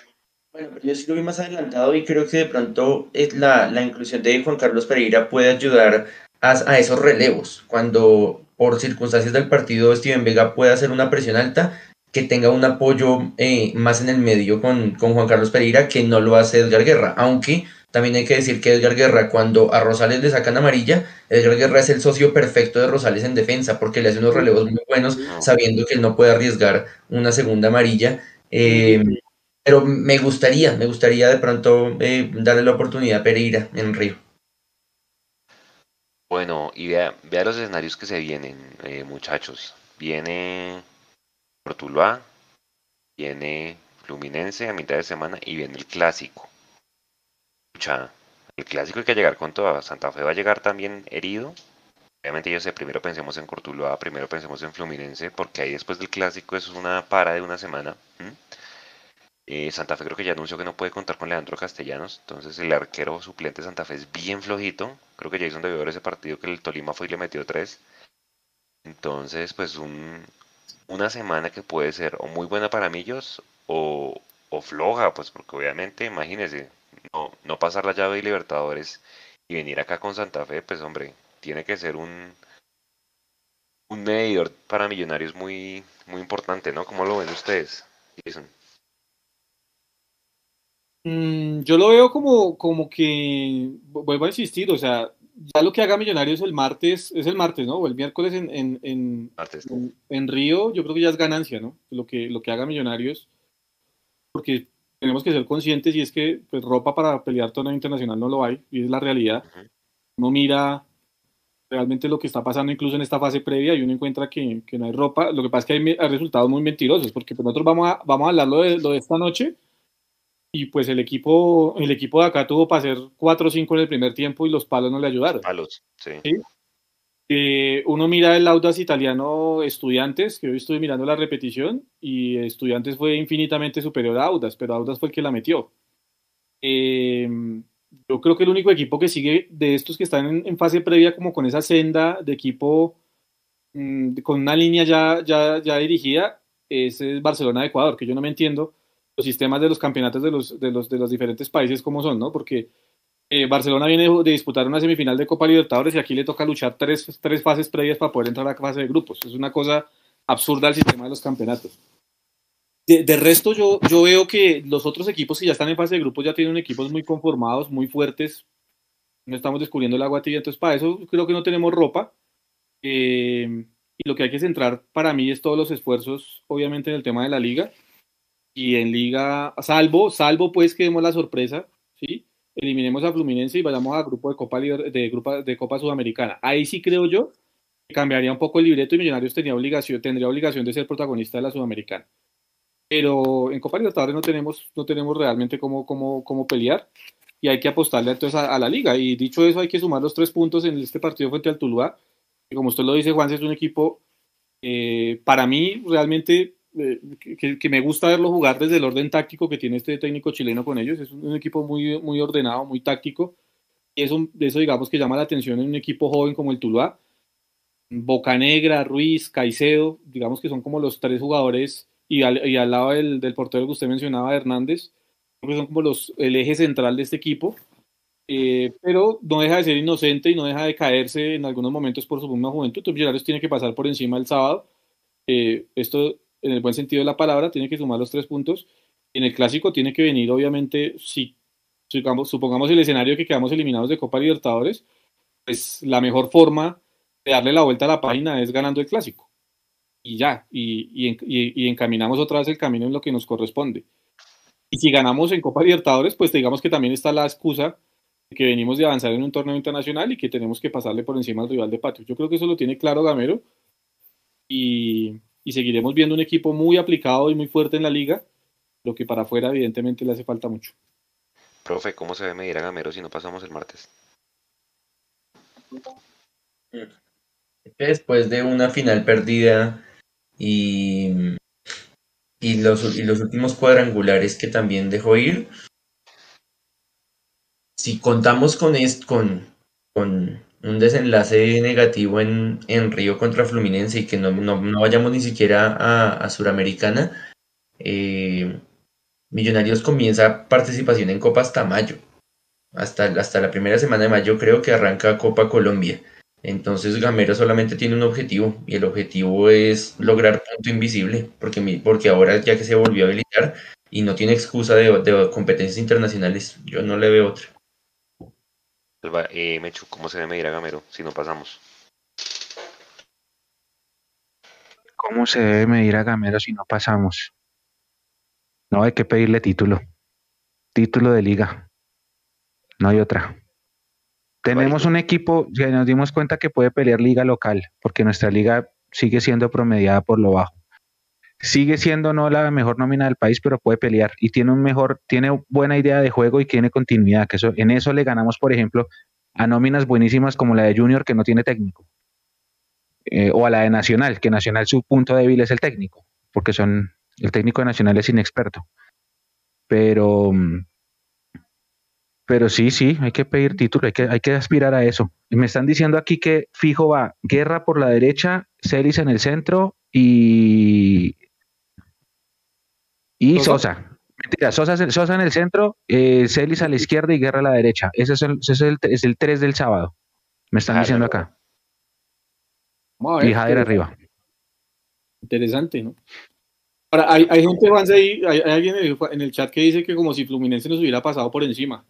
Bueno, yo sí lo vi más adelantado y creo que de pronto es la, la inclusión de Juan Carlos Pereira puede ayudar a, a, esos relevos. Cuando por circunstancias del partido Steven Vega puede hacer una presión alta, que tenga un apoyo eh, más en el medio con, con, Juan Carlos Pereira, que no lo hace Edgar Guerra. Aunque también hay que decir que Edgar Guerra, cuando a Rosales le sacan amarilla, Edgar Guerra es el socio perfecto de Rosales en defensa, porque le hace unos relevos muy buenos, sabiendo que él no puede arriesgar una segunda amarilla. Eh, pero me gustaría, me gustaría de pronto eh, darle la oportunidad a Pereira en Río. Bueno, y vea, vea los escenarios que se vienen, eh, muchachos. Viene Portuluá, viene Fluminense a mitad de semana y viene el clásico. pucha, el clásico hay que llegar con toda. Santa Fe va a llegar también herido. Obviamente yo sé, primero pensemos en Cortuluá, primero pensemos en Fluminense, porque ahí después del clásico es una para de una semana. Eh, Santa Fe creo que ya anunció que no puede contar con Leandro Castellanos, entonces el arquero suplente de Santa Fe es bien flojito. Creo que Jason debió ver ese partido que el Tolima fue y le metió tres. Entonces, pues un, una semana que puede ser o muy buena para Millos o, o floja, pues porque obviamente, imagínense, no, no pasar la llave de Libertadores y venir acá con Santa Fe, pues hombre, tiene que ser un, un medidor para millonarios muy, muy importante, ¿no? ¿Cómo lo ven ustedes, Jason? Mm, yo lo veo como, como que, vuelvo a insistir, o sea, ya lo que haga Millonarios el martes, es el martes, ¿no? O el miércoles en, en, en, en, Río, yo creo que ya es ganancia, ¿no? Lo que, lo que haga Millonarios, porque tenemos que ser conscientes y es que pues, ropa para pelear torneo internacional no lo hay, y es la realidad. Uno mira realmente lo que está pasando incluso en esta fase previa y uno encuentra que, que no hay ropa. Lo que pasa es que hay, resultados muy mentirosos, porque pues, nosotros vamos a, vamos a hablar lo de, lo de esta noche y pues el equipo, el equipo de acá tuvo para hacer 4 o 5 en el primer tiempo y los palos no le ayudaron. Palos, sí. Eh, uno mira el Audas italiano Estudiantes, que hoy estoy mirando la repetición, y Estudiantes fue infinitamente superior a Audas, pero Audas fue el que la metió. Em, yo creo que el único equipo que sigue de estos que están en, fase previa, como con esa senda de equipo mm, con una línea ya, ya, ya dirigida, es, es Barcelona de Ecuador, que yo no me entiendo los sistemas de los campeonatos de los, de los, de los diferentes países como son, ¿no? Porque eh, Barcelona viene de disputar una semifinal de Copa Libertadores y aquí le toca luchar tres, tres fases previas para poder entrar a la fase de grupos. Es una cosa absurda el sistema de los campeonatos. De, resto, yo, yo veo que los otros equipos que ya están en fase de grupos ya tienen equipos muy conformados, muy fuertes. No estamos descubriendo el agua tibia, entonces para eso creo que no tenemos ropa. Eh, y lo que hay que centrar para mí es todos los esfuerzos, obviamente, en el tema de la liga y en liga, salvo, salvo pues que demos la sorpresa, ¿sí? Eliminemos a Fluminense y vayamos a grupo de Copa, de, grupo de Copa Sudamericana. Ahí sí creo yo que cambiaría un poco el libreto y Millonarios tenía obligación, tendría obligación de ser protagonista de la Sudamericana. Pero en Copa Libertadores no tenemos, no tenemos realmente cómo, cómo, cómo pelear y hay que apostarle entonces a, la liga. Y dicho eso, hay que sumar los tres puntos en este partido frente al Tuluá. Y como usted lo dice, Juan, es un equipo, eh, para mí, realmente eh, que, me gusta verlo jugar desde el orden táctico que tiene este técnico chileno con ellos. Es un, equipo muy, muy ordenado, muy táctico. Y eso, eso, digamos, que llama la atención en un equipo joven como el Tuluá. Bocanegra, Ruiz, Caicedo, digamos que son como los tres jugadores. Y al, y al lado del, portero que usted mencionaba, Hernández, que son como los, el eje central de este equipo. Eh, pero no deja de ser inocente y no deja de caerse en algunos momentos por su misma juventud. Entonces, Millonarios tiene que pasar por encima el sábado. Eh, esto en el buen sentido de la palabra, tiene que sumar los tres puntos. En el clásico tiene que venir, obviamente, si supongamos, supongamos el escenario que quedamos eliminados de Copa Libertadores, pues la mejor forma de darle la vuelta a la página es ganando el clásico. Y ya, y, y, encaminamos otra vez el camino en lo que nos corresponde. Y si ganamos en Copa Libertadores, pues digamos que también está la excusa de que venimos de avanzar en un torneo internacional y que tenemos que pasarle por encima al rival de patio. Yo creo que eso lo tiene claro Gamero. Y, y seguiremos viendo un equipo muy aplicado y muy fuerte en la liga, lo que para afuera evidentemente le hace falta mucho. Profe, ¿cómo se ve medir a Gamero si no pasamos el martes? Después de una final perdida y, y, los, y los últimos cuadrangulares que también dejó ir, si contamos con, esto, con, con un desenlace negativo en, en Río contra Fluminense y que no, no, vayamos ni siquiera a, a Suramericana, eh, Millonarios comienza participación en Copa hasta mayo. Hasta, hasta la primera semana de mayo creo que arranca Copa Colombia. Entonces Gamero solamente tiene un objetivo y el objetivo es lograr punto invisible, porque, porque ahora ya que se volvió a habilitar y no tiene excusa de, de competencias internacionales, yo no le veo otra. Eh, Mechu, ¿cómo se debe medir a Gamero si no pasamos? ¿Cómo se debe medir a Gamero si no pasamos? No hay que pedirle título. Título de liga. No hay otra. Tenemos un equipo que nos dimos cuenta que puede pelear liga local, porque nuestra liga sigue siendo promediada por lo bajo. sigue siendo no la mejor nómina del país, pero puede pelear y tiene un mejor, tiene buena idea de juego y tiene continuidad, que eso, en eso le ganamos, por ejemplo, a nóminas buenísimas como la de Junior que no tiene técnico. Eh, o a la de Nacional, que Nacional su punto débil es el técnico, porque son el técnico de Nacional es inexperto. Pero pero sí, sí, hay que pedir título, hay que, hay que aspirar a eso. Y me están diciendo aquí que fijo va Guerra por la derecha, Celis en el centro y y Sosa. Mentira, Sosa, Sosa en el centro, eh, Celis a la izquierda y Guerra a la derecha. Ese es el, ese es el, es el 3 del sábado. Me están diciendo acá. y Jader arriba. Interesante, ¿no? Ahora, hay, hay gente, Juan, ahí, hay, hay alguien en el, en el, chat que dice que como si Fluminense nos hubiera pasado por encima.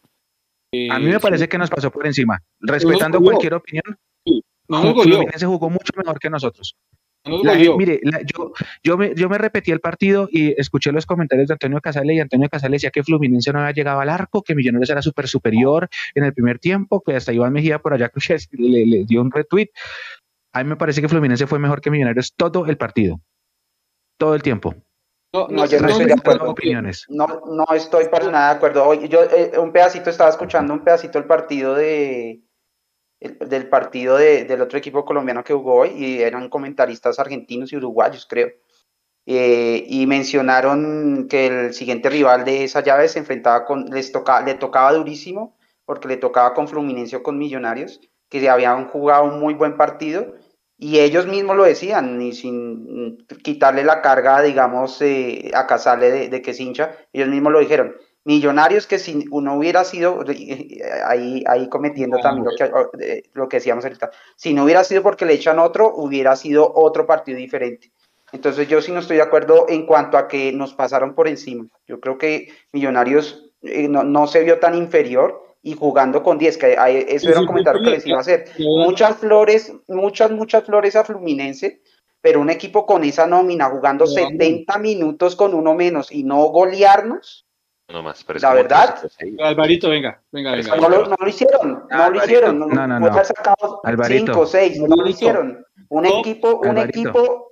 Eh, a mí me parece que nos pasó por encima. Respetando cualquier opinión, sí, no Fluminense jugó mucho mejor que nosotros. La, mire, la, yo, yo, me, yo me repetí el partido y escuché los comentarios de Antonio Casale y Antonio Casale decía que Fluminense no había llegado al arco, que Millonarios era súper superior en el primer tiempo, que hasta Iván Mejía por allá <laughs> le, le dio un retweet. A mí me parece que Fluminense fue mejor que Millonarios todo el partido, todo el tiempo. No, no, yo no estoy de acuerdo. Opiniones. No, no estoy para nada de acuerdo. Hoy yo eh, un pedacito estaba escuchando un pedacito del partido de del partido de, del otro equipo colombiano que jugó hoy y eran comentaristas argentinos y uruguayos, creo. Eh, y mencionaron que el siguiente rival de esa llave se enfrentaba con, les tocaba, le tocaba durísimo, porque le tocaba con Fluminense o con Millonarios, que habían jugado un muy buen partido, y ellos mismos lo decían, y sin quitarle la carga, digamos, eh, a Casale de, de que es hincha, ellos mismos lo dijeron Millonarios que si uno hubiera sido, ahí, ahí cometiendo también lo que, lo que decíamos ahorita, si no hubiera sido porque le echan otro, hubiera sido otro partido diferente. Entonces yo sí no estoy de acuerdo en cuanto a que nos pasaron por encima. Yo creo que Millonarios eh, no, no, se vio tan inferior y jugando con 10, que eso era un comentario que les iba a hacer. Muchas flores, muchas, muchas flores a Fluminense, pero un equipo con esa nómina jugando 70 minutos con uno menos y no golearnos, no más. Pero la verdad. Alvarito, venga, venga, venga. No lo, no lo hicieron, no lo hicieron. No, no, no. no. sacado cinco, seis, no lo hicieron. Un equipo, un equipo.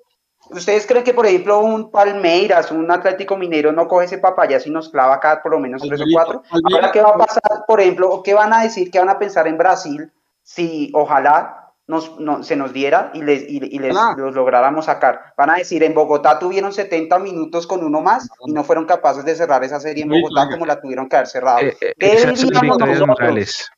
¿Ustedes creen que, por ejemplo, un Palmeiras, un Atlético Minero no coge ese papaya y nos clava acá por lo menos tres o cuatro? Ahora, ¿qué va a pasar, por ejemplo? ¿Qué van a decir? ¿Qué van a pensar en Brasil si ojalá nos, no, se nos diera y les, y, y les ah. los lográramos sacar. Van a decir, en Bogotá tuvieron 70 minutos con uno más y no fueron capaces de cerrar esa serie en Bogotá como la tuvieron que haber cerrado. Eh, eh, ¿Qué diríamos nosotros?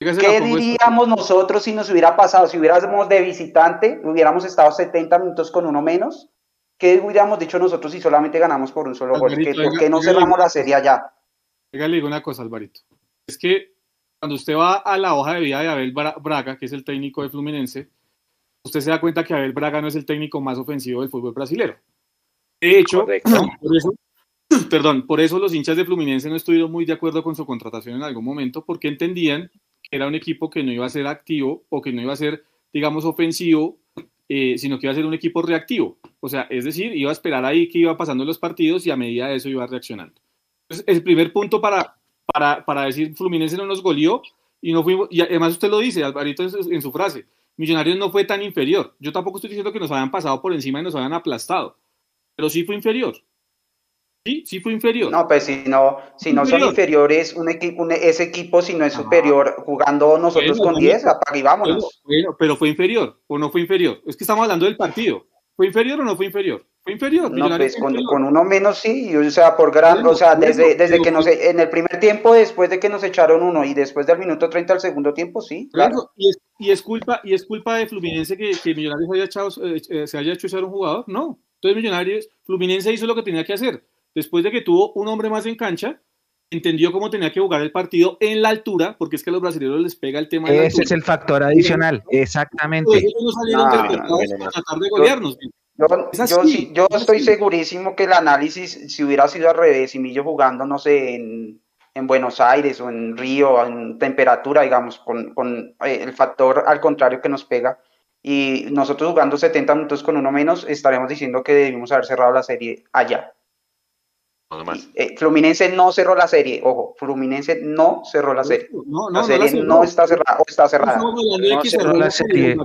¿Qué diríamos nosotros si nos hubiera pasado? Si hubiéramos de visitante, hubiéramos estado 70 minutos con uno menos. ¿Qué hubiéramos dicho nosotros si solamente ganamos por un solo gol? ¿Por qué no cerramos la serie allá? Dígale una cosa, Alvarito. Es que cuando usted va a la hoja de vida de Abel Braga, que es el técnico de Fluminense, usted se da cuenta que Abel Braga no es el técnico más ofensivo del fútbol brasileño. De hecho, por eso, <clears throat> perdón, por eso los hinchas de Fluminense no estuvieron muy de acuerdo con su contratación en algún momento, porque entendían era un equipo que no iba a ser activo o que no iba a ser, digamos, ofensivo, eh, sino que iba a ser un equipo reactivo. O sea, es decir, iba a esperar ahí que iba pasando los partidos y a medida de eso iba reaccionando. Entonces, el primer punto para, para, para decir Fluminense no nos goleó y no fuimos, y además usted lo dice, Alvarito en su, frase, Millonarios no fue tan inferior. Yo tampoco estoy diciendo que nos habían pasado por encima y nos habían aplastado, pero sí fue inferior. Sí, sí fue inferior. No, pues si no, si no son inferiores, un equipo, ese equipo si no es superior, jugando nosotros con 10, apaga y vámonos. pero fue inferior o no fue inferior. Es que estamos hablando del partido. ¿Fue inferior o no fue inferior? Fue inferior. No, pues con, uno menos sí, o sea, por gran, o sea, desde, desde que nos, en el primer tiempo, después de que nos echaron uno y después del minuto 30 al segundo tiempo, sí. Claro. Y, es, y, es, culpa, y es culpa de Fluminense que, que Millonarios haya echado, eh, eh, se haya hecho echar un jugador, no. Entonces Millonarios, Fluminense hizo lo que tenía que hacer. Después de que tuvo un hombre más en cancha, entendió cómo tenía que jugar el partido en la altura, porque es que a los brasileños les pega el tema de Ese es el factor adicional, exactamente. ellos no salieron de tratar de golearnos. Yo, yo, estoy segurísimo que el análisis, si hubiera sido al revés, y Millo jugando, no sé, en, en Buenos Aires o en Río, en temperatura, digamos, con, con eh, el factor al contrario que nos pega, y nosotros jugando 70 minutos con uno menos, estaremos diciendo que debimos haber cerrado la serie allá. Eh, Fluminense no cerró la serie, ojo, Fluminense no cerró la serie. No, no, la serie no, está cerrada, o está cerrada. No, cerró la serie.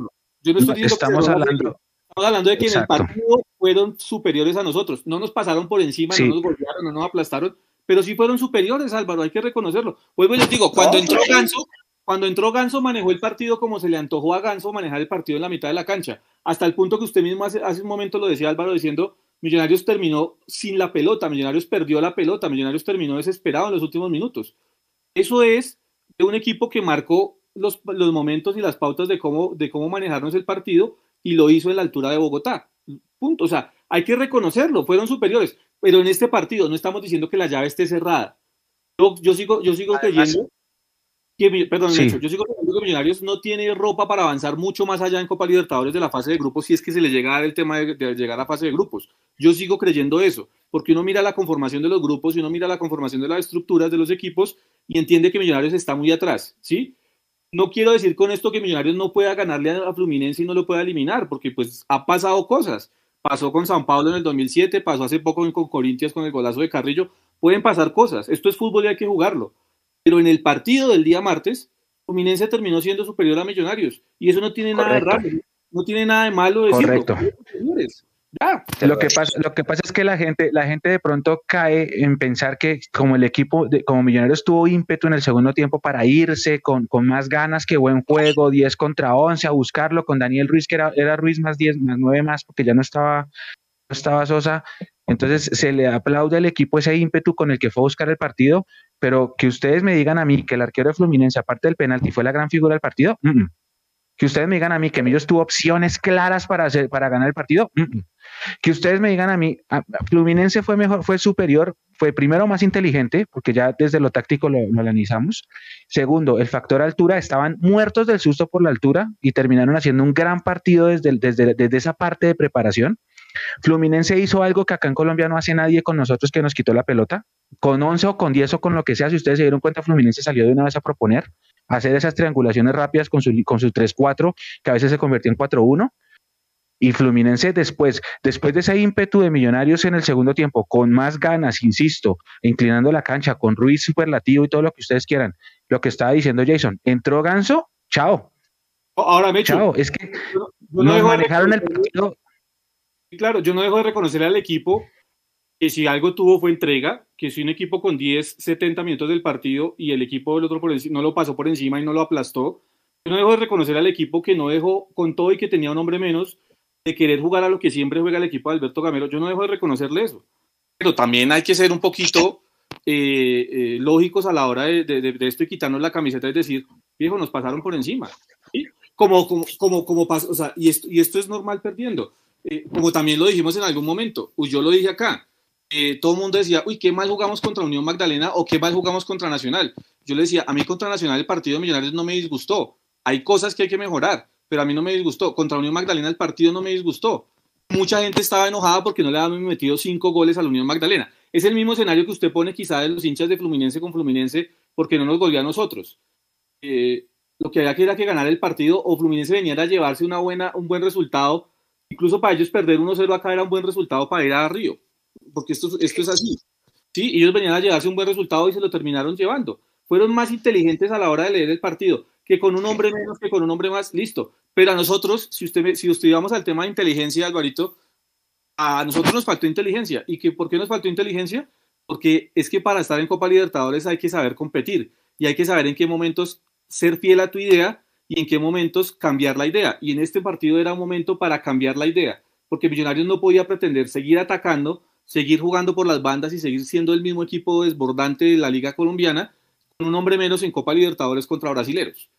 Yo no estoy Estamos hablando Estamos hablando de que en el partido fueron superiores a nosotros. No nos pasaron por encima, no nos golpearon, no nos aplastaron, pero sí fueron superiores, Álvaro, hay que reconocerlo. Vuelvo y les digo, cuando entró Ganso, cuando entró Ganso manejó el partido como se le antojó a Ganso manejar el partido en la mitad de la cancha, hasta el punto que usted mismo hace, hace un momento lo decía Álvaro diciendo, Millonarios terminó sin la pelota, Millonarios perdió la pelota, Millonarios terminó desesperado en los últimos minutos. Eso es de un equipo que marcó los, los momentos y las pautas de cómo, de cómo manejarnos el partido y lo hizo en la altura de Bogotá. Punto. O sea, hay que reconocerlo, fueron superiores. Pero en este partido no estamos diciendo que la llave esté cerrada. Yo, yo sigo, yo sigo creyendo que, perdón, yo sigo creyendo que Millonarios no tiene ropa para avanzar mucho más allá en Copa Libertadores de la fase de grupos si es que se le llega a dar el tema de, de llegar a fase de grupos. Yo sigo creyendo eso, porque uno mira la conformación de los grupos y uno mira la conformación de las estructuras de los equipos y entiende que Millonarios está muy atrás, ¿sí? No quiero decir con esto que Millonarios no pueda ganarle a Fluminense y no lo pueda eliminar, porque pues ha pasado cosas. Pasó con San Pablo en el 2007, pasó hace poco con Corintias con el golazo de Carrillo. Pueden pasar cosas. Esto es fútbol y hay que jugarlo. Pero en el partido del día martes, Fluminense terminó siendo superior a Millonarios. Y eso no tiene nada de raro. No tiene nada de malo decirlo. Correcto. Lo que, pasa, lo que pasa es que la gente, la gente de pronto cae en pensar que como el equipo, de, como Millonarios tuvo ímpetu en el segundo tiempo para irse con, con, más ganas que buen juego, 10 contra 11, a buscarlo con Daniel Ruiz, que era, era Ruiz más 10, más 9 más, porque ya no estaba, no estaba Sosa. Entonces se le aplaude al equipo ese ímpetu con el que fue a buscar el partido, pero que ustedes me digan a mí que el arquero de Fluminense, aparte del penalti, fue la gran figura del partido, mm -mm que ustedes me digan a mí que Millos tuvo opciones claras para, hacer, para ganar el partido, mm que ustedes me digan a mí, a, a Fluminense fue mejor, fue superior, fue primero más inteligente, porque ya desde lo táctico lo, lo, analizamos. Segundo, el factor altura, estaban muertos del susto por la altura y terminaron haciendo un gran partido desde, desde, desde esa parte de preparación. Fluminense hizo algo que acá en Colombia no hace nadie con nosotros que nos quitó la pelota. Con 11 o con 10 o con lo que sea, si ustedes se dieron cuenta, Fluminense salió de una vez a proponer, a hacer esas triangulaciones rápidas con su, con su 3-4, que a veces se convirtió en 4-1. Y Fluminense después, después de ese ímpetu de Millonarios en el segundo tiempo, con más ganas, insisto, inclinando la cancha, con Ruiz superlativo y todo lo que ustedes quieran, lo que estaba diciendo Jason, entró Ganso, chao. Ahora me Chao, es que nos manejaron el partido claro, yo no dejo de reconocer al equipo que si algo tuvo fue entrega, que si un equipo con 10, 70 minutos del partido y el equipo del otro por no lo pasó por encima y no lo aplastó, yo no dejo de reconocer al equipo que no dejó con todo y que tenía un hombre menos de querer jugar a lo que siempre juega el equipo de Alberto Gamero, yo no dejo de reconocerle eso. Pero también hay que ser un poquito eh, eh, lógicos a la hora de, esto y quitarnos la camiseta, es decir, viejo, nos pasaron por encima. Como, como, como, como pasa, o sea, y esto, y esto es normal perdiendo eh, como también lo dijimos en algún momento, yo lo dije acá, eh, todo el mundo decía, uy, qué mal jugamos contra Unión Magdalena o qué mal jugamos contra Nacional. Yo le decía, a mí contra Nacional el partido de Millonarios no me disgustó. Hay cosas que hay que mejorar, pero a mí no me disgustó. Contra Unión Magdalena el partido no me disgustó. Mucha gente estaba enojada porque no le habían metido cinco goles a la Unión Magdalena. Es el mismo escenario que usted pone quizá de los hinchas de Fluminense con Fluminense porque no nos golía a nosotros. Eh, lo que había que era que ganar el partido o Fluminense venía a llevarse una buena, un buen resultado incluso para ellos perder 1-0 acá era un buen resultado para ir a Río, porque esto, esto es así. Sí, ellos venían a llevarse un buen resultado y se lo terminaron llevando. Fueron más inteligentes a la hora de leer el partido, que con un hombre menos, que con un hombre más, listo. Pero a nosotros, si usted, si usted íbamos al tema de inteligencia, Alvarito, a nosotros nos faltó inteligencia. ¿Y que, por qué nos faltó inteligencia? Porque es que para estar en Copa Libertadores hay que saber competir y hay que saber en qué momentos ser fiel a tu idea y en qué momentos cambiar la idea. Y en este partido era un momento para cambiar la idea, porque Millonarios no podía pretender seguir atacando, seguir jugando por las bandas y seguir siendo el mismo equipo desbordante de la Liga Colombiana, con un hombre menos en Copa Libertadores contra brasileros.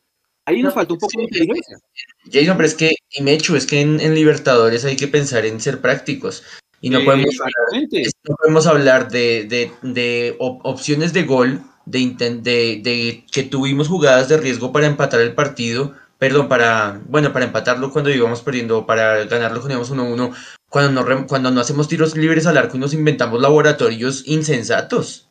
Ahí nos no, faltó un poco de inteligencia. Jason, pero es que, y Mechu, es que en, en, Libertadores hay que pensar en ser prácticos. Y no, podemos, hablar, no podemos hablar de, de, de op opciones de gol de, de, de, que tuvimos jugadas de riesgo para empatar el partido, perdón, para, bueno, para empatarlo cuando íbamos perdiendo, para ganarlo cuando íbamos 1-1, cuando no, cuando no hacemos tiros libres al arco y nos inventamos laboratorios insensatos.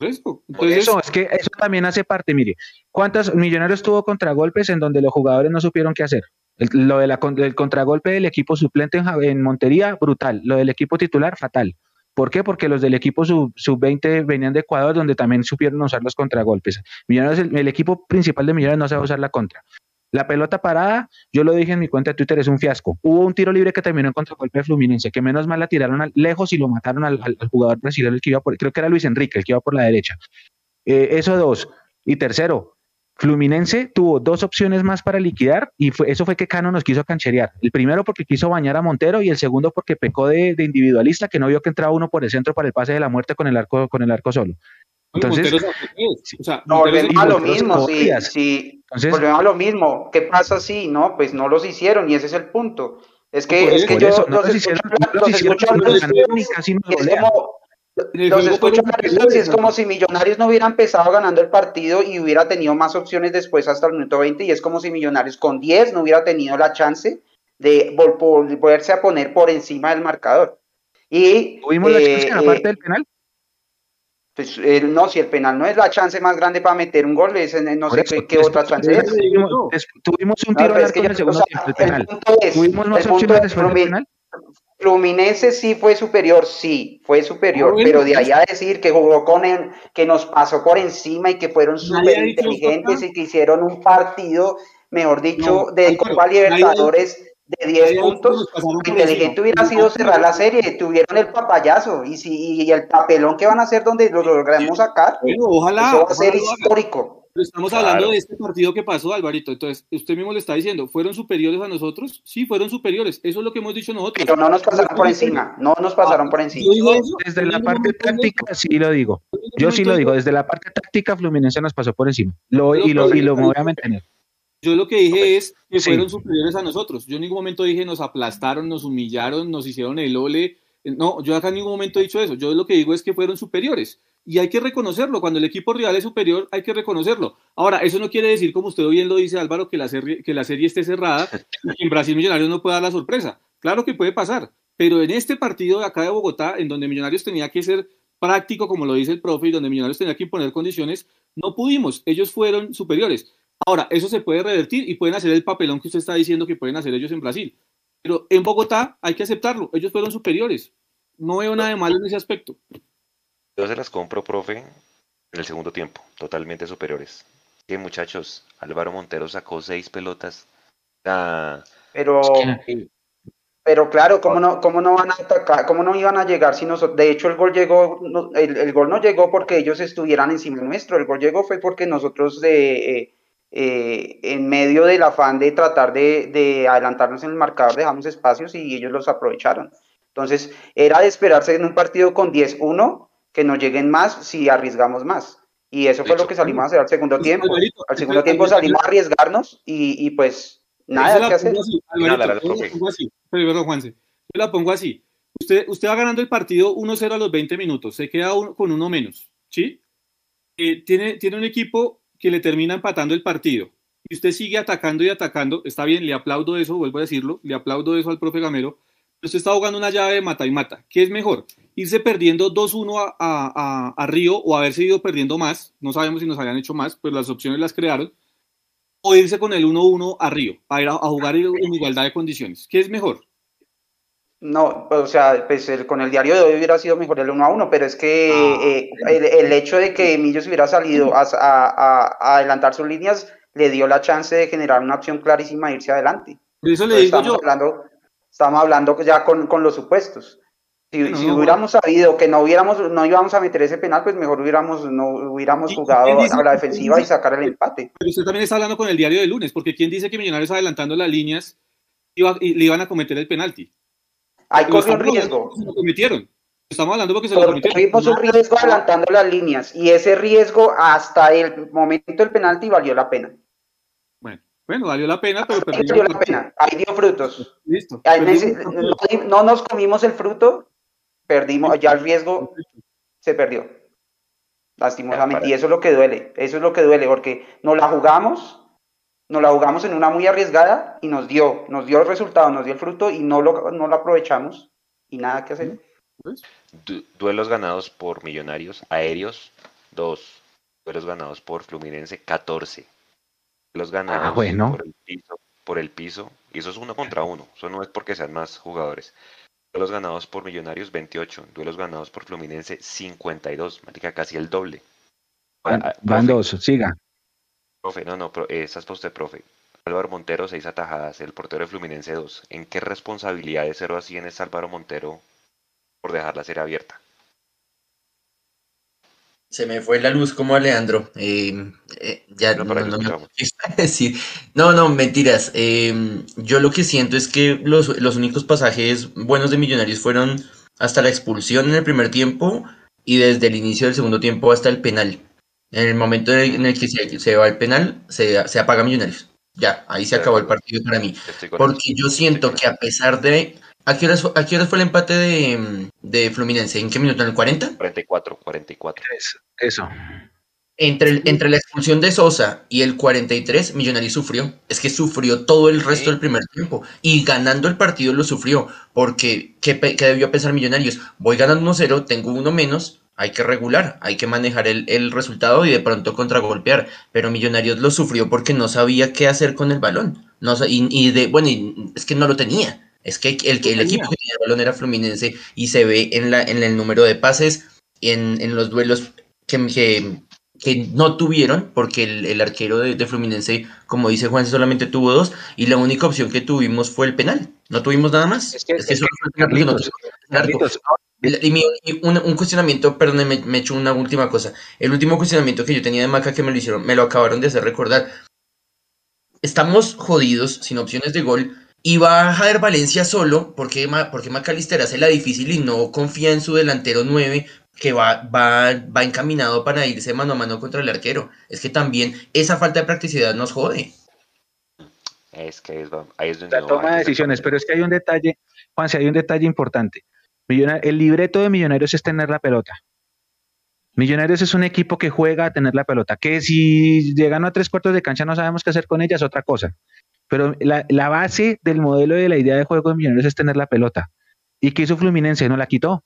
Eso, Entonces, eso, es que eso también hace parte, mire, ¿cuántos millonarios tuvo contragolpes en donde los jugadores no supieron qué hacer? El, lo de la, del contragolpe del equipo suplente en, en Montería, brutal. Lo del equipo titular, fatal. ¿Por qué? Porque los del equipo sub-20 sub venían de Ecuador, donde también supieron usar los contragolpes. Millonarios, el, equipo principal de Millonarios no sabe usar la contra. La pelota parada, yo lo dije en mi cuenta de Twitter, es un fiasco. Hubo un tiro libre que terminó en contragolpe de Fluminense, que menos mal la tiraron lejos y lo mataron al, jugador brasileño, el que iba por, creo que era Luis Enrique, el que iba por la derecha. Eh, eso dos. Y tercero, Fluminense tuvo dos opciones más para liquidar y fue, eso fue que Cano nos quiso cancherear. El primero porque quiso bañar a Montero y el segundo porque pecó de, individualista, que no vio que entraba uno por el centro para el pase de la muerte con el arco, con el arco solo. Entonces, no, volvemos a lo mismo, sí, sí. volvemos a lo mismo. ¿Qué pasa si no? Pues no los hicieron y ese es el punto. Es que, es que yo no los, hicieron, los escucho los escucho y es como si Millonarios no hubiera empezado ganando el partido y hubiera tenido más opciones después hasta el minuto 20 y es como si Millonarios con 10 no hubiera tenido la chance de volverse a poner por encima del marcador. Y, ¿Tuvimos la chance en parte del penal? Pues eh, no, si el penal no es la chance más grande para meter un gol, es, no sé qué, otra chance es. Tuvimos, un tiro no, en el segundo tiempo, el penal. ¿Tuvimos más opciones después del penal? Fluminense sí fue superior, sí, fue superior, pero de ahí a decir que jugó con él, que nos pasó por encima y que fueron súper inteligentes y que hicieron un partido, mejor dicho, de Copa Libertadores de 10 puntos, inteligente hubiera sido cerrar la serie, tuvieron el papayazo y si y el papelón que van a hacer donde lo logremos sacar, ojalá, eso va a ser histórico estamos hablando de este partido que pasó, Alvarito. Entonces, usted mismo le está diciendo, ¿fueron superiores a nosotros? Sí, fueron superiores. Eso es lo que hemos dicho nosotros. Pero no nos pasaron por encima. No nos pasaron por encima. Desde la parte táctica, sí lo digo. Yo sí lo digo. Desde la parte táctica, Fluminense nos pasó por encima. Lo, y, lo, y lo voy a mantener. Yo lo que dije es que fueron superiores a nosotros. Yo en ningún momento dije nos aplastaron, nos humillaron, nos hicieron el ole. No, yo acá en ningún momento he dicho eso. Yo lo que digo es que fueron superiores y hay que reconocerlo. Cuando el equipo rival es superior, hay que reconocerlo. Ahora, eso no quiere decir, como usted bien lo dice, Álvaro, que la serie, que la serie esté cerrada y que en Brasil Millonarios no pueda dar la sorpresa. Claro que puede pasar, pero en este partido de acá de Bogotá, en donde Millonarios tenía que ser práctico, como lo dice el profe, y donde Millonarios tenía que imponer condiciones, no pudimos. Ellos fueron superiores. Ahora, eso se puede revertir y pueden hacer el papelón que usted está diciendo que pueden hacer ellos en Brasil. Pero en Bogotá hay que aceptarlo. Ellos fueron superiores. No veo nada de malo en ese aspecto. Yo se las compro, profe, en el segundo tiempo, totalmente superiores. Que muchachos, Álvaro Montero sacó seis pelotas. pero, pero claro, ¿cómo no, cómo no van a atacar? ¿Cómo no iban a llegar si nosotros? De hecho, el gol llegó, el, gol no llegó porque ellos estuvieran encima nuestro. El gol llegó fue porque nosotros eh, eh, en medio del afán de tratar de, de adelantarnos en el marcador dejamos espacios y ellos los aprovecharon. Entonces, era de esperarse en un partido con 10-1 que nos lleguen más si arriesgamos más. Y eso fue lo que salimos a hacer al segundo tiempo. al segundo tiempo salimos a arriesgarnos y, pues nada que hacer. Juanse, yo la pongo así. Usted, usted va ganando el partido 1-0 a los 20 minutos, se queda con uno menos, ¿sí? Eh, tiene, tiene un equipo que le termina empatando el partido y usted sigue atacando y atacando, está bien, le aplaudo eso, vuelvo a decirlo, le aplaudo eso al profe Gamero, usted está jugando una llave de mata y mata. ¿Qué es mejor? Irse perdiendo 2-1 a, Río o haberse ido perdiendo más, no sabemos si nos habían hecho más, pero las opciones las crearon, o irse con el 1-1 a Río, a ir a, jugar en igualdad de condiciones. ¿Qué es mejor? No, o sea, pues con el diario de hoy hubiera sido mejor el 1 a 1, pero es que ah, eh, el, hecho de que Millos hubiera salido a, a, adelantar sus líneas le dio la chance de generar una opción clarísima e irse adelante. eso le digo yo. Hablando, Estamos hablando ya con, con los supuestos. Si, si hubiéramos sabido que no hubiéramos, no íbamos a meter ese penal, pues mejor hubiéramos, no hubiéramos jugado a la defensiva y sacar el empate. Pero usted también está hablando con el diario de lunes, porque ¿quién dice que Millonarios adelantando las líneas iba, y le iban a cometer el penalti? Hay corrió un riesgo. Se lo cometieron. Estamos hablando porque se lo cometieron. Un riesgo adelantando las líneas y ese riesgo hasta el momento del penalti valió la pena. Bueno, valió la pena, pero Valió la pena, ahí dio frutos. Listo. no, nos comimos el fruto, perdimos, ya el riesgo se perdió. Lastimosamente. Y eso es lo que duele, eso es lo que duele, porque nos la jugamos, nos la jugamos en una muy arriesgada y nos dio, nos dio el resultado, nos dio el fruto y no lo, no lo aprovechamos y nada que hacer. duelos ganados por Millonarios aéreos, dos. Duelos ganados por Fluminense, 14 los ganados ah, por, el piso, por el piso, y eso es uno contra uno, eso no es porque sean más jugadores. Duelos ganados por Millonarios 28, duelos ganados por Fluminense 52, marica, casi el doble. Van, ah, dos, siga. Profe, no, no, esa es para usted, profe. Álvaro Montero, seis atajadas, el portero de Fluminense, dos. ¿En qué responsabilidad de 0 a 100 es Álvaro Montero por dejar la serie abierta? Se me fue la luz como Alejandro. Eh, eh, ya no, no, <laughs> no, no, mentiras. Eh, yo lo que siento es que los, los únicos pasajes buenos de Millonarios fueron hasta la expulsión en el primer tiempo y desde el inicio del segundo tiempo hasta el penal. En el momento en el que se, va el penal, se, se, apaga Millonarios. Ya, ahí se acabó el partido para mí. Porque yo siento que a pesar de ¿A qué, horas, fue el empate de, Fluminense? ¿En qué minuto? ¿En el 40? 44, 44. Eso. Entre, entre la expulsión de Sosa y el 43, Millonarios sufrió. Es que sufrió todo el resto del primer tiempo. Y ganando el partido lo sufrió. Porque, ¿qué, debió pensar Millonarios? Voy ganando 1-0, tengo uno menos, hay que regular, hay que manejar el, resultado y de pronto contragolpear. Pero Millonarios lo sufrió porque no sabía qué hacer con el balón. No, y, y de, bueno, es que no lo tenía. Es que el, el equipo que tenía el balón era Fluminense y se ve en, la, en el número de pases, en, en los duelos que, que, no tuvieron, porque el, arquero de, Fluminense, como dice Juan, solamente tuvo dos y la única opción que tuvimos fue el penal. No tuvimos nada más. Es que, eso y, un, un, cuestionamiento, perdón, me, me echo una última cosa. El último cuestionamiento que yo tenía de Maca que me lo hicieron, me lo acabaron de hacer recordar. Estamos jodidos sin opciones de gol y va a Jader Valencia solo porque, porque Macalister hace la difícil y no confía en su delantero 9 que va, va, va encaminado para irse mano a mano contra el arquero. Es que también esa falta de practicidad nos jode. Es que ahí es donde... La toma de decisiones, pero es que hay un detalle, Juan, si hay un detalle importante. el libreto de Millonarios es tener la pelota. Millonarios es un equipo que juega a tener la pelota, que si llegan a tres cuartos de cancha no sabemos qué hacer con ella, es otra cosa. Pero la, base del modelo de la idea de juego de Millonarios es tener la pelota. ¿Y qué hizo Fluminense? No la quitó.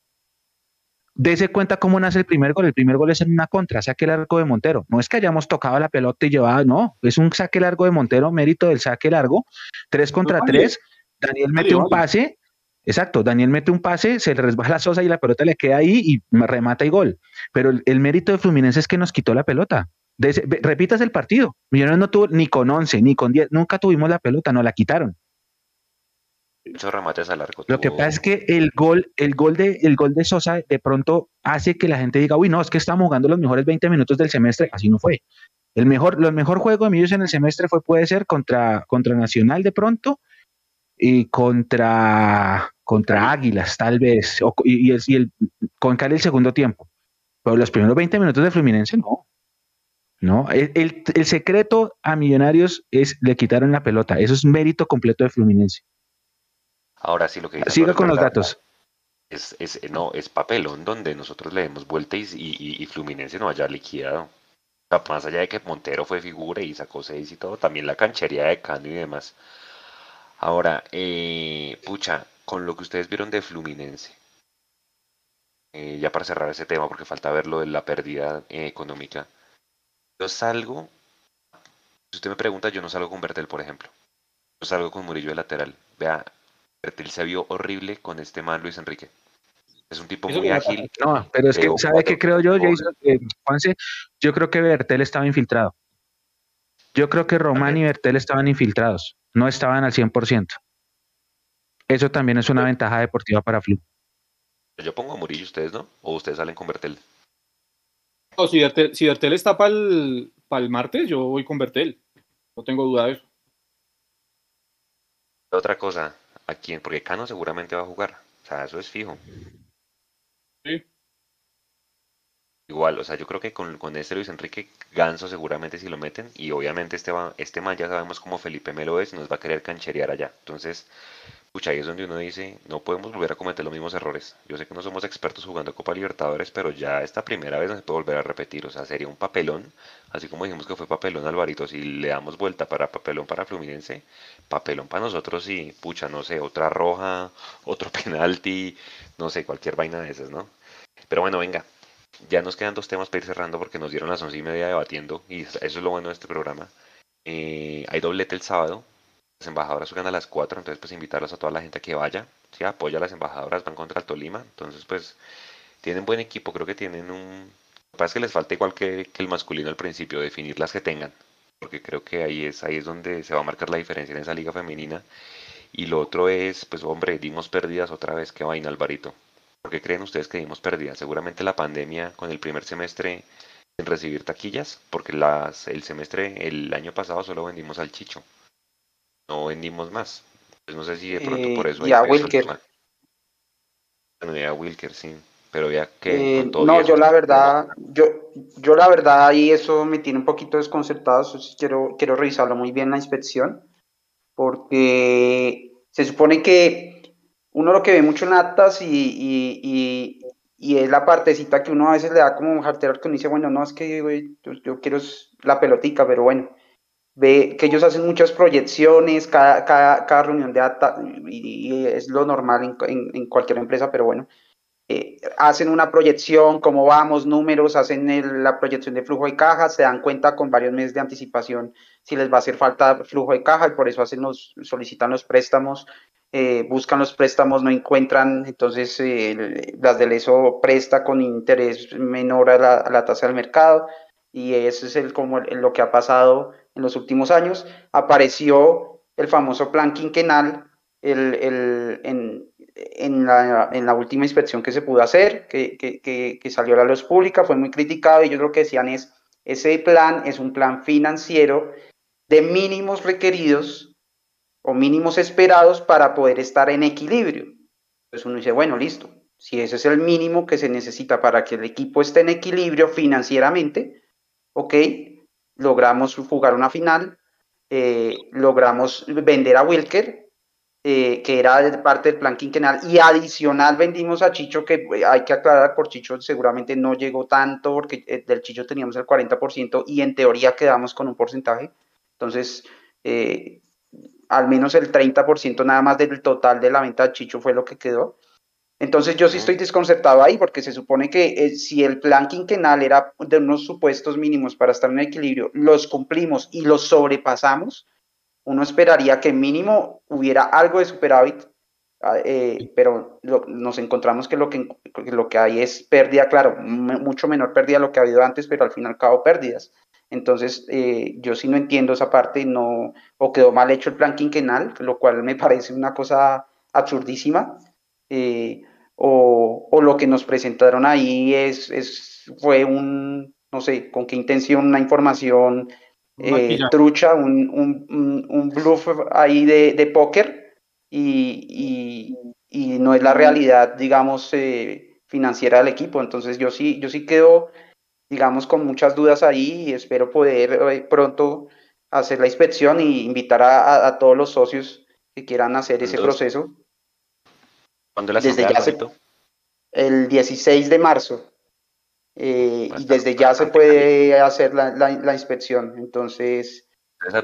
Dese cuenta cómo nace el primer gol. El primer gol es en una contra, saque largo de Montero. No es que hayamos tocado la pelota y llevado, no, es un saque largo de Montero, mérito del saque largo. Tres contra tres. Daniel mete un pase. Exacto, Daniel mete un pase, se le resbala la Sosa y la pelota le queda ahí y remata y gol. Pero el, el mérito de Fluminense es que nos quitó la pelota repitas el partido. Millonarios no tuvo ni con 11, ni con 10, nunca tuvimos la pelota, no la quitaron. remates a largo. Lo que pasa es que el gol, el gol de, el gol de Sosa de pronto hace que la gente diga, uy, no, es que estamos jugando los mejores 20 minutos del semestre. Así no fue. El mejor, lo mejor juego de Millos en el semestre fue, puede ser contra, contra Nacional de pronto y contra, contra Águilas, tal vez, y, y, el, con Cali el segundo tiempo. Pero los primeros 20 minutos de Fluminense no. ¿No? El, secreto a Millonarios es le quitaron la pelota. Eso es mérito completo de Fluminense. Ahora sí lo que Siga con los datos. Es, es, no, es papelón donde nosotros le demos vuelta y, y, Fluminense no haya liquidado. más allá de que Montero fue figura y sacó seis y todo, también la canchería de Cano y demás. Ahora, eh, pucha, con lo que ustedes vieron de Fluminense, eh, ya para cerrar ese tema, porque falta ver lo de la pérdida eh, económica, yo salgo, si usted me pregunta, yo no salgo con Bertel, por ejemplo. Yo salgo con Murillo de lateral. Vea, Bertel se vio horrible con este man Luis Enrique. Es un tipo muy ágil. No, pero es que, ¿sabe qué creo yo, Jason? Eh, Juanse, yo creo que Bertel estaba infiltrado. Yo creo que Román y Bertel estaban infiltrados, no estaban al 100%. Eso también es una ventaja deportiva para Flu. Yo pongo a Murillo, ustedes no, o ustedes salen con Bertel si Bertel, está para el, martes, yo voy con Bertel. No tengo duda de eso. Otra cosa, ¿a quién? Porque Cano seguramente va a jugar. O sea, eso es fijo. Sí. Igual, o sea, yo creo que con, con este Luis Enrique Ganso seguramente si lo meten. Y obviamente este, va, este man ya sabemos cómo Felipe Melo es y nos va a querer cancherear allá. Entonces, Pucha, ahí es donde uno dice, no podemos volver a cometer los mismos errores. Yo sé que no somos expertos jugando Copa Libertadores, pero ya esta primera vez no se puede volver a repetir. O sea, sería un papelón, así como dijimos que fue papelón Alvarito, si le damos vuelta para papelón para Fluminense, papelón para nosotros y, pucha, no sé, otra roja, otro <laughs> penalti, no sé, cualquier vaina de esas, ¿no? Pero bueno, venga, ya nos quedan dos temas para ir cerrando porque nos dieron las once y media debatiendo y eso es lo bueno de este programa. Eh, hay doblete el sábado, las embajadoras juegan a las 4, entonces pues invitarlos a toda la gente que vaya, ¿sí? apoya a las embajadoras, van contra el Tolima, entonces pues tienen buen equipo, creo que tienen un... Lo que pasa es que les falta igual que, el masculino al principio, definir las que tengan. porque creo que ahí es, ahí es donde se va a marcar la diferencia en esa liga femenina. Y lo otro es, pues hombre, dimos pérdidas otra vez, qué vaina, Alvarito. ¿Por qué creen ustedes que dimos pérdidas? Seguramente la pandemia con el primer semestre en recibir taquillas, porque las, el semestre, el año pasado solo vendimos al Chicho, no vendimos más. Pues no sé si de pronto por eso... Y a Wilker. Bueno, y a Wilker, sí. Pero ya que... Eh, no, yo la verdad, yo, yo la verdad ahí eso me tiene un poquito desconcertado, quiero, quiero revisarlo muy bien la inspección, porque se supone que uno lo que ve mucho en actas y, y, y, es la partecita que uno a veces le da como un jartero que uno dice, bueno, no, es que yo, quiero la pelotica, pero bueno, ve que ellos hacen muchas proyecciones, cada, cada, cada reunión de acta, y, es lo normal en, en, en cualquier empresa, pero bueno, eh, hacen una proyección, cómo vamos, números, hacen la proyección de flujo de caja, se dan cuenta con varios meses de anticipación si les va a hacer falta flujo de caja y por eso hacen los, solicitan los préstamos, eh, buscan los préstamos, no encuentran, entonces eh, las del ESO presta con interés menor a la, tasa del mercado y eso es el, como lo que ha pasado en los últimos años. Apareció el famoso plan quinquenal el, el, en, en la, en la, última inspección que se pudo hacer, que, que, que, salió a la luz pública, fue muy criticado y ellos lo que decían es, ese plan es un plan financiero de mínimos requeridos o mínimos esperados para poder estar en equilibrio. Entonces uno dice, bueno, listo, si ese es el mínimo que se necesita para que el equipo esté en equilibrio financieramente, ok, logramos jugar una final, eh, logramos vender a Wilker, eh, que era parte del plan quinquenal, y adicional vendimos a Chicho, que eh, hay que aclarar, por Chicho seguramente no llegó tanto, porque del Chicho teníamos el 40% y en teoría quedamos con un porcentaje. Entonces, al menos el 30% nada más del total de la venta de Chicho fue lo que quedó. Entonces yo sí estoy desconcertado ahí porque se supone que si el plan quinquenal era de unos supuestos mínimos para estar en equilibrio, los cumplimos y los sobrepasamos, uno esperaría que mínimo hubiera algo de superávit, ah, eh, pero nos encontramos que lo que, lo que hay es pérdida, claro, mucho menor pérdida de lo que ha habido antes, pero al fin y al cabo pérdidas. Entonces, eh, yo sí no entiendo esa parte, no, o quedó mal hecho el plan quinquenal, lo cual me <laughs> parece una cosa absurdísima, eh, o, o, lo que nos presentaron ahí es, es, fue un, no sé, con qué intención, una información eh, trucha, un, un, un, bluff ahí de, de póker y, y, y, no es la realidad, digamos, eh, financiera del equipo. Entonces yo sí, yo sí quedo, digamos, con muchas dudas ahí y espero poder eh, pronto hacer la inspección y invitar a, a, todos los socios que quieran hacer ese proceso. ¿Cuándo la Desde ya se, el 16 de marzo. Eh, y desde ya se puede hacer la, la, inspección. Entonces,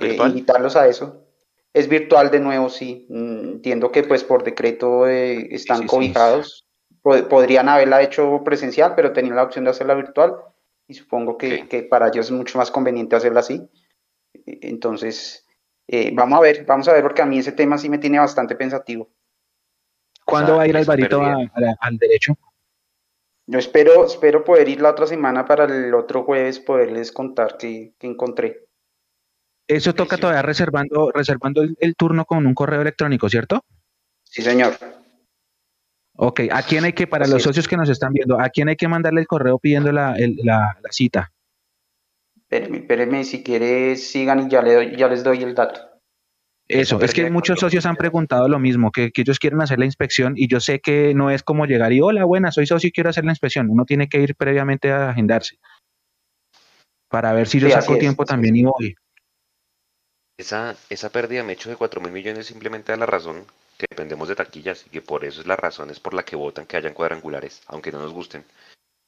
eh, invitarlos a eso. Es virtual de nuevo, sí. Mm, entiendo que pues por decreto eh, están cobijados. Podrían haberla hecho presencial, pero tenían la opción de hacerla virtual y supongo que, que para ellos es mucho más conveniente hacerla así. Entonces, vamos a ver, vamos a ver porque a mí ese tema sí me tiene bastante pensativo. ¿Cuándo va a ir Alvarito al derecho? Yo espero, espero poder ir la otra semana para el otro jueves poderles contar qué, encontré. Eso toca todavía reservando, reservando el, turno con un correo electrónico, ¿cierto? Sí, señor. Ok, ¿a quién hay que, para los socios que nos están viendo, a quién hay que mandarle el correo pidiendo la, la, cita? Espérenme, si quieres sigan y ya, le ya les doy el dato. Eso, es que muchos socios han preguntado lo mismo, que, ellos quieren hacer la inspección y yo sé que no es como llegar y hola, buena, soy socio y quiero hacer la inspección. Uno tiene que ir previamente a agendarse para ver si yo saco tiempo también y voy. Esa, esa pérdida me hecho de 4 mil millones simplemente da la razón que dependemos de taquillas y que por eso es la razón es por la que votan que hayan cuadrangulares, aunque no nos gusten.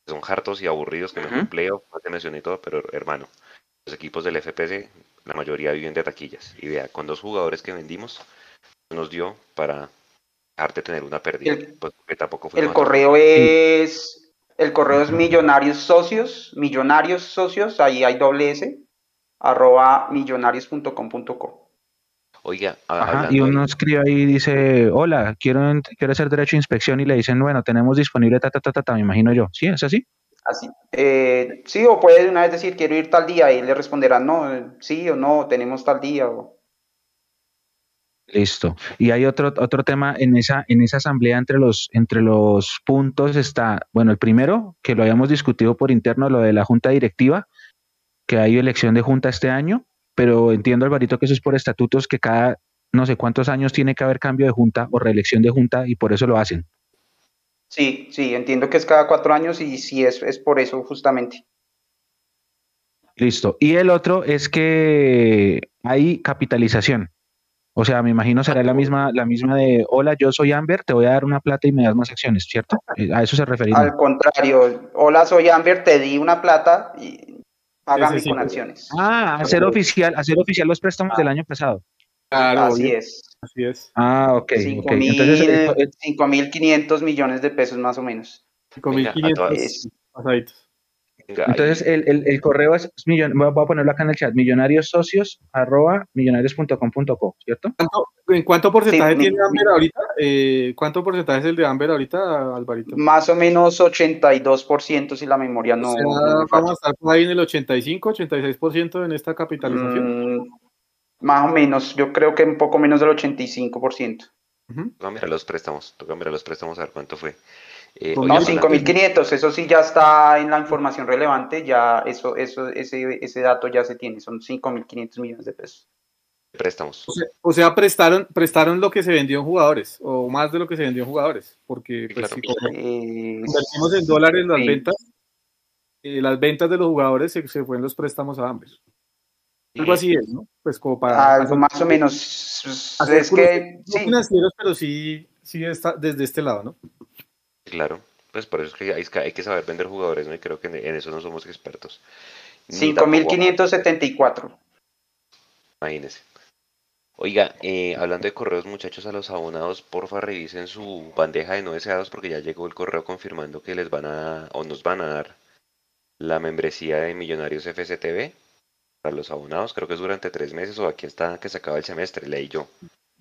Son hartos y aburridos que me empleo, no te mencioné todo, pero hermano, los equipos del FPC la mayoría viven de taquillas. Y vea, con dos jugadores que vendimos, nos dio para dejarte tener una pérdida. El, pues, tampoco el correo es el correo es millonarios socios, millonarios socios, ahí hay doble S, arroba millonarios.com.co. Oiga, y uno escribe ahí y dice, hola, quiero, quiero hacer derecho a inspección y le dicen, bueno, tenemos disponible ta, ta, ta, ta, me imagino yo. ¿Sí? ¿Es así? Así, eh, sí, o puede una vez decir, quiero ir tal día, y le responderán, no, sí o no, tenemos tal día. Listo. Y hay otro, otro tema en esa, en esa asamblea entre los, entre los puntos está, bueno, el primero, que lo habíamos discutido por interno, lo de la junta directiva, que hay elección de junta este año, pero entiendo, Alvarito, que eso es por estatutos, que cada no sé cuántos años tiene que haber cambio de junta o reelección de junta y por eso lo hacen. Sí, sí, entiendo que es cada cuatro años y sí es, es por eso justamente. Listo. Y el otro es que hay capitalización. O sea, me imagino será la misma, la misma de, hola, yo soy Amber, te voy a dar una plata y me das más acciones, ¿cierto? Eh, a eso se refería. Al contrario, hola, soy Amber, te di una plata y hágame con acciones. Ah, hacer oficial, hacer oficial los préstamos del año pasado. Claro, así es. Así es. Ah, ok. 5.500 millones de pesos más o menos. 5.500 pasaditos. Entonces, el, el, el, correo es, millon, voy a ponerlo acá en el chat, millonariosocios arroba millonarios.com.co, ¿cierto? ¿En cuánto porcentaje tiene Amber ahorita? Eh, ¿Cuánto porcentaje es el de Amber ahorita, Alvarito? Más o menos 82% si la memoria no... vamos a estar por ahí en el 85, 86% en esta capitalización. Mm, más o menos, yo creo que un poco menos del 85%. Uh -huh. Toca mirar los préstamos, toca mirar los préstamos a ver cuánto fue. Eh, no, 5.500, eso sí ya está en la información relevante, ya eso, eso, ese, ese dato ya se tiene, son 5.500 millones de pesos. Préstamos. O sea, o sea, prestaron, prestaron lo que se vendió en jugadores, o más de lo que se vendió en jugadores, porque pues, claro. si eh, invertimos en dólares las sí. ventas, eh, las ventas de los jugadores se, se fueron los préstamos a Amber. Algo así es, ¿no? Pues como para... Algo más o menos. Es que... No financieros, pero sí, sí está desde este lado, ¿no? Claro, pues por eso es que hay, hay que saber vender jugadores, ¿no? Y creo que en, en eso no somos expertos. 5.574. Imagínense. Oiga, eh, hablando de correos, muchachos, a los abonados, porfa revisen su bandeja de no deseados porque ya llegó el correo confirmando que les van a, o nos van a dar la membresía de Millonarios FCTV para los abonados. Creo que es durante tres meses o aquí está que se acaba el semestre, leí yo.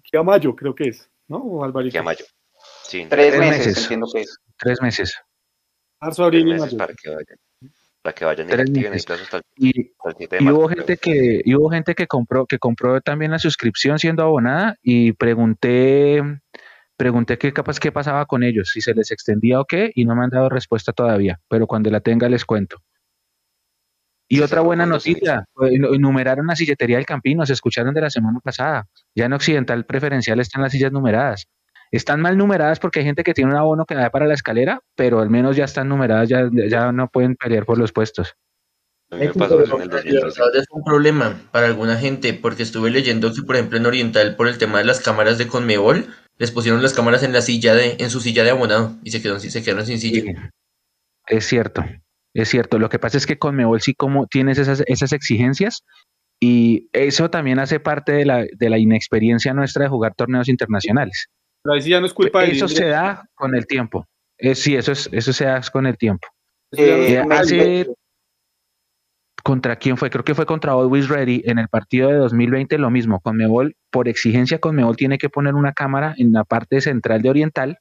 Que a mayo, creo que es, ¿no? O Alvarito. Que a mayo. Sí, tres, tres meses, meses. Entiendo que es. Tres meses. Marzo, abril y mayo. Para que vayan, para que vayan y activen el plazo hasta el, y, hasta el 7 de y hubo gente que y hubo gente que compró que compró también la suscripción siendo abonada y pregunté pregunté qué capaz qué pasaba con ellos, si se les extendía o qué y no me han dado respuesta todavía, pero cuando la tenga les cuento. Y otra buena noticia, numeraron la silletería del Campino, se escucharon de la semana pasada. Ya en Occidental Preferencial están las sillas numeradas. Están mal numeradas porque hay gente que tiene un abono que da para la escalera, pero al menos ya están numeradas, ya, ya no pueden pelear por los puestos. Es un problema para alguna gente, porque estuve leyendo que, por ejemplo, en Oriental, por el tema de las cámaras de Conmebol, les pusieron las cámaras en la silla de, en su silla de abonado y se quedaron, se quedaron sin silla. Sí, es cierto, es cierto. Lo que pasa es que Conmebol sí como tienes esas, esas exigencias y eso también hace parte de la, de la inexperiencia nuestra de jugar torneos internacionales. Pero ahí sí ya no es culpa Eso se da con el tiempo. Eh, sí, eso, es, eso se da con el tiempo. Eh, hace, ¿Contra quién fue? Creo que fue contra Always Ready en el partido de 2020, lo mismo. Conmebol, por exigencia, Conmebol tiene que poner una cámara en la parte central de Oriental.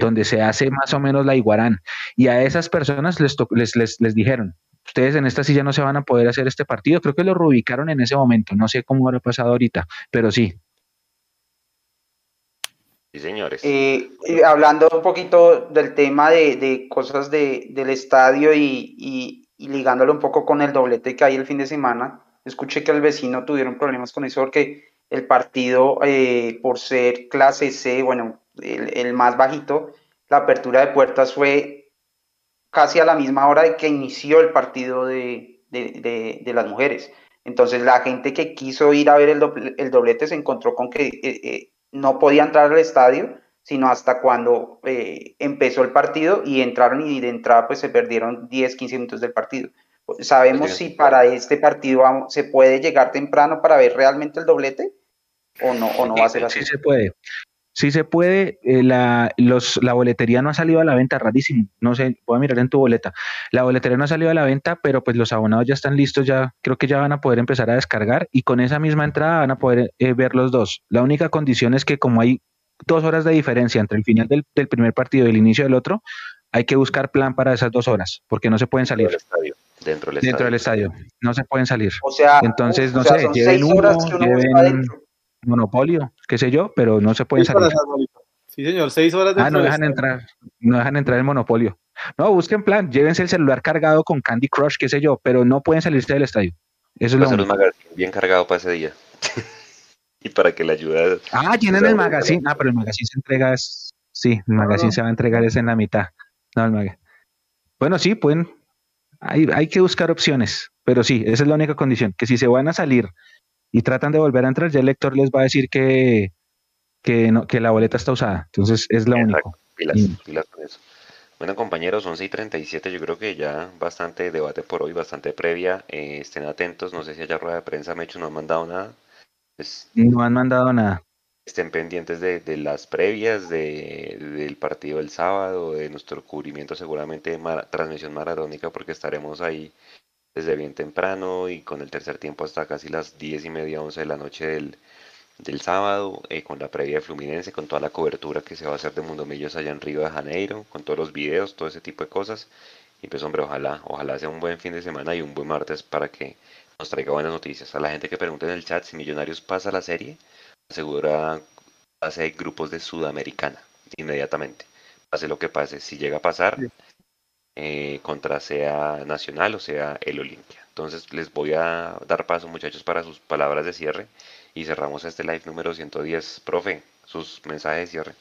Donde se hace más o menos la iguarán. Y a esas personas les, les, les, les dijeron, ustedes en esta silla no se van a poder hacer este partido. Creo que lo reubicaron en ese momento. No sé cómo habrá pasado ahorita, pero sí, Sí, señores. Eh, hablando un poquito del tema de, de cosas de, del estadio y, y, y, ligándolo un poco con el doblete que hay el fin de semana, escuché que el vecino tuvieron problemas con eso porque el partido, eh, por ser clase C, bueno, el, el, más bajito, la apertura de puertas fue casi a la misma hora de que inició el partido de, de, de las mujeres. Entonces la gente que quiso ir a ver el, doble, el doblete se encontró con que eh, eh no podía entrar al estadio, sino hasta cuando eh, empezó el partido y entraron y de entrada pues se perdieron 10, 15 minutos del partido. ¿Sabemos si para este partido vamos, se puede llegar temprano para ver realmente el doblete o no, o no va a ser así? Sí se puede. Sí se puede, eh, la, los, la boletería no ha salido a la venta, rarísimo, no sé, voy a mirar en tu boleta. La boletería no ha salido a la venta, pero pues los abonados ya están listos, ya creo que ya van a poder empezar a descargar y con esa misma entrada van a poder eh, ver los dos. La única condición es que como hay dos horas de diferencia entre el final del, del primer partido y el inicio del otro, hay que buscar plan para esas dos horas, porque no se pueden salir. Dentro del estadio. Dentro del estadio. No se pueden salir. O sea, Entonces, no o sea, sé, son lleven seis uno, horas que uno lleven está dentro. Monopolio, qué sé yo, pero no se pueden Seis salir. horas. Sí, señor, seis horas Ah, dentro no dejan estadio. entrar, no dejan entrar el monopolio. No, busquen plan, llévense el celular cargado con Candy Crush, qué sé yo, pero no pueden salirse del estadio. Eso es lo un único. magazine bien cargado para ese día. <laughs> y para que le ayude. Ah, tienen el magazine. Ah, pero el magazine se entrega es. Sí, el magazine no. se va a entregar es en la mitad. No, el maga- Bueno, sí, pueden. Hay, hay que buscar opciones, pero sí, esa es la única condición. Que si se van a salir y tratan de volver a entrar, ya el lector les va a decir que, que, no, que la boleta está usada. Entonces es lo Exacto. único. Pilas, pilas con eso. Bueno, compañeros, 11 y 37, yo creo que ya bastante debate por hoy, bastante previa. eh, estén atentos, no sé si haya rueda de prensa, Mecho no han mandado nada. Pues No han mandado nada. estén pendientes de, de las previas de, del partido del sábado, de nuestro cubrimiento seguramente de transmisión maratónica, porque estaremos ahí desde bien temprano y con el tercer tiempo hasta casi las 10 y media, 11 de la noche del, del sábado, eh, con la previa de Fluminense, con toda la cobertura que se va a hacer de Mundo Millos allá en Río de Janeiro, con todos los videos, todo ese tipo de cosas. Y pues hombre, ojalá, ojalá sea un buen fin de semana y un buen martes para que nos traiga buenas noticias. A la gente que pregunta en el chat si Millonarios pasa la serie, asegura de grupos de Sudamericana inmediatamente. Pase lo que pase, si llega a pasar, eh, contra sea Nacional o sea el Olimpia. Entonces les voy a dar paso muchachos para sus palabras de cierre y cerramos este live número 110. Profe, sus mensajes de cierre.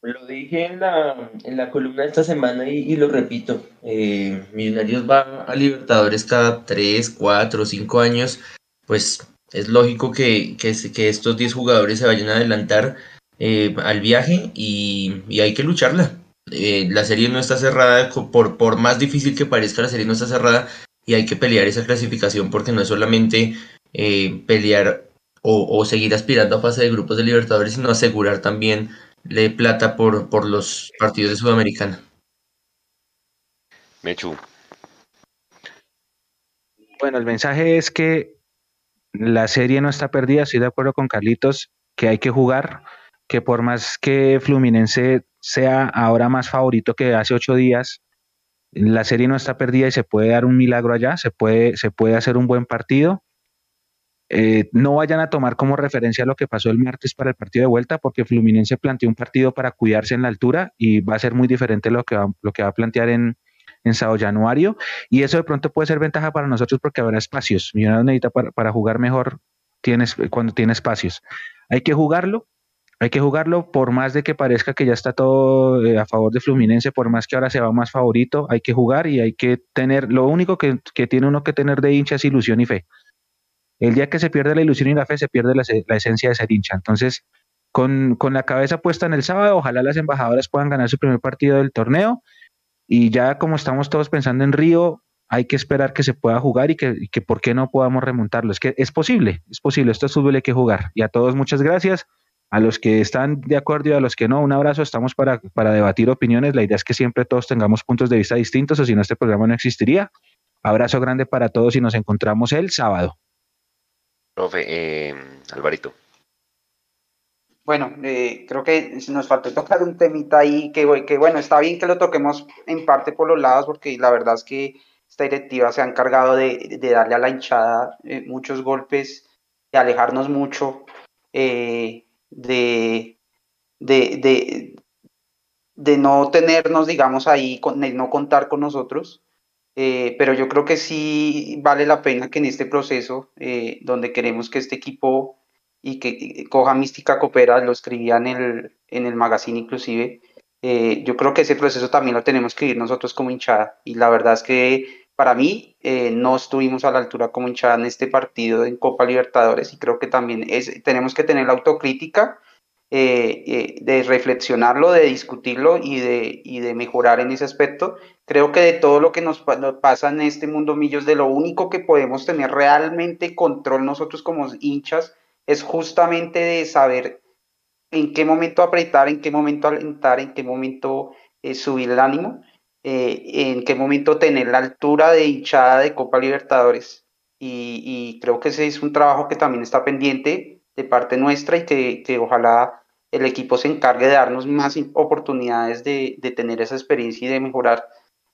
Lo dije en la, en la columna de esta semana y, lo repito. eh, Millonarios va a Libertadores cada 3, 4, 5 años. Pues es lógico que, que estos 10 jugadores se vayan a adelantar eh, al viaje y, y hay que lucharla. Eh, la serie no está cerrada, por, por más difícil que parezca, la serie no está cerrada y hay que pelear esa clasificación porque no es solamente eh, pelear o, o seguir aspirando a fase de grupos de Libertadores, sino asegurar también de plata por, por los partidos de Sudamericana. Mechu, Bueno, el mensaje es que la serie no está perdida, estoy de acuerdo con Carlitos, que hay que jugar, que por más que Fluminense sea ahora más favorito que hace ocho días, la serie no está perdida y se puede dar un milagro allá, se puede, se puede hacer un buen partido. Eh, no vayan a tomar como referencia lo que pasó el martes para el partido de vuelta, porque Fluminense planteó un partido para cuidarse en la altura y va a ser muy diferente lo que va, lo que va a plantear en, en Sao. Y eso de pronto puede ser ventaja para nosotros porque habrá espacios. Millonarios necesita para, para jugar mejor tienes, cuando tiene espacios. Hay que jugarlo, hay que jugarlo por más de que parezca que ya está todo eh, a favor de Fluminense, por más que ahora se va más favorito, hay que jugar y hay que tener, lo único que, que tiene uno que tener de hincha es ilusión y fe. El día que se pierde la ilusión y la fe, se pierde la, la esencia de ser hincha. Entonces, con, con la cabeza puesta en el sábado, ojalá las embajadoras puedan ganar su primer partido del torneo y ya como estamos todos pensando en Río, hay que esperar que se pueda jugar y que, y que por qué no podamos remontarlo. Es que es posible, es posible, esto es fútbol, hay que jugar. Y a todos muchas gracias. A los que están de acuerdo y a los que no, un abrazo. Estamos para, para debatir opiniones. La idea es que siempre todos tengamos puntos de vista distintos, o si no, este programa no existiría. Abrazo grande para todos y nos encontramos el sábado. profe, eh, Alvarito. Bueno, eh, creo que nos faltó tocar un temita ahí que, que, bueno, está bien que lo toquemos en parte por los lados, porque la verdad es que esta directiva se ha encargado de, de darle a la hinchada eh, muchos golpes, de alejarnos mucho, eh, de, de, de, de, no tenernos, digamos, ahí, con, no contar con nosotros. Eh, pero yo creo que sí vale la pena que en este proceso, eh, donde queremos que este equipo y que coja mística coopera, lo escribía en el, en el magazine inclusive, eh, yo creo que ese proceso también lo tenemos que ir nosotros como hinchada y la verdad es que para mí eh, no estuvimos a la altura como hinchada en este partido en Copa Libertadores y creo que también es, tenemos que tener la autocrítica eh, eh, de reflexionarlo, de discutirlo y de, y de mejorar en ese aspecto. Creo que de todo lo que nos, nos, pasa en este mundo millos, de lo único que podemos tener realmente control nosotros como hinchas es justamente de saber en qué momento apretar, en qué momento alentar, en qué momento eh, subir el ánimo, eh, en qué momento tener la altura de hinchada de Copa Libertadores. Y, y, creo que ese es un trabajo que también está pendiente de parte nuestra y que, que ojalá el equipo se encargue de darnos más oportunidades de, tener esa experiencia y de mejorar,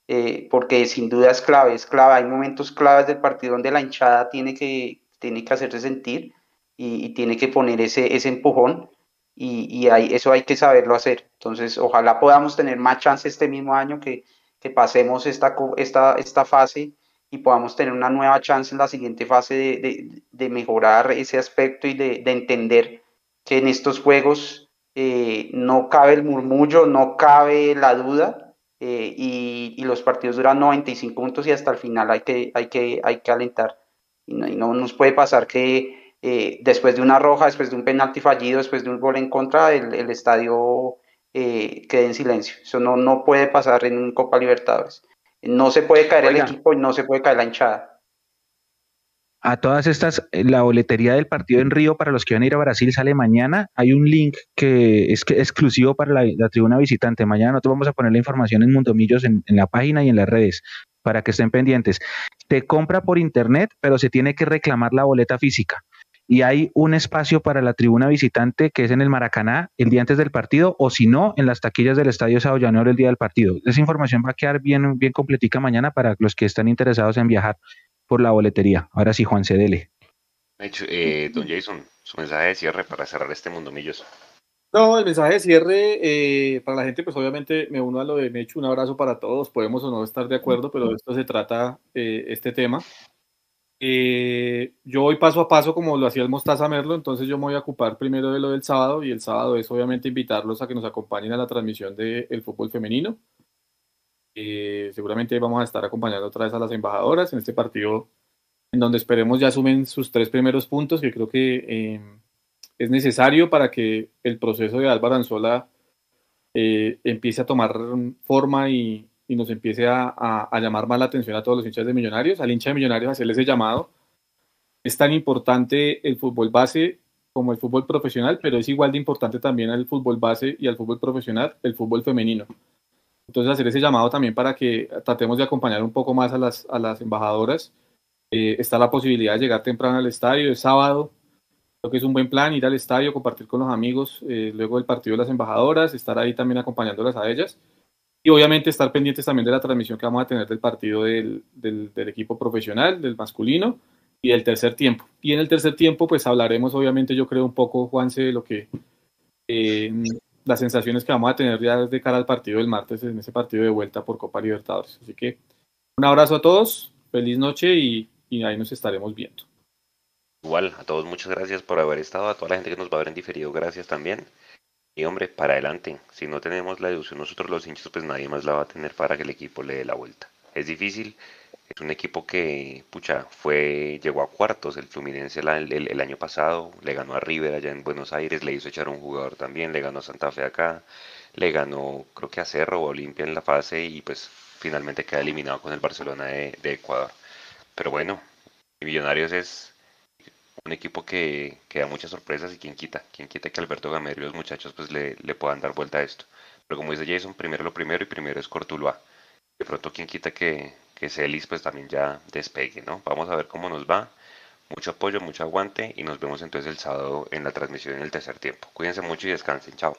eh, porque sin duda es clave, es clave. Hay momentos claves del partido donde la hinchada tiene que, tiene que hacerse sentir y, tiene que poner ese, ese empujón y, eso hay que saberlo hacer. Entonces, ojalá podamos tener más chance este mismo año que, que pasemos esta, esta, esta fase y podamos tener una nueva chance en la siguiente fase de, de, mejorar ese aspecto y de, entender que en estos juegos eh, no cabe el murmullo, no cabe la duda eh, y, y, los partidos duran 95 minutos y hasta el final hay que, hay que, hay que alentar. Y no, y no nos puede pasar que eh, después de una roja, después de un penalti fallido, después de un gol en contra, el, el estadio eh, quede en silencio. Eso no, no puede pasar en Copa Libertadores. No se puede caer el equipo y no se puede caer la hinchada. A todas estas, eh, la boletería del partido en Río para los que van a ir a Brasil sale mañana. Hay un link que es que exclusivo para la, tribuna visitante. Mañana nosotros vamos a poner la información en Mundomillos en, en la página y en las redes para que estén pendientes. Te compra por internet, pero se tiene que reclamar la boleta física y hay un espacio para la tribuna visitante que es en el Maracaná el día antes del partido o si no en las taquillas del Estadio Sao el día del partido. Esa información va a quedar bien, bien completica mañana para los que están interesados en viajar por la boletería. Ahora sí, Juan Cedele. Eh, don Jason, su mensaje de cierre para cerrar este mundo millos. No, el mensaje de cierre eh, para la gente, pues obviamente me uno a lo de Mechu, un abrazo para todos, podemos o no estar de acuerdo, pero de esto se trata eh, este tema. Eh, yo voy paso a paso como lo hacía el Mostaza Merlo, entonces yo me voy a ocupar primero de lo del sábado y el sábado es obviamente invitarlos a que nos acompañen a la transmisión del fútbol femenino. Eh, seguramente vamos a estar acompañando otra vez a las embajadoras en este partido en donde esperemos ya sumen sus tres primeros puntos que creo que eh, es necesario para que el proceso de Álvaro Anzola empiece a tomar forma y, y nos empiece a, llamar más la atención a todos los hinchas de Millonarios, al hincha de Millonarios hacerle ese llamado. Es tan importante el fútbol base como el fútbol profesional, pero es igual de importante también al fútbol base y al fútbol profesional el fútbol femenino. Entonces hacer ese llamado también para que tratemos de acompañar un poco más a las, a las embajadoras. Eh, está la posibilidad de llegar temprano al estadio, es sábado, creo que es un buen plan ir al estadio, compartir con los amigos eh, luego del partido de las embajadoras, estar ahí también acompañándolas a ellas y obviamente estar pendientes también de la transmisión que vamos a tener del partido del, del, equipo profesional, del masculino y del tercer tiempo. Y en el tercer tiempo, pues hablaremos, obviamente, yo creo un poco, Juanse, de lo que eh, las sensaciones que vamos a tener ya de cara al partido del martes, en ese partido de vuelta por Copa Libertadores. Así que un abrazo a todos, feliz noche y, y ahí nos estaremos viendo. Igual, a todos muchas gracias por haber estado, a toda la gente que nos va a ver diferido, gracias también. Y hombre, para adelante. Si no tenemos la ilusión nosotros los hinchas, pues nadie más la va a tener para que el equipo le dé la vuelta. Es difícil. Es un equipo que, pucha, fue, llegó a cuartos el Fluminense el, año pasado, le ganó a River allá en Buenos Aires, le hizo echar un jugador también, le ganó a Santa Fe acá, le ganó creo que a Cerro o Olimpia en la fase y pues finalmente queda eliminado con el Barcelona de, de Ecuador. Pero bueno, Millonarios es un equipo que, que, da muchas sorpresas y quien quita, quien quita que Alberto Gamero y los muchachos pues le, le, puedan dar vuelta a esto. Pero como dice Jason, primero lo primero y primero es Cortuluá. De pronto quien quita que, que Celis pues también ya despegue, ¿no? Vamos a ver cómo nos va. Mucho apoyo, mucho aguante y nos vemos entonces el sábado en la transmisión en el tercer tiempo. Cuídense mucho y descansen. Chao.